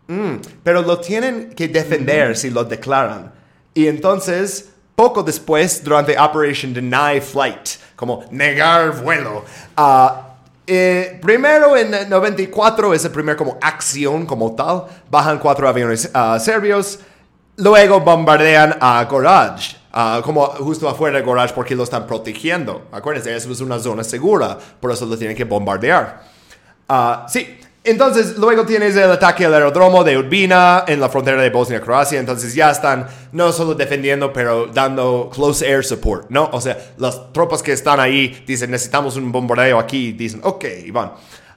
Mm, pero lo tienen que defender si lo declaran. Y entonces, poco después, durante Operation Deny Flight, como negar vuelo, ah, eh, primero en el 94 es el primer como acción como tal, bajan cuatro aviones ah, serbios, luego bombardean a Goraj, ah, como justo afuera del garage porque lo están protegiendo. Acuérdense, eso es una zona segura, por eso lo tienen que bombardear. Sí, entonces luego tienes el ataque al aeródromo de Urbina en la frontera de Bosnia-Croacia, entonces ya están no solo defendiendo, pero dando close air support, ¿no? O sea, las tropas que están ahí dicen necesitamos un bombardeo aquí, dicen ok, y van.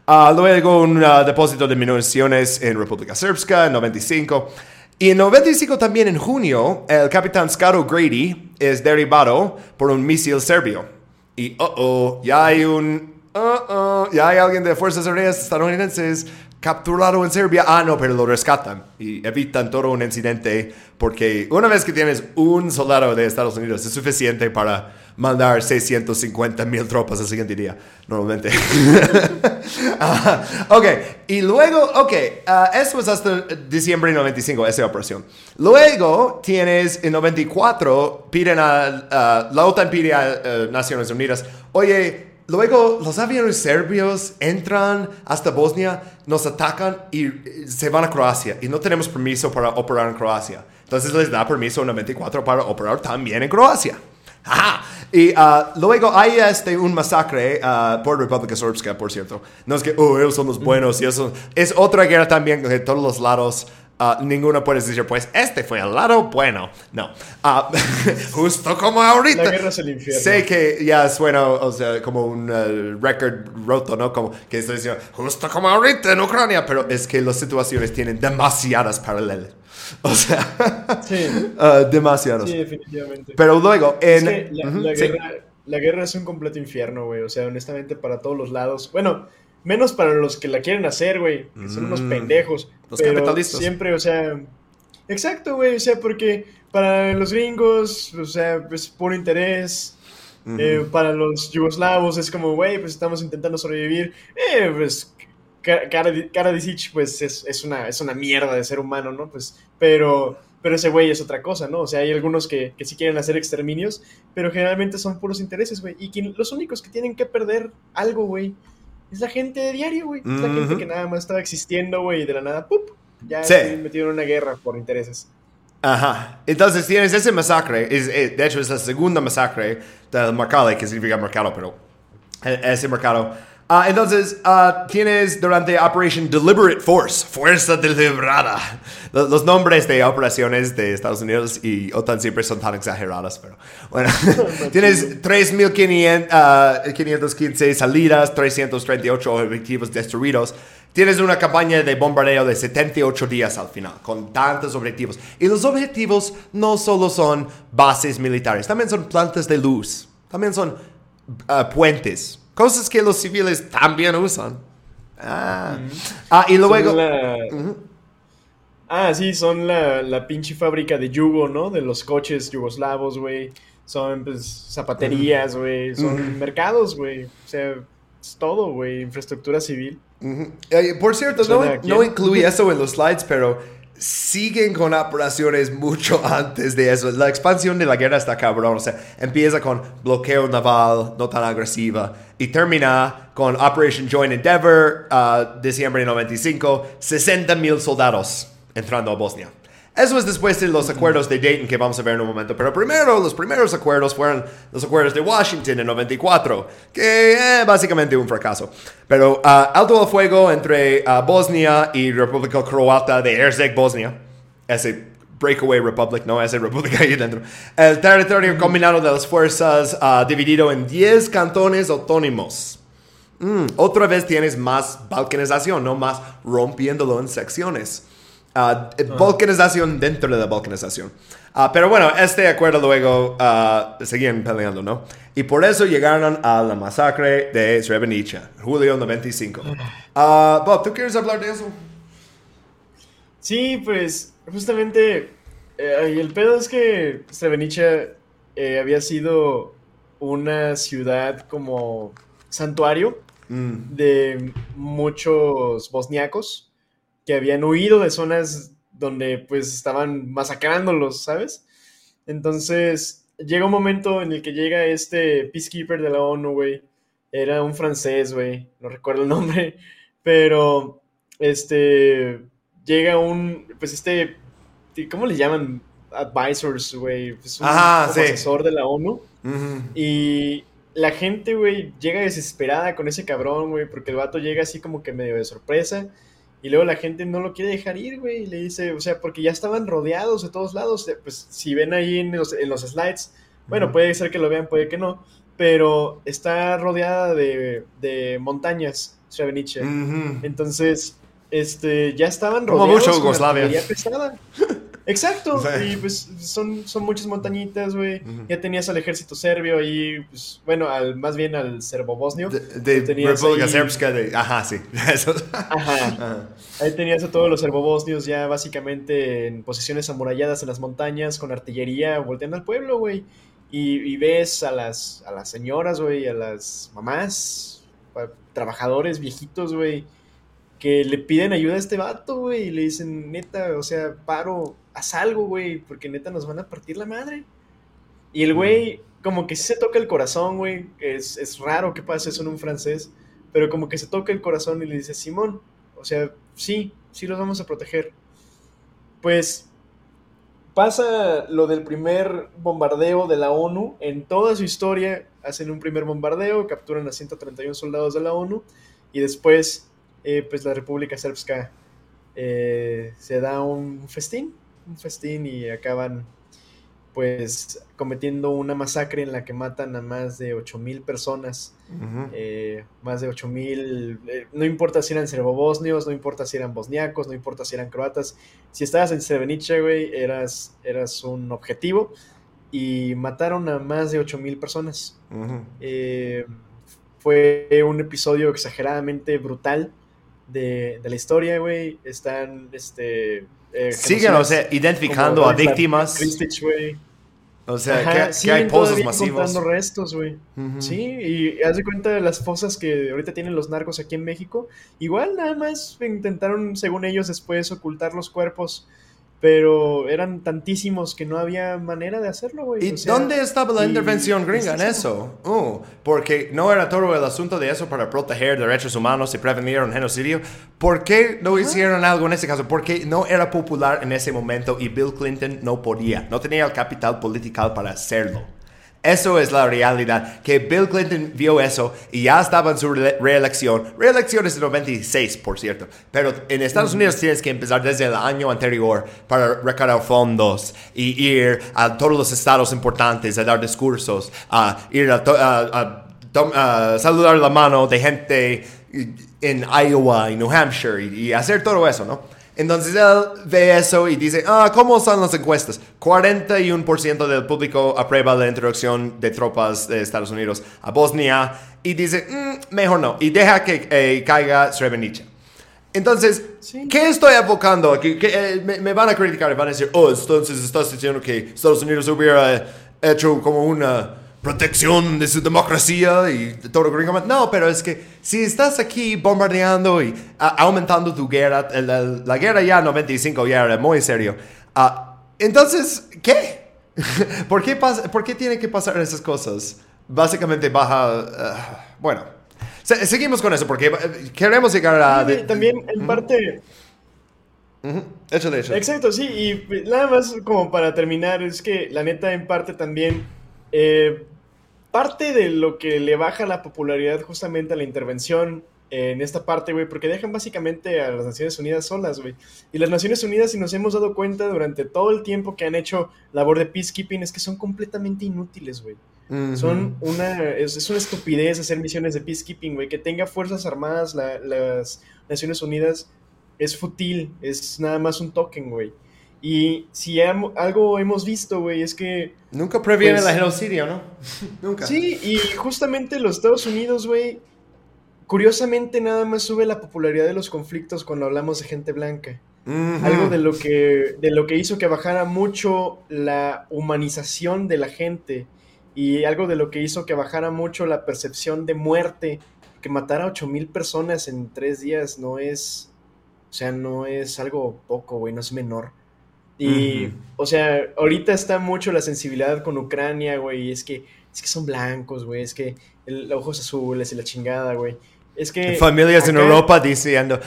Ah, luego un ah, depósito de municiones en República Srpska en 95. Y en 95 también en junio, el capitán Scott Grady es derribado por un misil serbio. Y, oh, oh, ya hay un Oh, oh, ya hay alguien de Fuerzas Armadas estadounidenses capturado en Serbia. Ah, no, pero lo rescatan y evitan todo un incidente porque una vez que tienes un soldado de Estados Unidos es suficiente para mandar 650 mil tropas el siguiente día, normalmente. [laughs] Ah, ok, y luego, ok, uh, eso es hasta diciembre de 95, esa operación. Luego tienes en 94, piden a, la OTAN pide a Naciones Unidas, oye, Luego los aviones serbios entran hasta Bosnia, nos atacan y se van a Croacia y no tenemos permiso para operar en Croacia. Entonces les da permiso a 94 para operar también en Croacia. [laughs] Y uh, luego hay este, un masacre uh, por República Srpska, por cierto. No es que, oh, ellos son los buenos y eso. Es otra guerra también de todos los lados Uh, ninguno puede decir, pues este fue el lado bueno. No. Uh, [laughs] justo como ahorita. La guerra es el infierno. Sé que ya suena o sea, como un uh, record roto, ¿no? Como que estoy diciendo, justo como ahorita en Ucrania, pero es que las situaciones tienen demasiadas paralelas. O sea, Sí. [laughs] uh, demasiados. Sí, definitivamente. Pero luego, en. Es que la, Ujú, la sí. guerra, la guerra es un completo infierno, güey. O sea, honestamente, para todos los lados. Bueno, menos para los que la quieren hacer, güey. Que son unos Mm, pendejos. Los pero capitalistas. Siempre, o sea. Exacto, güey. O sea, porque para los gringos, o sea, es puro interés. Eh, para los yugoslavos es como, güey, pues estamos intentando sobrevivir. Eh, pues Ka- Karadi- Karadzic, pues es, es, una, es una mierda de ser humano, ¿no? Pues, pero, pero ese güey es otra cosa, ¿no? O sea, hay algunos que, que sí quieren hacer exterminios, pero generalmente son puros intereses, güey. Y quien- los únicos que tienen que perder algo, güey, es la gente de diario, güey. Es la gente Ujú. que nada más estaba existiendo, güey, y de la nada, ¡pup! Ya Sí. estoy metido en una guerra por intereses. Ajá. Entonces tienes ese masacre, es, eh, de hecho es la segunda masacre del mercado, que significa mercado, pero eh, ese mercado. Ah, entonces ah, tienes durante Operation Deliberate Force, Fuerza Deliberada. Los, los nombres de operaciones de Estados Unidos y OTAN siempre son tan exagerados, pero bueno. [laughs] tienes 3.500, ah, 515 salidas, 338 objetivos destruidos. Tienes una campaña de bombardeo de 78 días al final, con tantos objetivos. Y los objetivos no solo son bases militares, también son plantas de luz, también son ah, puentes, cosas que los civiles también usan. Ah, Ah, y luego... La- Ah, sí, son la, la pinche fábrica de yugo, ¿no? De los coches yugoslavos, güey. Son, pues, zapaterías, güey. Son mercados, güey. O sea, es todo, güey. Infraestructura civil. Ujú. Eh, por cierto, no, no incluí eso en los slides, pero siguen con operaciones mucho [laughs] antes de eso. La expansión de la guerra está cabrón. O sea, empieza con bloqueo naval, no tan agresiva, y termina con Operation Joint Endeavor, ah, diciembre de 95, 60 mil soldados entrando a Bosnia. Eso es después de los acuerdos de Dayton que vamos a ver en un momento. Pero primero, los primeros acuerdos fueron los acuerdos de Washington en 94, que eh, básicamente un fracaso. Pero ah, alto al fuego entre ah, Bosnia y República Croata de Herzeg, Bosnia. Ese breakaway republic, no ese república ahí dentro. El territorio combinado de las fuerzas ah, dividido en 10 cantones autónomos. Mm, otra vez tienes más balcanización, no más rompiéndolo en secciones. Eh, balcanización dentro de la balcanización. Ah, pero bueno, este acuerdo luego seguían peleando, ¿no? Y por eso llegaron a la masacre de Srebrenica, julio 95. Ah, Bob, ¿tú quieres hablar de eso? Sí, pues, justamente. eh, y el pedo es que Srebrenica eh, había sido una ciudad como santuario Mm, de muchos bosniacos que habían huido de zonas donde pues estaban masacrándolos, ¿sabes? Entonces llega un momento en el que llega este peacekeeper de la ONU, güey. Era un francés, güey. No recuerdo el nombre. Pero, este, llega un, pues este, ¿cómo le llaman? advisors, güey. Es un Ajá, sí. asesor de la ONU. Y la gente, güey, llega desesperada con ese cabrón, güey, porque el vato llega así como que medio de sorpresa. Y luego la gente no lo quiere dejar ir, güey. Y le dice, o sea, porque ya estaban rodeados de todos lados. Pues si ven ahí en los, en los slides, bueno, puede ser que lo vean, puede que no. Pero está rodeada de, de montañas, Srebrenica. Entonces, este, ya estaban Como rodeados mucho Yugoslavia. pesada. [laughs] Exacto, y pues son, son muchas montañitas, güey. Ya tenías al ejército serbio ahí, pues, bueno, al, más bien al serbo-bosnio. De, República ahí- de... Ajá, sí. [laughs] Ajá, Ajá. ahí tenías a todos los serbobosnios ya básicamente en posiciones amuralladas en las montañas con artillería volteando al pueblo, güey. Y, y ves a las, a las señoras, güey, a las mamás, a trabajadores viejitos, güey, que le piden ayuda a este vato, güey, y le dicen, neta, o sea, paro, haz algo, güey, porque neta nos van a partir la madre. Y el güey, como que sí se toca el corazón, güey, es, es raro que pase eso en un francés, pero como que se toca el corazón y le dice, Simón, o sea, sí, sí los vamos a proteger. Pues pasa lo del primer bombardeo de la ONU. En toda su historia hacen un primer bombardeo, capturan a 131 soldados de la ONU y después, eh, pues la República Srpska eh, se da un festín, un festín y acaban pues cometiendo una masacre en la que matan a más de 8.000 personas. Eh, más de 8000, eh, no importa si eran serbobosnios, no importa si eran bosniacos, no importa si eran croatas, si estabas en Srebrenica, güey, eras, eras un objetivo. Y mataron a más de 8000 personas. Eh, fue un episodio exageradamente brutal de, de la historia, güey. Están, este... eh, Siguen, o sea, identificando como a víctimas. Kristich, güey. O sea, Ajá, que, que hay pozos masivos. restos, güey. Sí, y haz de cuenta de las fosas que ahorita tienen los narcos aquí en México. Igual nada más intentaron, según ellos, después ocultar los cuerpos. Pero eran tantísimos que no había manera de hacerlo, güey. ¿Y O sea, dónde estaba la y- intervención gringa en es eso? Uh, porque no era todo el asunto de eso para proteger derechos humanos y prevenir un genocidio. ¿Por qué no hicieron algo en ese caso? Porque no era popular en ese momento y Bill Clinton no podía, no tenía el capital político para hacerlo. Eso es la realidad, que Bill Clinton vio eso y ya estaba en su re- reelección. Reelección es de 96, por cierto. Pero en Estados Unidos tienes que empezar desde el año anterior para recaudar fondos y ir a todos los estados importantes a dar discursos, a ir a, a saludar la mano de gente en Iowa y New Hampshire y, y hacer todo eso, ¿no? Entonces él ve eso y dice, ah, ¿cómo están las encuestas? 41% del público aprueba la introducción de tropas de Estados Unidos a Bosnia y dice, "Mm, mejor no, y deja que eh, caiga Srebrenica. Entonces, Sí. ¿qué estoy evocando aquí? Eh, me, me van a criticar y van a decir, oh, entonces estás diciendo que Estados Unidos hubiera hecho como una protección de su democracia y de todo gringo. No, pero es que si estás aquí bombardeando y a- aumentando tu guerra, el- la guerra ya 95 ya era muy serio. Ah, entonces, ¿qué? [laughs] ¿Por qué, pasa, ¿Por qué tienen que pasar esas cosas? Básicamente baja... ah, bueno, se- seguimos con eso porque eh, queremos llegar a... De- también en parte... Ujú, Échale, échale. Exacto, sí, y nada más como para terminar, es que la neta en parte también, eh, parte de lo que le baja la popularidad justamente a la intervención en esta parte, güey, porque dejan básicamente a las Naciones Unidas solas, güey. Y las Naciones Unidas, si nos hemos dado cuenta durante todo el tiempo que han hecho labor de peacekeeping, es que son completamente inútiles, güey. Son una, es, es una estupidez hacer misiones de peacekeeping, güey. Que tenga fuerzas armadas la- las Naciones Unidas es fútil, es nada más un token, güey. Y si algo hemos visto, güey, es que... Nunca previene Pues- la genocidio, ¿no? [laughs] Nunca. Sí, y justamente los Estados Unidos, güey, curiosamente nada más sube la popularidad de los conflictos cuando hablamos de gente blanca. Algo de lo que de lo que hizo que bajara mucho la humanización de la gente y algo de lo que hizo que bajara mucho la percepción de muerte, que matar a 8000 personas en tres días no es, o sea, no es algo poco, güey, no es menor. Y, Ujú. o sea, ahorita está mucho la sensibilidad con Ucrania, güey, es que, es que son blancos, güey, es que el, ojos azules y la chingada, güey. Es que... Familias en acá- Europa diciendo,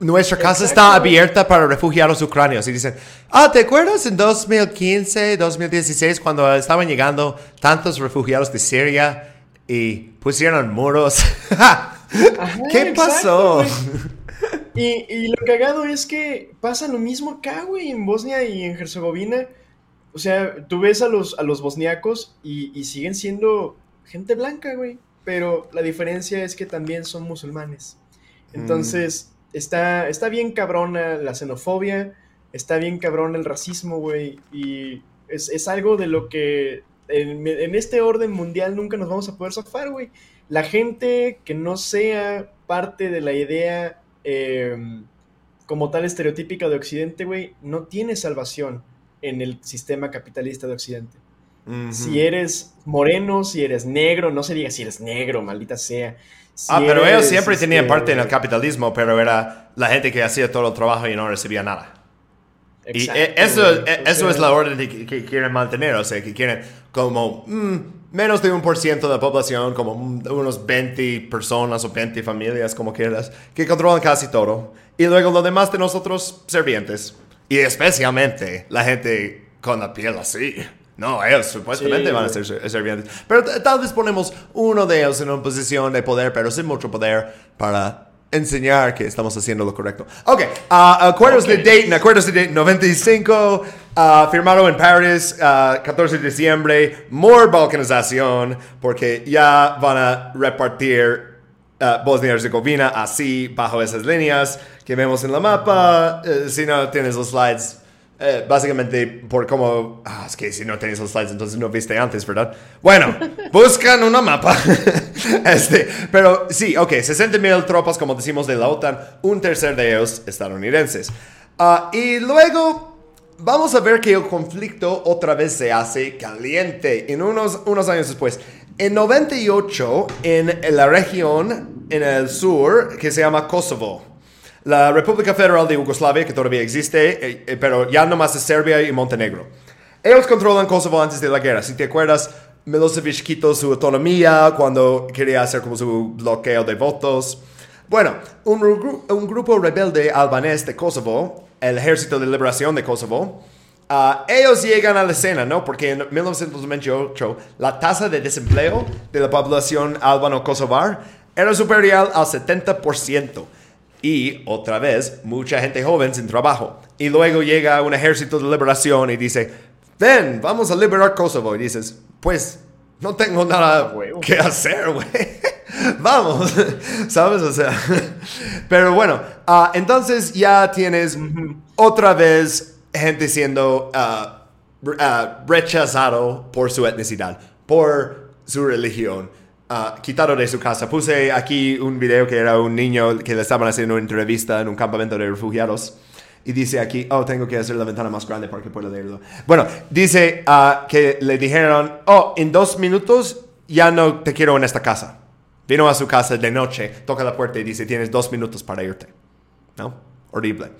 nuestra casa Exacto. está abierta para refugiados ucranianos. Y dicen, ah, ¿te acuerdas en 2015, 2016, cuando estaban llegando tantos refugiados de Siria y pusieron muros? [laughs] ¿Qué exacto, pasó? güey. Y, y lo cagado es que pasa lo mismo acá, güey, en Bosnia y en Herzegovina. O sea, tú ves a los, a los bosniacos y, y siguen siendo gente blanca, güey. Pero la diferencia es que también son musulmanes. Entonces, está, está bien cabrona la xenofobia, está bien cabrón el racismo, güey. Y es, es algo de lo que en, en este orden mundial nunca nos vamos a poder zafar, güey. La gente que no sea parte de la idea eh, como tal estereotípica de Occidente, güey, no tiene salvación en el sistema capitalista de Occidente. Ujú. Si eres moreno, si eres negro, no se diga si eres negro, maldita sea. Si ah, pero ellos eres, siempre tenían este, parte en el capitalismo, pero era la gente que hacía todo el trabajo y no recibía nada. Y exacto, eh, eso, eh, eso es la orden de que, que quieren mantener, o sea, que quieren como mm, menos de un por ciento de la población, como unos 20 personas o 20 familias, como quieras, que controlan casi todo. Y luego lo demás de nosotros, servientes. Y especialmente la gente con la piel así. No, ellos supuestamente Sí, van a ser ser- servientes. Pero tal vez ponemos uno de ellos en una posición de poder, pero sin mucho poder, para enseñar que estamos haciendo lo correcto. Ok, ah, acuerdos de Dayton, acuerdos de Dayton 95, ah, firmado en París, ah, 14 de diciembre, more balcanización, porque ya van a repartir ah, Bosnia y Herzegovina así, bajo esas líneas que vemos en la mapa. Eh, si no tienes los slides, eh, básicamente por cómo... Ah, es que si no tienes los slides, entonces no viste antes, ¿verdad? Bueno, [laughs] buscan una mapa. [laughs] este, pero sí, ok, 60 mil tropas, como decimos, de la OTAN, un tercer de ellos estadounidenses. Ah, y luego vamos a ver que el conflicto otra vez se hace caliente en unos, unos años después. En 98, en la región en el sur que se llama Kosovo. La República Federal de Yugoslavia, que todavía existe, eh, eh, pero ya nomás es Serbia y Montenegro. Ellos controlan Kosovo antes de la guerra. Si te acuerdas, Milosevic quitó su autonomía cuando quería hacer como su bloqueo de votos. Bueno, un, gru- un grupo rebelde albanés de Kosovo, el Ejército de Liberación de Kosovo, ah, ellos llegan a la escena, ¿no? Porque en 1928 la tasa de desempleo de la población albano-kosovar era superior al 70%. Y otra vez, mucha gente joven sin trabajo. Y luego llega un ejército de liberación y dice, ven, vamos a liberar Kosovo. Y dices, pues, no tengo nada que hacer, güey. [laughs] [laughs] vamos, ¿sabes? O sea, pero bueno, ah, entonces ya tienes otra vez gente siendo ah, rechazado por su etnicidad, por su religión ah, quitado de su casa. Puse aquí un video que era un niño que le estaban haciendo una entrevista en un campamento de refugiados. Y dice aquí, oh, tengo que hacer la ventana más grande para que pueda leerlo. Bueno, dice que le dijeron, oh, en dos minutos ya no te quiero en esta casa. Vino a su casa de noche, toca la puerta y dice, tienes dos minutos para irte. ¿No? Horrible.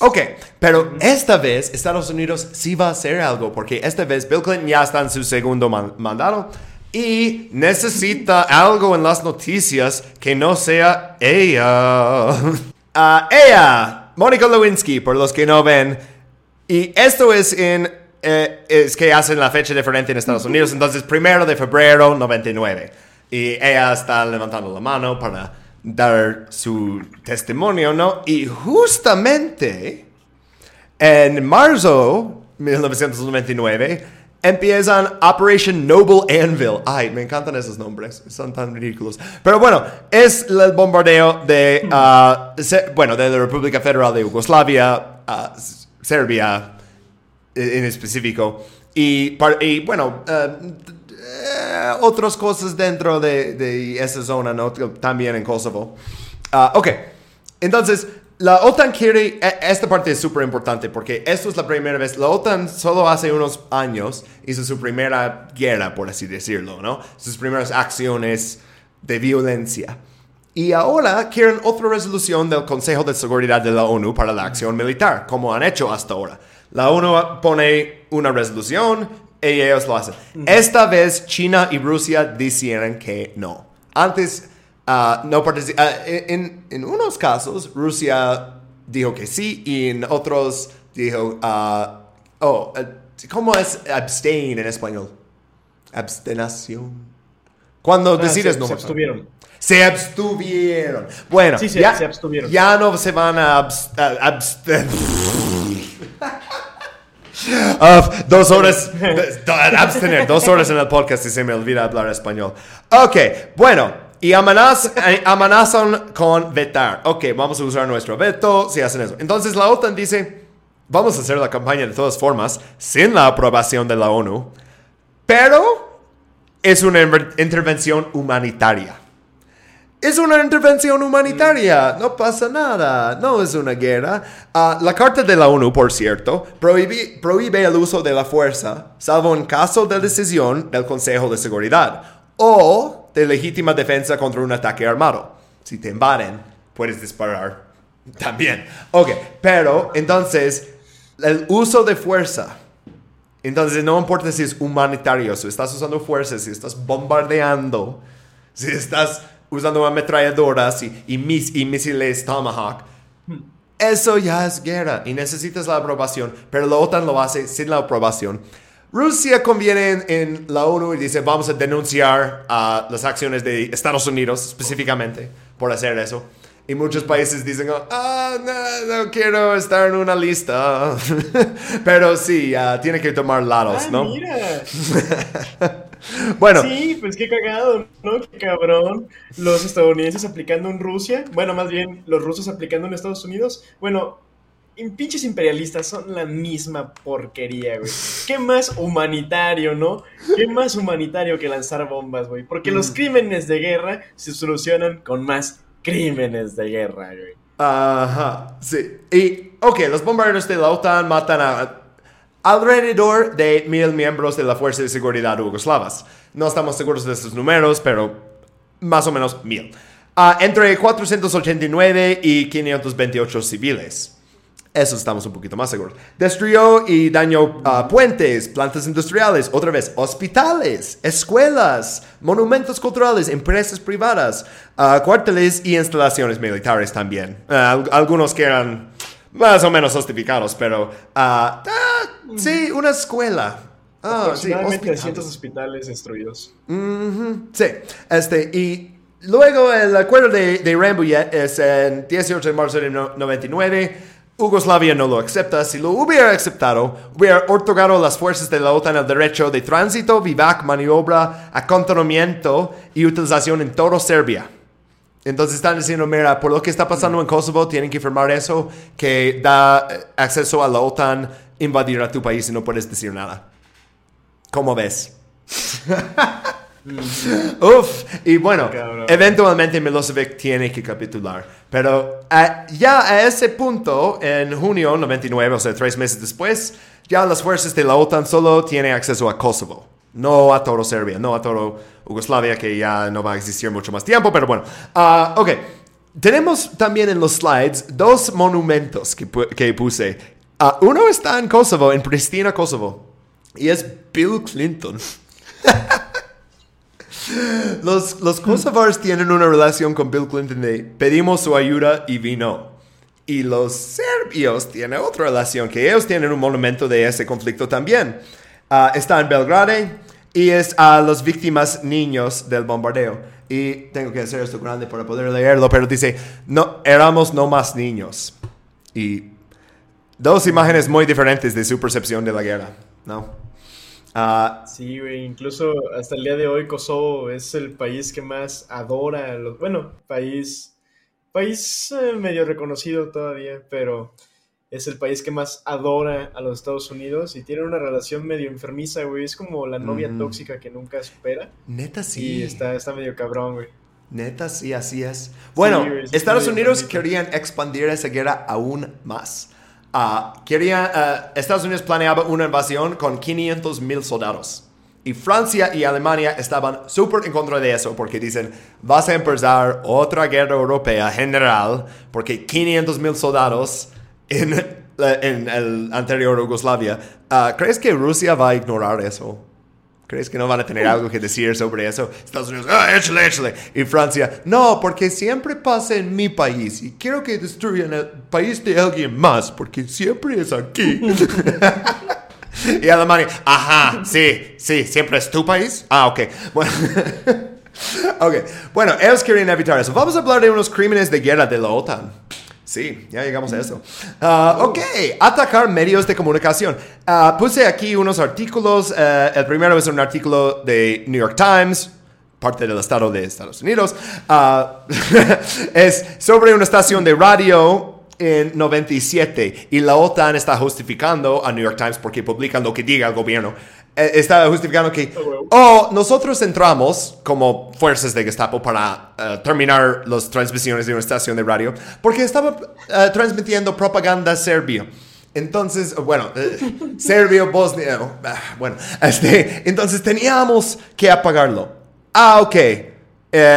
Ok, pero esta vez Estados Unidos sí va a hacer algo, porque esta vez Bill Clinton ya está en su segundo man- mandato y necesita algo en las noticias que no sea ella. [laughs] Ah, ella, Mónica Lewinsky, por los que no ven. Y esto es en... eh, es que hacen la fecha diferente en Estados Unidos, entonces primero de febrero 99. Y ella está levantando la mano para dar su testimonio, ¿no? Y justamente en marzo 1999 empiezan Operation Noble Anvil. Ay, me encantan esos nombres, son tan ridículos. Pero bueno, es el bombardeo de, Se- bueno, de la República Federal de Yugoslavia, S- Serbia eh, en específico. Y, y, bueno, eh, eh, otras cosas dentro de, de esa zona, ¿no? También en Kosovo. Ah, ok, entonces, la OTAN quiere, e- esta parte es súper importante porque esto es la primera vez, la OTAN solo hace unos años hizo su primera guerra, por así decirlo, ¿no? Sus primeras acciones de violencia. Y ahora quieren otra resolución del Consejo de Seguridad de la ONU para la acción militar, como han hecho hasta ahora. La ONU pone una resolución ellos lo hacen. Esta vez China y Rusia dijeron que no. Antes Ah, no ah, en, en unos casos, Rusia dijo que sí y en otros dijo, ah, oh, eh, ¿cómo es abstain en español? Abstenación. Cuando Ah, decides se, no se abstuvieron. Se abstuvieron. Bueno, Sí, se- ya, se abstuvieron. ya no se van a abs- a- abst- [laughs] Ah, dos horas, abstener, dos horas en el podcast y se me olvida hablar español. Ok, bueno, y amenaz- eh, amenazan con vetar. Ok, vamos a usar nuestro veto si hacen eso. Entonces la OTAN dice, vamos a hacer la campaña de todas formas, sin la aprobación de la ONU, pero es una intervención humanitaria. Es una intervención humanitaria, no pasa nada, no es una guerra. Ah, la Carta de la ONU, por cierto, prohíbe, prohíbe el uso de la fuerza, salvo en caso de decisión del Consejo de Seguridad o de legítima defensa contra un ataque armado. Si te invaden, puedes disparar también. Ok, pero entonces, el uso de fuerza entonces no importa si es humanitario, si estás usando fuerza, si estás bombardeando, si estás usando ametralladoras y, y, mis- y misiles Tomahawk, eso ya es guerra y necesitas la aprobación, pero la OTAN lo hace sin la aprobación. Rusia conviene en, en la ONU y dice vamos a denunciar a las acciones de Estados Unidos específicamente por hacer eso. Y muchos países dicen, ah, no, no quiero estar en una lista. [laughs] Pero sí, ah, tiene que tomar lados, Ah, ¿no? mira. [laughs] [laughs] Bueno, Sí, pues qué cagado, ¿no? Qué cabrón. Los estadounidenses aplicando en Rusia. Bueno, más bien, los rusos aplicando en Estados Unidos. Bueno, en pinches imperialistas son la misma porquería, güey. ¿Qué más humanitario, no? ¿Qué más humanitario que lanzar bombas, güey? Porque los Mm. crímenes de guerra se solucionan con más crímenes de guerra, güey. Ajá, sí. Y, ok, los bombarderos de la OTAN matan a alrededor de mil miembros de la Fuerza de Seguridad Yugoslavas. No estamos seguros de estos números, pero más o menos mil. Ah, entre 489 y 528 civiles. Eso estamos un poquito más seguros. Destruyó y dañó ah, puentes, plantas industriales, otra vez hospitales, escuelas, monumentos culturales, empresas privadas, ah, cuarteles y instalaciones militares también. Al- algunos que eran más o menos justificados, pero ah, ah, sí, una escuela. Ah, sí, Aproximadamente hospital. 300 hospitales destruidos. Sí, este, y luego el acuerdo de, de Rambouillet es en 18 de marzo de no- 99. Yugoslavia no lo acepta. Si lo hubiera aceptado, hubiera otorgado a las fuerzas de la OTAN el derecho de tránsito, vivac, maniobra, acantonamiento y utilización en todo Serbia. Entonces están diciendo, mira, por lo que está pasando en Kosovo, tienen que firmar eso que da eh, acceso a la OTAN invadir a tu país y no puedes decir nada. ¿Cómo ves? [laughs] Uf, y bueno, Cabrón. eventualmente Milosevic tiene que capitular. Pero ah, ya a ese punto, en junio 99, o sea, tres meses después, ya las fuerzas de la OTAN solo tienen acceso a Kosovo. No a todo Serbia, no a todo Yugoslavia, que ya no va a existir mucho más tiempo, pero bueno. Ah, ok, tenemos también en los slides dos monumentos que, que puse. Ah, uno está en Kosovo, en Pristina, Kosovo, y es Bill Clinton. [laughs] Los, los kosovars tienen una relación con Bill Clinton de pedimos su ayuda y vino. Y los serbios tienen otra relación, que ellos tienen un monumento de ese conflicto también. Ah, está en Belgrade y es a las víctimas niños del bombardeo. Y tengo que hacer esto grande para poder leerlo, pero dice, no, éramos no más niños. Y dos imágenes muy diferentes de su percepción de la guerra, ¿no? Ah, Sí, güey, incluso hasta el día de hoy Kosovo es el país que más adora a los, bueno, país, país eh, medio reconocido todavía, pero es el país que más adora a los Estados Unidos y tiene una relación medio enfermiza, güey, es como la novia tóxica que nunca supera neta sí. y está, está medio cabrón, güey. Neta, sí, así es. Bueno, güey, sí, Estados Unidos querían expandir esa guerra aún más. Ah, quería, ah, Estados Unidos planeaba una invasión con 500 mil soldados. Y Francia y Alemania estaban súper en contra de eso porque dicen, vas a empezar otra guerra europea general porque 500 mil soldados en, en el anterior Yugoslavia. Ah, ¿Crees que Rusia va a ignorar eso? ¿crees que no van a tener algo que decir sobre eso? Estados Unidos, ah, échale, échale. Y Francia, no, porque siempre pasa en mi país y quiero que destruyan el país de alguien más, porque siempre es aquí. [laughs] y Alemania, ajá, sí, sí, siempre es tu país. Ah, ok. Bueno. [laughs] ok, bueno, ellos quieren evitar eso. Vamos a hablar de unos crímenes de guerra de la OTAN. Sí, ya llegamos a eso. Ah, ok, atacar medios de comunicación. Ah, puse aquí unos artículos. Eh, el primero es un artículo de New York Times, parte del estado de Estados Unidos. Ah, [laughs] es sobre una estación de radio en 97 y la OTAN está justificando a New York Times porque publican lo que diga el gobierno. Eh, está justificando que, oh, nosotros entramos como fuerzas de Gestapo para eh, terminar las transmisiones de una estación de radio porque estaba eh, transmitiendo propaganda serbia. Entonces, bueno, [laughs] serbio, bosnia, ah, bueno, este, entonces teníamos que apagarlo. Ah, ok.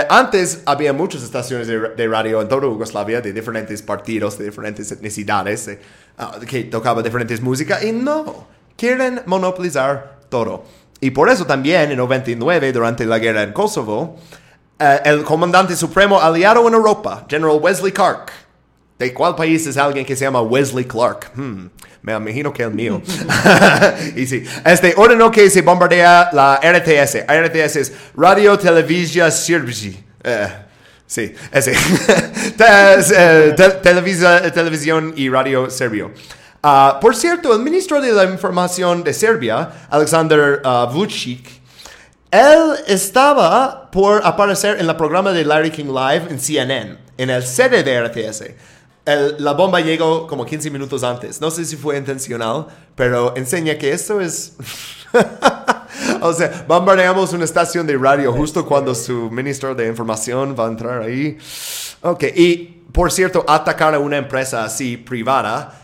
antes había muchas estaciones de, radio en toda Yugoslavia de diferentes partidos, de diferentes etnicidades, ah, que tocaban diferentes músicas y no, quieren monopolizar todo. Y por eso también en 99, durante la guerra en Kosovo, eh, el comandante supremo aliado en Europa, General Wesley Clark, ¿de cuál país es alguien que se llama Wesley Clark? Hmm, me imagino que el mío. [laughs] [laughs] y sí, este ordenó que se bombardea la RTS. RTS es Radio Televisia Serbia. Eh, sí, ese. [laughs] Eh, televisión y radio serbio. Ah, por cierto, el ministro de la Información de Serbia, Alexander uh, Vucic, él estaba por aparecer en el programa de Larry King Live en CNN, en el sede de RTS. la bomba llegó como 15 minutos antes. No sé si fue intencional, pero enseña que esto es... [laughs] o sea, bombardeamos una estación de radio justo cuando su ministro de Información va a entrar ahí. Ok, y por cierto, atacar a una empresa así privada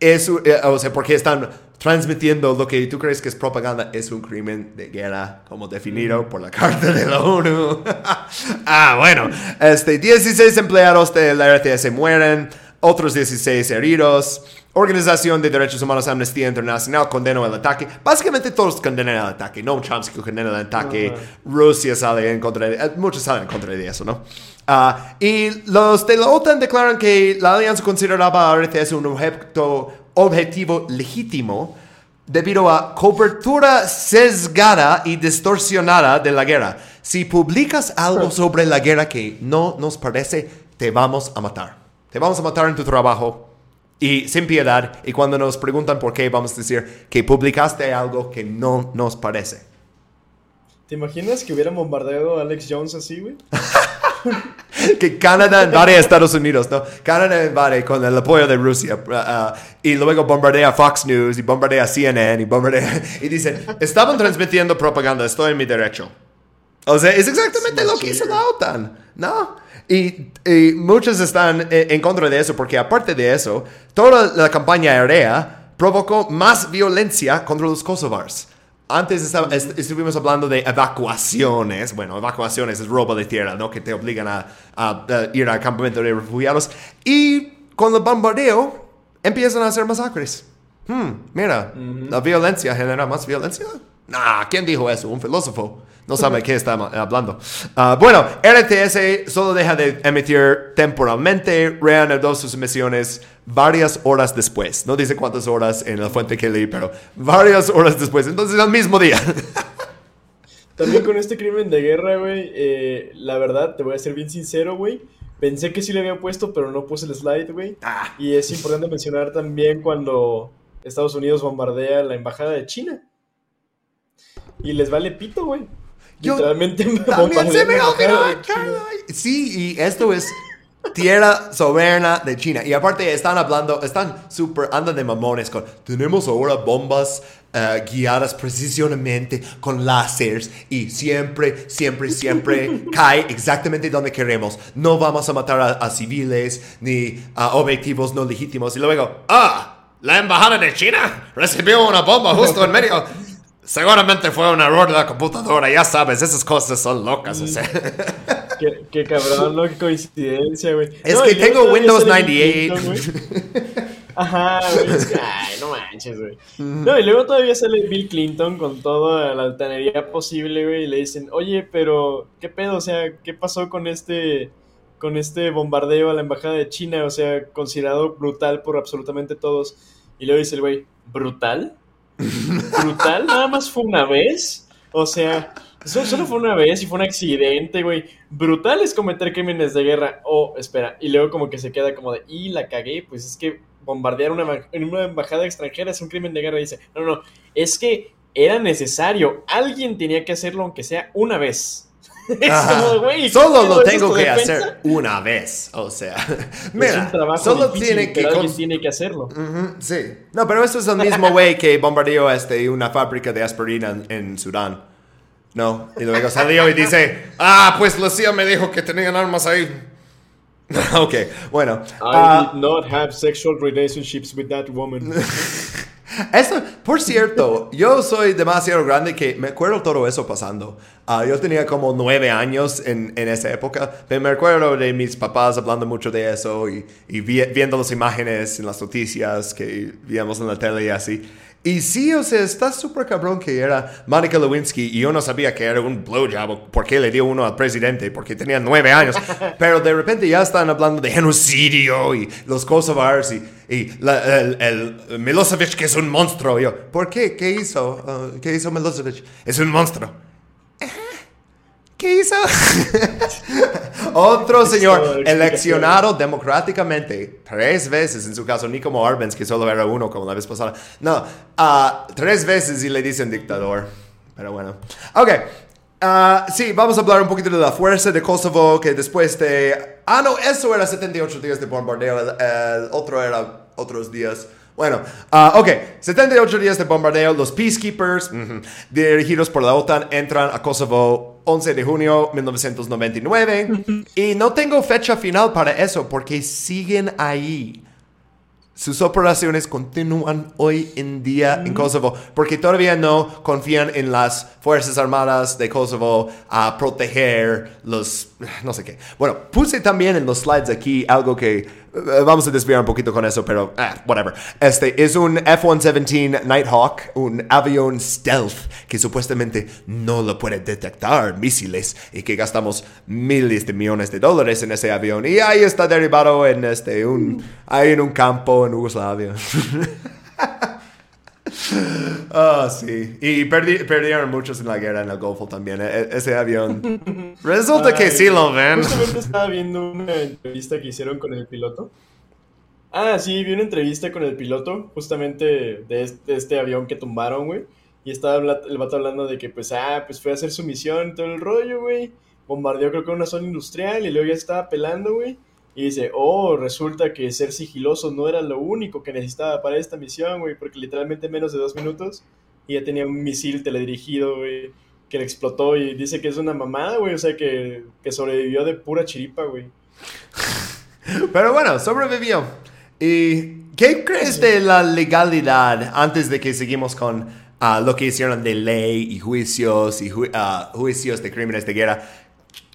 es, eh, o sea, porque están transmitiendo lo que tú crees que es propaganda, es un crimen de guerra, como definido por la [laughs] Carta de la ONU. [laughs] ah, bueno, este, 16 empleados de la RTS mueren, otros 16 heridos. Organización de Derechos Humanos Amnistía Internacional condenó el ataque. Básicamente todos condenan el ataque. No Chomsky condena el ataque. Rusia sale en contra de... Eh, muchos salen en contra de eso, ¿no? Ah, y los de la OTAN declaran que la alianza consideraba a RTS un objeto, objetivo legítimo debido a cobertura sesgada y distorsionada de la guerra. Si publicas algo sobre la guerra que no nos parece, te vamos a matar. Te vamos a matar en tu trabajo y sin piedad. Y cuando nos preguntan por qué, vamos a decir que publicaste algo que no nos parece. ¿Te imaginas que hubieran bombardeado a Alex Jones así, güey? [laughs] que Canadá invade a Estados Unidos, ¿no? Canadá invade con el apoyo de Rusia uh, uh, y luego bombardea Fox News y bombardea CNN y bombardea [laughs] y dicen, estaban transmitiendo propaganda, estoy en mi derecho. O sea, es exactamente lo que hizo la OTAN, ¿no? Y, muchos están eh, en contra de eso porque aparte de eso, toda la campaña aérea provocó más violencia contra los kosovars. Antes estuvimos hablando de evacuaciones. Bueno, evacuaciones es robo de tierra, ¿no? Que te obligan a, ir al campamento de refugiados. Y con el bombardeo empiezan a hacer masacres. Hmm, mira, la violencia genera más violencia. Nah, ¿quién dijo eso? Un filósofo no sabe [laughs] qué está hablando. Ah, bueno, RTS solo deja de emitir temporalmente, reanudó sus emisiones varias horas después. No dice cuántas horas en la fuente que leí, pero varias horas después. Entonces, al mismo día. [laughs] También con este crimen de guerra, güey, eh, la verdad, te voy a ser bien sincero, güey. Pensé que sí le había puesto, pero no puse el slide, güey. Ah. Y es importante mencionar también cuando Estados Unidos bombardea la embajada de China. Y les vale pito, güey. Yo Literalmente también se me Sí, y esto es tierra soberana de China. Y aparte están hablando, están súper, andan de mamones con, tenemos ahora bombas uh, guiadas precisamente con láseres y siempre, siempre, siempre [laughs] cae exactamente donde queremos. No vamos a matar a, civiles ni a objetivos no legítimos. Y luego, ah, la embajada de China recibió una bomba justo en medio. Seguramente fue un error de la computadora, ya sabes, esas cosas son locas. O sea. qué, cabrón, ¿no? Qué coincidencia, güey. Es que tengo Windows 98. Ajá, güey. Ay, no manches, güey. No, y luego todavía sale Bill Clinton con toda la altanería posible, güey, y le dicen, oye, pero, ¿qué pedo? O sea, ¿qué pasó con este, con este bombardeo a la embajada de China? O sea, considerado brutal por absolutamente todos. Y luego dice el güey, ¿brutal? ¿Brutal? ¿Nada más fue una vez? O sea, eso solo fue una vez y fue un accidente, güey. Brutal es cometer crímenes de guerra. Oh, espera. Y luego como que se queda como de, y la cagué. Pues es que bombardear una, una embajada extranjera es un crimen de guerra. Y dice, no, no, es que era necesario. Alguien tenía que hacerlo aunque sea una vez. [laughs] Como, güey, ¿qué Solo lo ¿Es tengo que defensa? hacer una vez. O sea, mira, solo difícil, tiene que cons- tiene que hacerlo. Ujú, sí. No, pero esto es el mismo güey que bombardeó este, una fábrica de aspirina en, en Sudán. No, y luego salió y dice, ah, pues Lucía me dijo que tenían armas ahí. [laughs] ok, bueno. I ah, did not have sexual relationships with that woman. [laughs] Eso, por cierto, yo soy demasiado grande que me acuerdo todo eso pasando. Ah, yo tenía como nueve años en, en esa época, pero me acuerdo de mis papás hablando mucho de eso y, y vi- viendo las imágenes en las noticias que veíamos en la tele y así. Y sí, o sea, está súper cabrón que era Monica Lewinsky y yo no sabía que era un blowjob por qué le dio uno al presidente, porque tenía nueve años. [laughs] Pero de repente ya están hablando de genocidio y los kosovars y, y la- el, el Milosevic que es un monstruo. Yo, ¿por qué? ¿Qué hizo? Ah, ¿Qué hizo Milosevic? Es un monstruo. ¿Qué hizo? [laughs] Otro señor eleccionado democráticamente tres veces, en su caso, ni como Arbenz, que solo era uno como la vez pasada. No, ah, tres veces y le dicen dictador. Pero bueno. Ok. ah, sí, vamos a hablar un poquito de la fuerza de Kosovo, que después de... Ah, no, eso era 78 días de bombardeo, el, el otro era otros días. Bueno, ah, ok, 78 días de bombardeo, los peacekeepers, dirigidos por la OTAN, entran a Kosovo 11 de junio 1999 y no tengo fecha final para eso porque siguen ahí. Sus operaciones continúan hoy en día en Kosovo porque todavía no confían en las Fuerzas Armadas de Kosovo a proteger los... no sé qué. Bueno, puse también en los slides aquí algo que... eh, vamos a desviar un poquito con eso, pero... ah, whatever. Este es un F-117 Nighthawk, un avión stealth que supuestamente no lo puede detectar misiles y que gastamos miles de millones de dólares en ese avión y ahí está derribado en este un ahí en un campo en Yugoslavia. [laughs] [laughs] Ah, sí. Y perdi- perdieron muchos en la guerra en el Golfo también. e- e- ese avión. [laughs] Resulta que sí lo ven. Justamente estaba viendo una entrevista que hicieron con el piloto. Ah, sí, vi una entrevista con el piloto, justamente de este, de este avión que tumbaron, güey. Y estaba el vato hablando de que, pues, ah, pues fue a hacer su misión y todo el rollo, güey. Bombardeó, creo que una zona industrial y luego ya estaba pelando, güey. Y dice, oh, resulta que ser sigiloso no era lo único que necesitaba para esta misión, güey, porque literalmente en menos de dos minutos ya tenía un misil teledirigido, güey, que le explotó y dice que es una mamada, güey, o sea, que, que sobrevivió de pura chiripa, güey. [laughs] Pero bueno, sobrevivió. ¿Y qué crees de la legalidad antes de que seguimos con ah, lo que hicieron de ley y juicios y ju- ah, juicios de crímenes de guerra?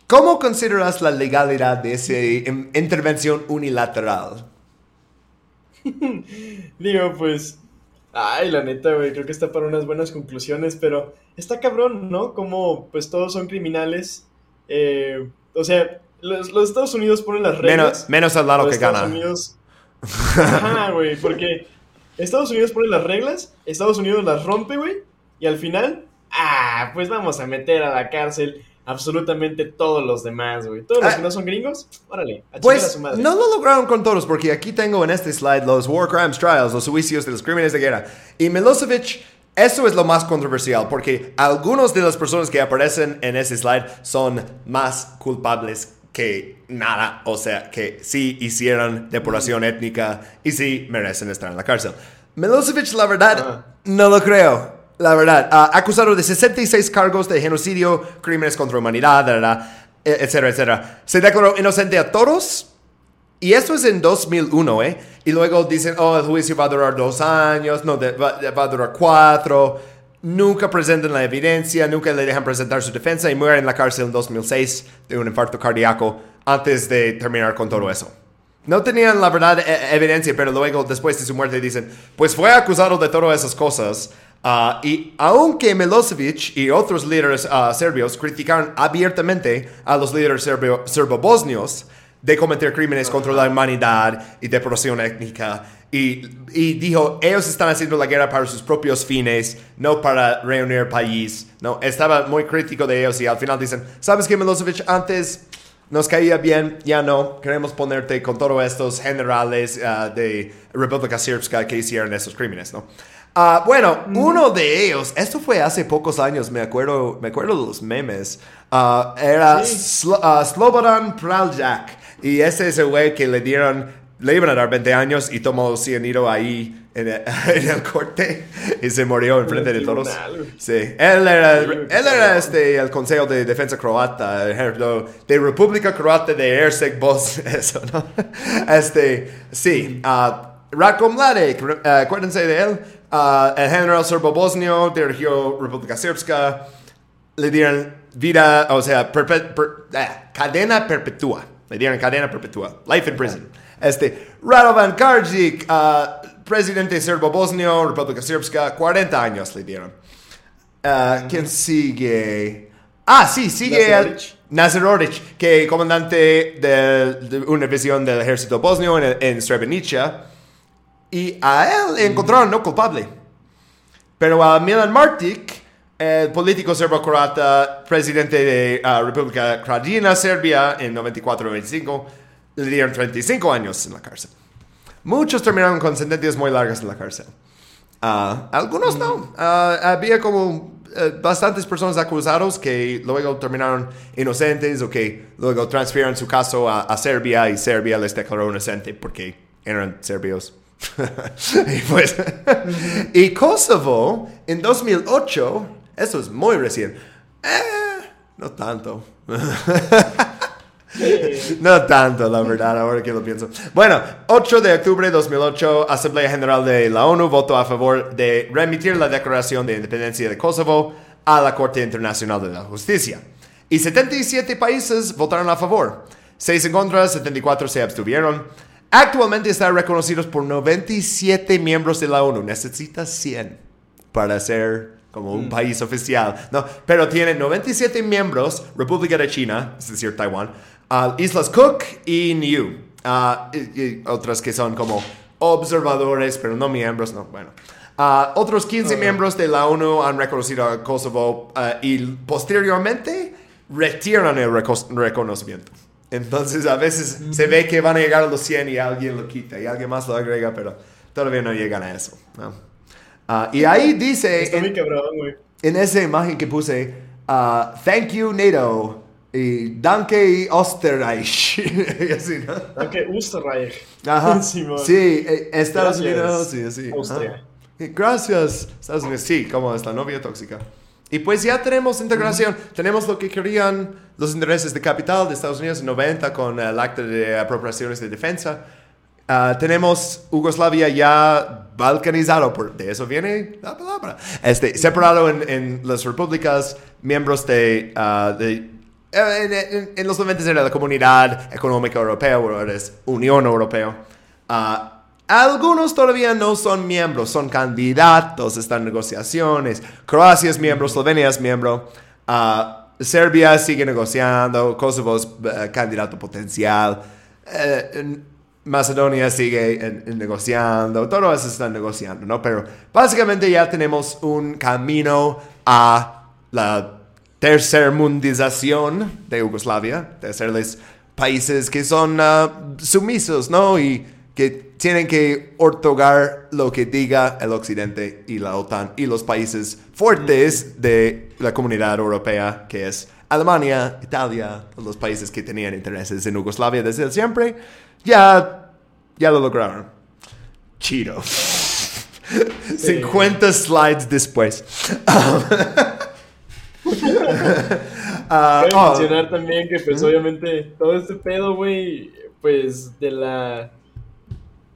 ¿Cómo consideras la legalidad de esa in- intervención unilateral? [laughs] Digo, pues, ay, la neta, güey, creo que está para unas buenas conclusiones, pero está cabrón, ¿no? Como, pues, todos son criminales. eh, o sea, los, los Estados Unidos ponen las reglas. Menos, menos al lado que Estados gana. Unidos. Ajá, güey, porque Estados Unidos pone las reglas, Estados Unidos las rompe, güey, y al final, ah, pues vamos a meter a la cárcel absolutamente todos los demás, güey. Todos los Ah. que no son gringos, órale, a chingar a Pues su madre. no lo lograron con todos, porque aquí tengo en este slide los War Crimes Trials, los juicios de los crímenes de guerra. Y Milosevic, eso es lo más controversial, porque algunos de las personas que aparecen en ese slide son más culpables que nada. O sea, que sí hicieron depuración étnica y sí merecen estar en la cárcel. Milosevic, la verdad, Ah. no lo creo. La verdad, ah, acusado de 66 cargos de genocidio, crímenes contra la humanidad, da, da, da, e- etcétera, etcétera. Se declaró inocente a todos. Y esto es en 2001, ¿eh? Y luego dicen, oh, el juicio va a durar dos años, no, va, va a durar cuatro. Nunca presentan la evidencia, nunca le dejan presentar su defensa y muere en la cárcel en 2006 de un infarto cardíaco antes de terminar con todo eso. No tenían la verdad e- evidencia, pero luego, después de su muerte, dicen, pues fue acusado de todas esas cosas. ah, y aunque Milosevic y otros líderes ah, serbios criticaron abiertamente a los líderes serbo-bosnios de cometer crímenes contra la humanidad y depravación étnica, y, dijo, ellos están haciendo la guerra para sus propios fines, no para reunir país. No, estaba muy crítico de ellos y al final dicen, ¿sabes qué, Milosevic? Antes nos caía bien, ya no. Queremos ponerte con todos estos generales ah, de República Srpska que hicieron esos crímenes, ¿no? Ah, bueno, uno de ellos, esto fue hace pocos años, me acuerdo, me acuerdo de los memes, ah, era Slo- ah, Slobodan Praljak. Y ese es el güey que le dieron, le iban a dar 20 años y tomó cianuro ahí en el, [laughs] en el corte y se murió enfrente de todos. Sí, él era, él era este, el Consejo de Defensa Croata, de República Croata de Hersek Bos, [laughs] eso, ¿no? Este, sí, uh, Ratko Mladic, eh, acuérdense de él, Ah, el general serbo-bosnio dirigió República Srpska, le dieron vida, o sea, per- ah, cadena perpetua, le dieron cadena perpetua, life in prison. Este, Radovan Karadzic, ah, presidente serbo-bosnio, República Srpska, 40 años le dieron. Ah, ¿Quién sigue? Ah, sí, sigue Nazaroric. Nazaroric, que comandante de, de una división del ejército bosnio en, en Srebrenica. Y a él le encontraron no culpable. Pero a Milan Martic, el político serbo-croata, presidente de ah, República Krajina, Serbia, en 94-95, le dieron 35 años en la cárcel. Muchos terminaron con sentencias muy largas en la cárcel. Ah, algunos no. Ah, había como eh, bastantes personas acusados que luego terminaron inocentes o que luego transfirieron su caso a, a Serbia y Serbia les declaró inocente porque eran serbios. [laughs] y pues, [laughs] y Kosovo en 2008, eso es muy recién. Eh, no tanto. [laughs] No tanto, la verdad, ahora que lo pienso. Bueno, 8 de octubre de 2008, Asamblea General de la ONU votó a favor de remitir la Declaración de Independencia de Kosovo a la Corte Internacional de la Justicia. Y 77 países votaron a favor. 6 en contra, 74 se abstuvieron. Actualmente está reconocidos por 97 miembros de la ONU. Necesita 100 para ser como un país oficial. No, pero tiene 97 miembros, República de China, es decir, Taiwán, ah, Islas Cook y Niue. Ah, y, y otras que son como observadores, pero no miembros, no, bueno. Ah, otros 15 miembros de la ONU han reconocido a Kosovo ah, y posteriormente retiran el reco- reconocimiento. Entonces a veces se ve que van a llegar a los 100 y alguien lo quita y alguien más lo agrega, pero todavía no llegan a eso. ¿no? Ah, y ahí dice en, cabrón, en esa imagen que puse, ah, thank you NATO y danke Österreich. [laughs] Y así, ¿no? Aunque Österreich. Ajá. [laughs] Simón. Sí, eh, Estados Gracias, Unidos, sí, sí. Austria. ajá. Gracias, Estados Unidos. Sí, como es la novia tóxica. Y pues ya tenemos integración. Tenemos lo que querían los intereses de capital de Estados Unidos en 90 con el acta de apropiaciones de defensa. Ah, tenemos Yugoslavia ya balcanizado, por, de eso viene la palabra. Este, separado en, en las repúblicas, miembros de, ah, de en, en- en los 90 era la Comunidad Económica Europea, ahora es Unión Europea. Ah, algunos todavía no son miembros, son candidatos, están en negociaciones. Croacia es miembro, Eslovenia es miembro. Ah, Serbia sigue negociando, Kosovo es eh, candidato potencial. Eh, Macedonia sigue en- en negociando, todos esos están negociando, ¿no? Pero básicamente ya tenemos un camino a la tercermundización de Yugoslavia, de hacerles países que son ah, sumisos, ¿no? Y que tienen que otorgar lo que diga el Occidente y la OTAN y los países fuertes de la comunidad europea, que es Alemania, Italia, los países que tenían intereses en Yugoslavia desde siempre, ya, ya lo lograron. Chido. 50 [laughs] slides después. Ah, [laughs] [laughs] Oh, mencionar también que, pues, obviamente, todo este pedo, güey, pues, de la.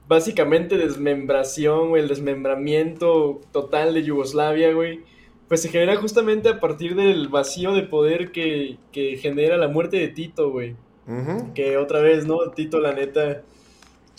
Básicamente, desmembración, güey, el desmembramiento total de Yugoslavia, güey, pues se genera justamente a partir del vacío de poder que, que genera la muerte de Tito, güey. Que otra vez, ¿no? Tito, la neta,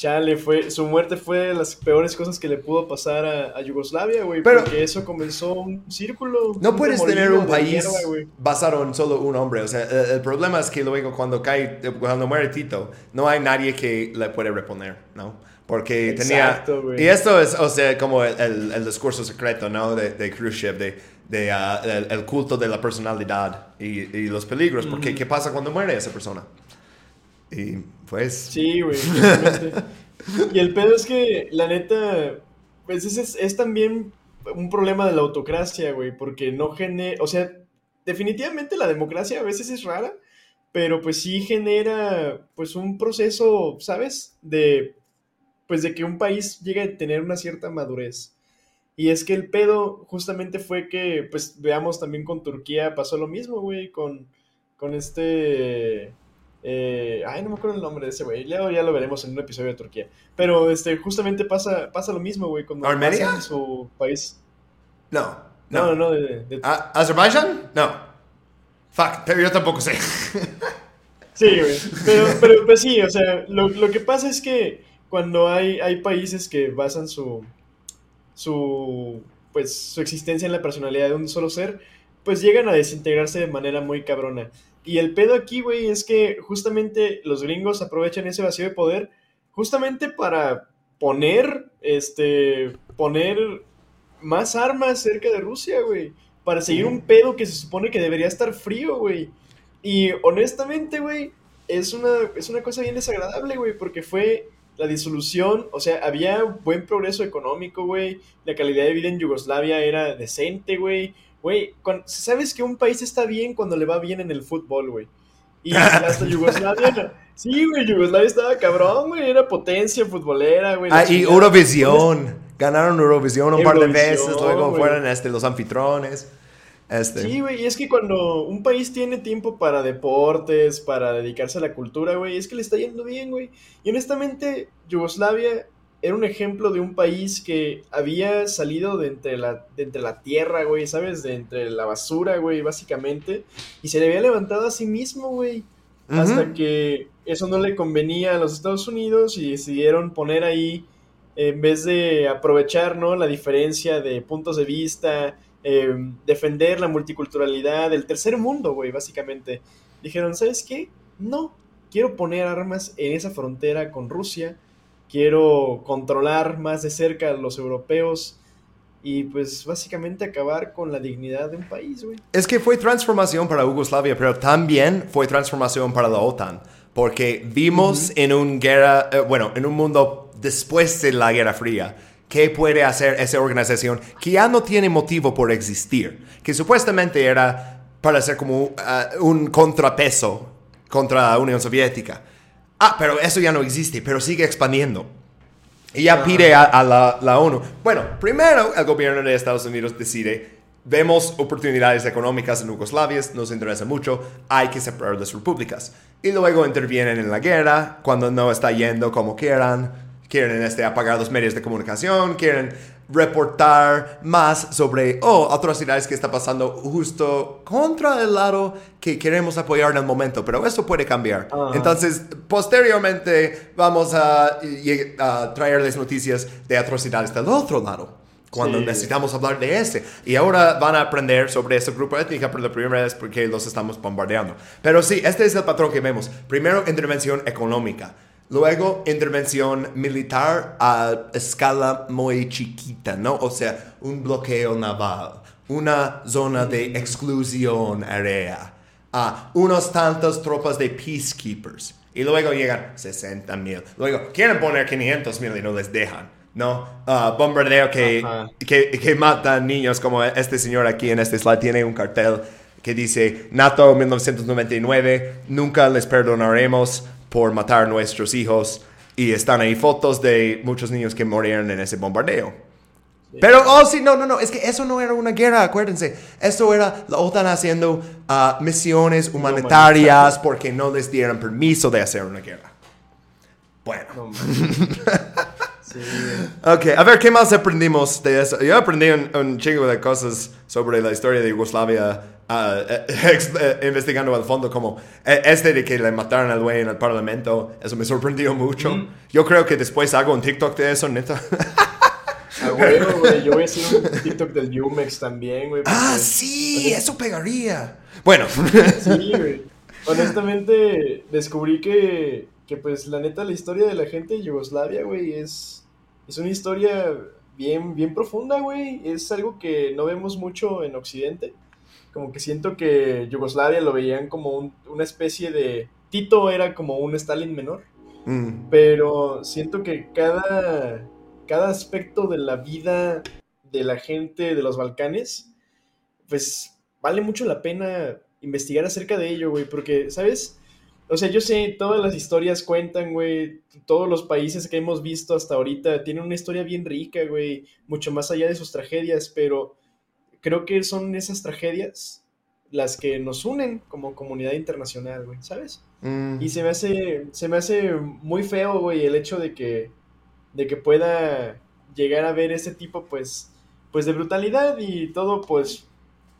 chale, fue, su muerte fue de las peores cosas que le pudo pasar a, a Yugoslavia, güey. Pero- porque eso comenzó un círculo. No un puedes tener un país mierda, basado en solo un hombre. O sea, el, el problema es que luego cuando cae, cuando muere Tito, no hay nadie que le puede reponer, ¿no? Porque Exacto, tenía... güey. Y esto es, o sea, como el, el- el discurso secreto, ¿no? De, de Khrushchev, de, de, ah, el, culto de la personalidad y, y los peligros. Porque, ¿qué pasa cuando muere esa persona? Y pues... Sí, güey. y el pedo es que, la neta, pues es, es también un problema de la autocracia, güey, porque no genera, o sea, definitivamente la democracia a veces es rara, pero pues sí genera, pues un proceso, ¿sabes? De, pues de que un país llegue a tener una cierta madurez. Y es que el pedo justamente fue que, pues veamos también con Turquía pasó lo mismo, güey, con, con este... eh, ay, no me acuerdo el nombre de ese güey. Luego ya lo veremos en un episodio de Turquía. Pero este, justamente pasa, pasa lo mismo, güey. Cuando ¿Armenia? en su país. No, No, no. no, de- de- ¿A- ¿Azerbaiyán? No. Fuck, pero yo tampoco sé. [laughs] Sí, güey. Pero, pero pues sí, o sea, lo, lo que pasa es que cuando hay, hay países que basan su, su, pues, su existencia en la personalidad de un solo ser, pues llegan a desintegrarse de manera muy cabrona. Y el pedo aquí, güey, es que justamente los gringos aprovechan ese vacío de poder justamente para poner, este, poner más armas cerca de Rusia, güey. Para seguir un pedo que se supone que debería estar frío, güey. Y honestamente, güey, es una, es una cosa bien desagradable, güey, porque fue la disolución, o sea, había buen progreso económico, güey, la calidad de vida en Yugoslavia era decente, güey. Güey, ¿sabes que un país está bien cuando le va bien en el fútbol, güey? Y [laughs] hasta Yugoslavia, sí, güey, Yugoslavia estaba cabrón, güey, era potencia futbolera, güey. Ah, y. Eurovisión. Ganaron Eurovisión un par de veces, luego fueron este, los anfitrones. Este. Sí, güey, y es que cuando un país tiene tiempo para deportes, para dedicarse a la cultura, güey, es que le está yendo bien, güey. Y honestamente, Yugoslavia era un ejemplo de un país que había salido de entre la, de entre la tierra, güey, ¿sabes? De entre la basura, güey, básicamente. Y se le había levantado a sí mismo, güey. Hasta que eso no le convenía a los Estados Unidos y decidieron poner ahí, en vez de aprovechar, ¿no? La diferencia de puntos de vista, eh, defender la multiculturalidad del tercer mundo, güey, básicamente. Dijeron, ¿sabes qué? No, quiero poner armas en esa frontera con Rusia, quiero controlar más de cerca a los europeos y pues básicamente acabar con la dignidad de un país, güey. Es que fue transformación para Yugoslavia, pero también fue transformación para la OTAN. Porque vimos en un guerra, eh, bueno, en un mundo después de la Guerra Fría, qué puede hacer esa organización que ya no tiene motivo por existir. Que supuestamente era para ser como ah, un contrapeso contra la Unión Soviética. Ah, pero eso ya no existe, pero sigue expandiendo. Y ya pide a, a la, la ONU. Bueno, primero el gobierno de Estados Unidos decide, vemos oportunidades económicas en Yugoslavia, nos interesa mucho, hay que separar las repúblicas. Y luego intervienen en la guerra, cuando no está yendo como quieran, quieren este, apagar los medios de comunicación, quieren reportar más sobre, oh, atrocidades que está pasando justo contra el lado que queremos apoyar en el momento, pero eso puede cambiar. Ajá. Entonces, posteriormente vamos a, a traerles noticias de atrocidades del otro lado. Cuando Sí. necesitamos hablar de ese. Y ahora van a aprender sobre ese grupo étnico por la primera vez porque los estamos bombardeando. Pero sí, este es el patrón que vemos. Primero, intervención económica. Luego, intervención militar a escala muy chiquita, ¿no? O sea, un bloqueo naval, una zona de exclusión aérea, ah, unos tantos tropas de peacekeepers. Y luego llegan 60 mil. Luego, quieren poner 500 mil y no les dejan, ¿no? Ah, bombardeo que, que, que matan niños, como este señor aquí en este slide tiene un cartel que dice NATO 1999, nunca les perdonaremos por matar nuestros hijos. Y están ahí fotos de muchos niños que murieron en ese bombardeo. Pero, oh, sí, no, no, no, es que eso no era una guerra, acuérdense. Eso era la OTAN haciendo ah, misiones humanitarias porque no les dieron permiso de hacer una guerra. Bueno, No. [laughs] Sí. Ok, a ver, ¿qué más aprendimos de eso? Yo aprendí un, un chingo de cosas sobre la historia de Yugoslavia, ah, [laughs] eh, investigando al fondo, como eh, este de que le mataron al güey en el parlamento, eso me sorprendió mucho. Mm. Yo creo que después hago un TikTok de eso, neta. A huevo, [laughs] güey. Yo voy a hacer un TikTok del Yumex también, güey. ah, sí, eso pegaría. Bueno, Sí, güey. Honestamente, descubrí que, que, pues, la neta, la historia de la gente de Yugoslavia, güey, es, es una historia bien, bien profunda, güey. Es algo que no vemos mucho en Occidente. Como que siento que Yugoslavia lo veían como un- una especie de... Tito era como un Stalin menor, Mm, pero siento que cada, cada aspecto de la vida de la gente de los Balcanes, pues vale mucho la pena investigar acerca de ello, güey, porque, ¿sabes? O sea, yo sé, todas las historias cuentan, güey, todos los países que hemos visto hasta ahorita tienen una historia bien rica, güey, mucho más allá de sus tragedias, pero creo que son esas tragedias las que nos unen como comunidad internacional, güey, ¿sabes? mm. Y se me hace, se me hace muy feo, güey, el hecho de que, de que pueda llegar a ver ese tipo, pues, pues de brutalidad y todo, pues...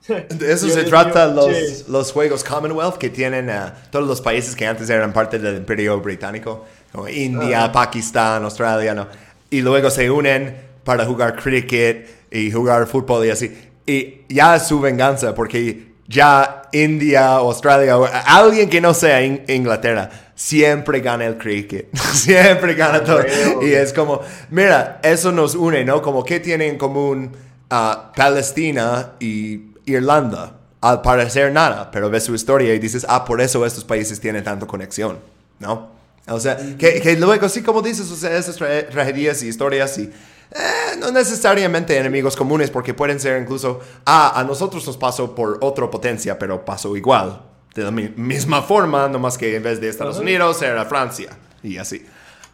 De eso Dios se trata los, los juegos Commonwealth que tienen a todos los países que antes eran parte del Imperio Británico, como India, Ajá. Pakistán, Australia, ¿no? Y luego se unen para jugar cricket y jugar fútbol y así. Y ya es su venganza porque ya India, Australia, o alguien que no sea In- Inglaterra, siempre gana el cricket. [laughs] siempre gana todo. Huevo. Y es como, mira, eso nos une, ¿no? Como que tienen en común ah, Palestina y Irlanda. Al parecer nada, pero ves su historia y dices, ah, por eso estos países tienen tanta conexión, ¿no? O sea, que, que luego, sí, como dices, o sea, esas tra- tragedias y historias y eh, no necesariamente enemigos comunes, porque pueden ser incluso, ah, a nosotros nos pasó por otra potencia, pero pasó igual, de la mi- misma forma, nomás que en vez de Estados Ajá. Unidos era Francia, y así.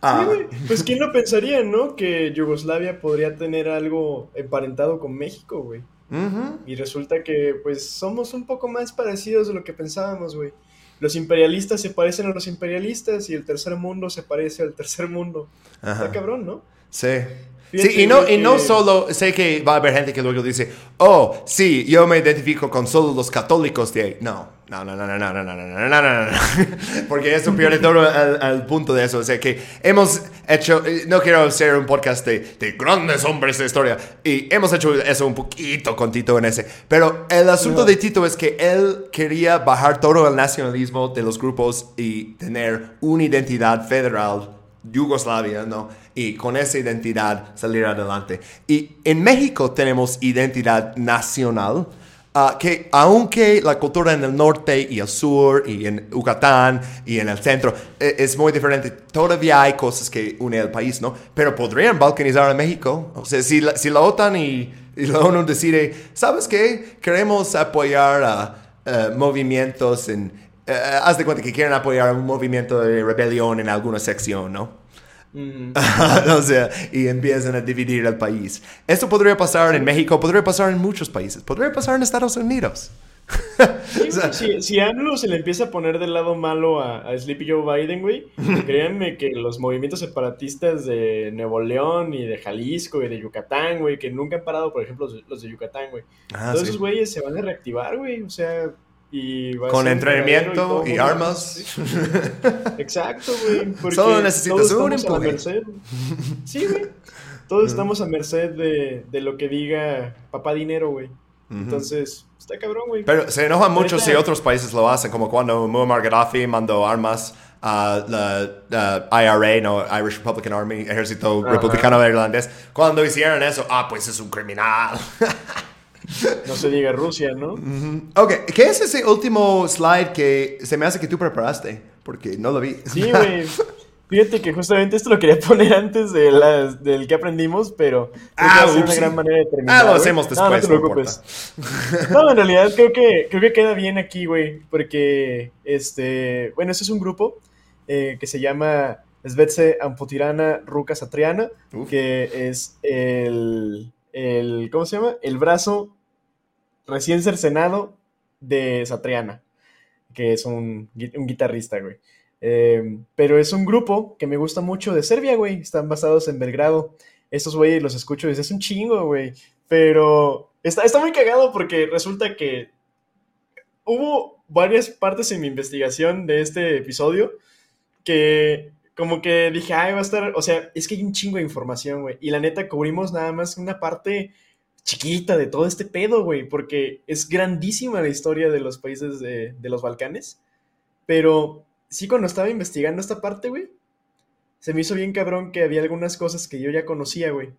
Ah, Sí. Pues quién lo pensaría, ¿no? Que Yugoslavia podría tener algo emparentado con México, güey. Y resulta que, pues, somos un poco más parecidos de lo que pensábamos, güey. Los imperialistas se parecen a los imperialistas y el tercer mundo se parece al tercer mundo. Ajá. Está cabrón, ¿no? Sí. Sí, y no, y no solo, sé que va a haber gente que luego dice, oh, sí, yo me identifico con solo los católicos de ahí. No, no, no, no, no, no, no, no, no, no, no, no, no. Porque eso pierde todo el, el punto de eso. O sea, que hemos hecho, eh, no quiero hacer un podcast de, de grandes hombres de historia, y hemos hecho eso un poquito con Tito en ese. Pero el asunto No. de Tito es que él quería bajar todo el nacionalismo de los grupos y tener una identidad federal Yugoslavia, ¿no? Y con esa identidad salir adelante. Y en México tenemos identidad nacional, ah, que aunque la cultura en el norte y el sur y en Yucatán y en el centro eh, es muy diferente, todavía hay cosas que unen al país, ¿no? Pero podrían balcanizar a México. O sea, si la, si la OTAN y, y la ONU decide, ¿sabes qué? Queremos apoyar a eh, movimientos en... eh, haz de cuenta que quieren apoyar un movimiento de rebelión en alguna sección, ¿no? Mm, [laughs] o sea, y empiezan a dividir el país. Esto podría pasar en México, podría pasar en muchos países, podría pasar en Estados Unidos. sí, [laughs] güey, si, si AMLO se le empieza a poner del lado malo a, a Sleepy Joe Biden, güey, [laughs] créanme que los movimientos separatistas de Nuevo León y de Jalisco y de Yucatán, güey, que nunca han parado, por ejemplo, los, de- los de Yucatán, güey. Ah, Todos sí. esos güeyes se van a reactivar, güey, o sea, y Con entrenamiento y, mundo- armas. Sí, Exacto, güey. Solo necesitas todos un estamos a la empuje. merced. Sí, güey. Todos estamos a merced de, de lo que diga papá dinero, güey. Entonces, está cabrón, güey. Pero se enojan mucho si otros países lo hacen, como cuando Muammar Gaddafi mandó armas a la IRA, no, Irish Republican Army, Ejército. Republicano Irlandés. Cuando hicieron eso, ah, pues es un criminal. [laughs] No se diga Rusia, ¿no? ok, ¿qué es ese último slide que se me hace que tú preparaste? Porque no lo vi. Sí, güey. Fíjate que justamente esto lo quería poner antes de las, del que aprendimos, pero Ah, ups. una gran manera de terminar. Ah, lo hacemos No, no después, te no preocupes. No, en realidad creo que, creo que queda bien aquí, güey, porque, este, bueno, este es un grupo eh, que se llama Svetze Amputirana Ruka Satriana, Uf. que es el, el, ¿cómo se llama? El brazo recién cercenado de Satriana, que es un, un guitarrista, güey. Eh, pero es un grupo que me gusta mucho de Serbia, güey. Están basados en Belgrado. estos güeyes los escucho desde hace un chingo, güey. Pero está, está muy cagado porque resulta que hubo varias partes en mi investigación de este episodio que como que dije, ay, va a estar, o sea, es que hay un chingo de información, güey. Y la neta, cubrimos nada más una parte chiquita de todo este pedo, güey, porque es grandísima la historia de los países de, de los Balcanes. Pero sí, cuando estaba investigando esta parte, güey, se me hizo bien cabrón que había algunas cosas que yo ya conocía, güey.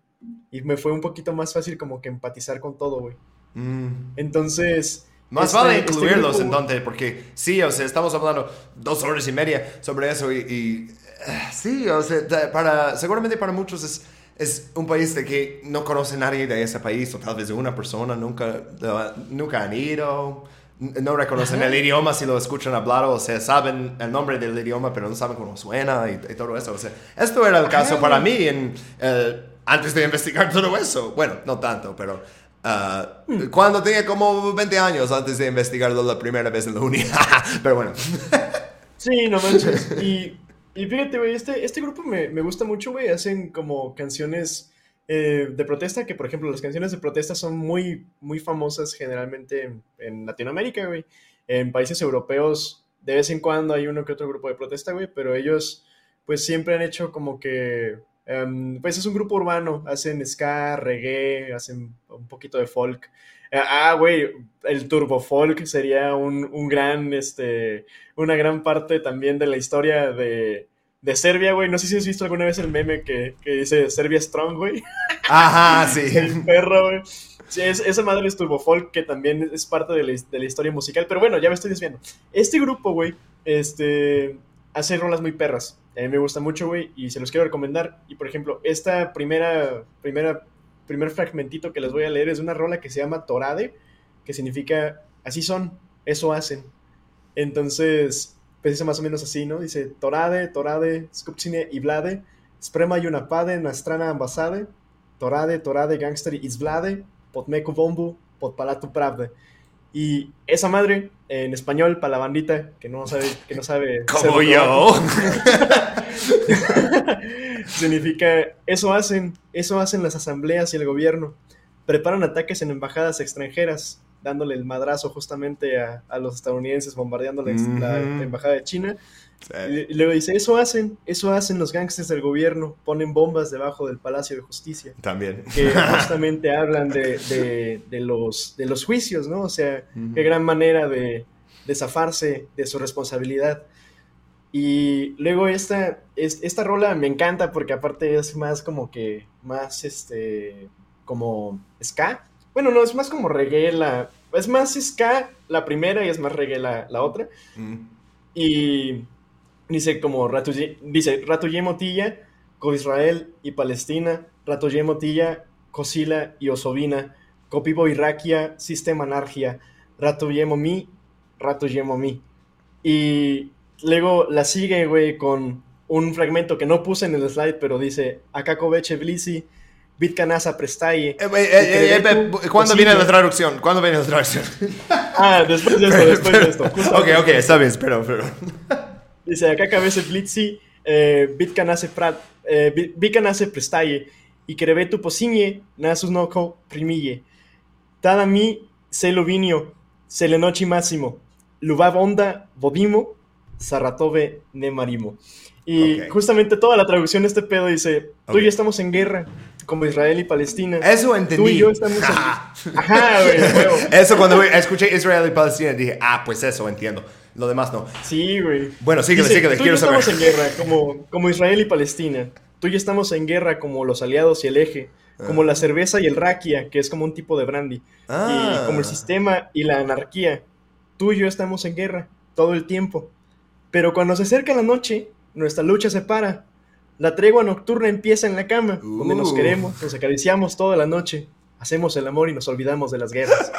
Y me fue un poquito más fácil como que empatizar con todo, güey. Mm. Entonces... Más este- vale este incluirlos grupo- entonces, porque sí, o sea, estamos hablando dos horas y media sobre eso y, y, eh, sí, o sea, para, seguramente para muchos es, es un país de que no conoce nadie de ese país, o tal vez de una persona, nunca, nunca han ido, no reconocen el idioma si lo escuchan hablar, o sea, saben el nombre del idioma, pero no saben cómo suena y, y todo eso. O sea, esto era el caso para mí en, eh, antes de investigar [laughs] todo eso. Bueno, no tanto, pero... ah, Cuando tenía como 20 años antes de investigarlo la primera vez en la uni. [laughs] pero bueno. Sí, no manches. [laughs] Y, y fíjate, güey, este, este grupo me, me gusta mucho, güey. Hacen como canciones eh, de protesta, que por ejemplo las canciones de protesta son muy, muy famosas generalmente en, Latinoamérica, güey. En países europeos, de vez en cuando hay uno que otro grupo de protesta, güey, pero ellos pues siempre han hecho como que... em, pues es un grupo urbano, hacen ska, reggae, hacen un poquito de folk. Ah, güey, el turbo folk sería un, un gran, este, una gran parte también de la historia de, de Serbia, güey. No sé si has visto alguna vez el meme que, que dice Serbia Strong, güey. Ajá, [laughs] sí. El perro, güey. Sí, es- esa madre es Turbo Folk, que también es parte de la, de la historia musical. Pero bueno, ya me estoy desviando. Este grupo, güey, este, hace rolas muy perras. A mí me gusta mucho, güey, y se los quiero recomendar. Y por ejemplo, esta primera, primera, primer fragmentito que les voy a leer es de una rola que se llama Torade, que significa así son, eso hacen. Entonces, pues dice más o menos así, ¿no? Dice Torade, Torade, Skupcine i Vlade, Sprema i napade na strana ambasade, Torade, Torade, Gangster izvlade, Potmeku Bombu, Potpalatu Pravde. Y esa madre, en español, para la bandita que no sabe, que no sabe. [laughs] Como yo. [laughs] Significa, eso hacen, eso hacen las asambleas y el gobierno. Preparan ataques en embajadas extranjeras, dándole el madrazo justamente a, a los estadounidenses, bombardeando la, la Ujú. embajada de China. Sí. Y, y luego dice, eso hacen, eso hacen los gangsters del gobierno, ponen bombas debajo del Palacio de Justicia También. que [laughs] justamente hablan de, de- de los, de los juicios, ¿no? O sea, qué gran manera de, de zafarse de su responsabilidad. Y luego esta, es- esta rola me encanta porque aparte es más como que, más este, como ska. Bueno, no, es más como reggae la, es más ska la primera y es más reggae la, la otra. Mm. Y dice como Ratuye, dice Ratuye Motilla, Co Israel y Palestina, Ratuye Motilla, Cosila y Osovina, Copibo Iraquia, Sistema Anarquia, Ratuye Momi, Ratuye Momi. Y luego la sigue, güey, con un fragmento que no puse en el slide, pero dice Akakoveche Blisi, Bitkanasa Prestaye. Eh, eh, eh, eh, ¿Cuándo viene la traducción? ¿Cuándo viene la traducción? [laughs] Ah, después de esto, después de esto. [laughs] ok, ok, está bien, espero, pero. Dice, acá cabece Blitzi, eh, Bitkanase Prat, eh, Prestaye, y Kerebetu Posiñe, Nasus Noko Primille. Tada mi, Celo Vinio, Selenochi Máximo, Lubab Onda, Bodimo, Sarratove Nemarimo. Y Ok. justamente toda la traducción de este pedo dice, tú y Ok. yo estamos en guerra, como Israel y Palestina. Eso entendí. Tú y yo estamos en... [laughs] Ajá, güey, huevo. Eso cuando escuché Israel y Palestina dije, ah, pues eso entiendo. Lo demás no. Sí, güey. Bueno, síguele, Dice, síguele, tú y quiero yo saber. estamos en guerra, como, como Israel y Palestina. Tú y yo estamos en guerra como los aliados y el eje. Como Ah. la cerveza y el rakia, que es como un tipo de brandy. Ah. Y como el sistema y la anarquía. Tú y yo estamos en guerra todo el tiempo. Pero cuando se acerca la noche, nuestra lucha se para. La tregua nocturna empieza en la cama, donde nos Uh. queremos, nos acariciamos toda la noche, hacemos el amor y nos olvidamos de las guerras.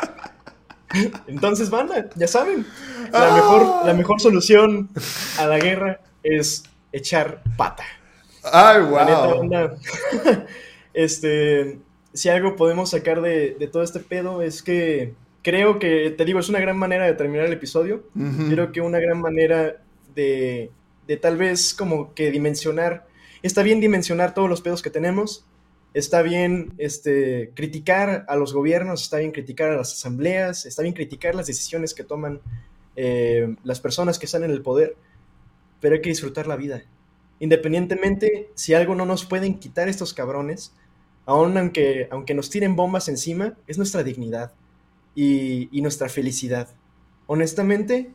[laughs] Entonces, banda, ya saben, la, Ah. mejor, la mejor solución a la guerra es echar pata. Ay, La neta, wow. banda, [laughs] este, si algo podemos sacar de, de todo este pedo es que creo que, te digo, es una gran manera de terminar el episodio. Creo que una gran manera de, de tal vez como que dimensionar, está bien dimensionar todos los pedos que tenemos, está bien este, criticar a los gobiernos, está bien criticar a las asambleas, está bien criticar las decisiones que toman eh, las personas que están en el poder, pero hay que disfrutar la vida. Independientemente si algo no nos pueden quitar estos cabrones, aun aunque, aunque nos tiren bombas encima, es nuestra dignidad y, y nuestra felicidad. Honestamente,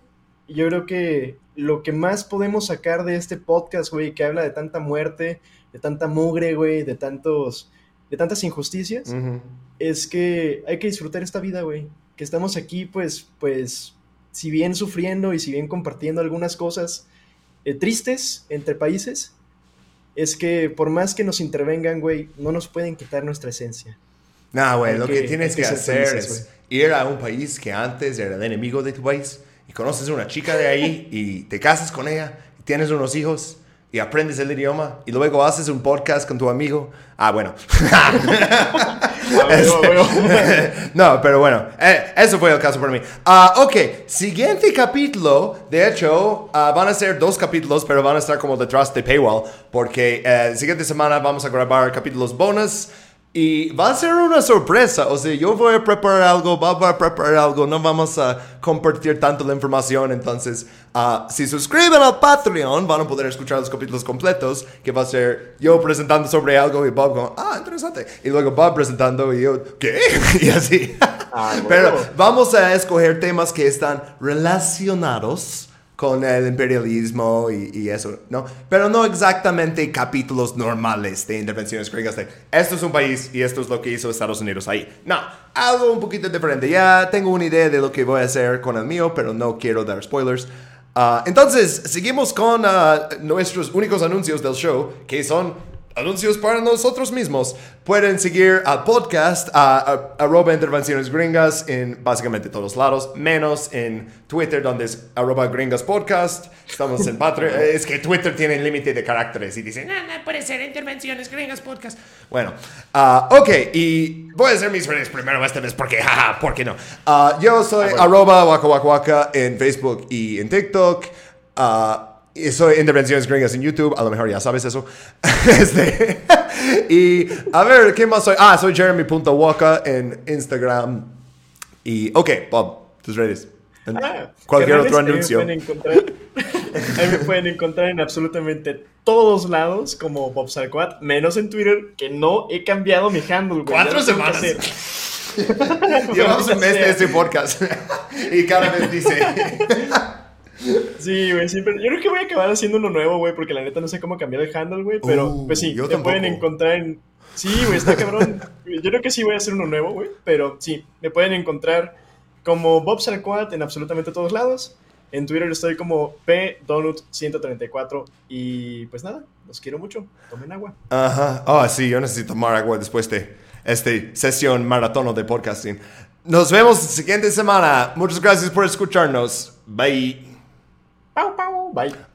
yo creo que lo que más podemos sacar de este podcast, güey, que habla de tanta muerte, de tanta mugre, güey, de tantos, de tantas injusticias, es que hay que disfrutar esta vida, güey. Que estamos aquí, pues, pues, si bien sufriendo y si bien compartiendo algunas cosas eh, tristes entre países, es que por más que nos intervengan, güey, no nos pueden quitar nuestra esencia. Nah, güey, lo que- tienes que hacer felices, es ir a un país que antes era el enemigo de tu país y conoces a una chica de ahí y te casas con ella, y tienes unos hijos y aprendes el idioma y luego haces un podcast con tu amigo. Ah, bueno. huevo. [laughs] no, pero bueno, eh, eso fue el caso para mí. Ah, ok, siguiente capítulo. De hecho, ah, van a ser dos capítulos, pero van a estar como detrás de paywall. Porque eh, siguiente semana vamos a grabar capítulos bonus. Y va a ser una sorpresa. O sea, yo voy a preparar algo, Bob va a preparar algo. No vamos a compartir tanto la información. Entonces, ah, si suscriben al Patreon, van a poder escuchar los capítulos completos. Que va a ser yo presentando sobre algo y Bob como, ah, interesante. Y luego Bob presentando y yo, ¿qué? [laughs] y así. Ah, Pero vamos a escoger temas que están relacionados con el imperialismo y, y eso, ¿no? Pero no exactamente capítulos normales de intervenciones gringas de esto es un país y esto es lo que hizo Estados Unidos ahí. No, algo un poquito diferente. Ya tengo una idea de lo que voy a hacer con el mío, pero no quiero dar spoilers. Ah, entonces, seguimos con ah, nuestros únicos anuncios del show, que son anuncios para nosotros mismos. Pueden seguir al podcast a, a- arroba intervenciones gringas en básicamente todos lados, menos en Twitter donde es arroba gringas podcast. Estamos en Patreon. [laughs] es que Twitter tiene límite de caracteres y dicen, No, no puede ser Intervenciones Gringas Podcast. bueno, ah, ok, y voy a hacer mis redes primero esta vez porque, [laughs] jaja, ¿por qué no? Ah, yo soy arroba waka waka waka en Facebook y en TikTok. Ah, y soy Intervenciones Gringas en YouTube, a lo mejor ya sabes eso. [laughs] Este, y a ver, ¿qué más soy? Ah, soy Jeremy.waka en Instagram. Y, ok, Bob, tus redes. En Ah, cualquier otro ahí me anuncio. pueden encontrar- [laughs] ahí me pueden encontrar en absolutamente todos lados como Bob Sarquat, menos en Twitter, que no he cambiado mi handle, güey. Cuatro semanas. [laughs] Llevamos un mes de este podcast. y cada vez dice... Sí, güey, sí, pero yo creo que voy a acabar haciendo uno nuevo, güey, porque la neta no sé cómo cambiar el handle, güey, pero Uh, pues sí, te tampoco. pueden encontrar en... Sí, güey, está cabrón. Yo creo que sí voy a hacer uno nuevo, güey, pero sí, me pueden encontrar como Bob Sarquat en absolutamente todos lados. En Twitter estoy como pdonut134 y pues nada, los quiero mucho. Tomen agua. Ajá. Ah, sí, yo necesito tomar agua después de esta sesión maratono de podcasting. Nos vemos la siguiente semana. Muchas gracias por escucharnos. Bye. Pow, pow, bye.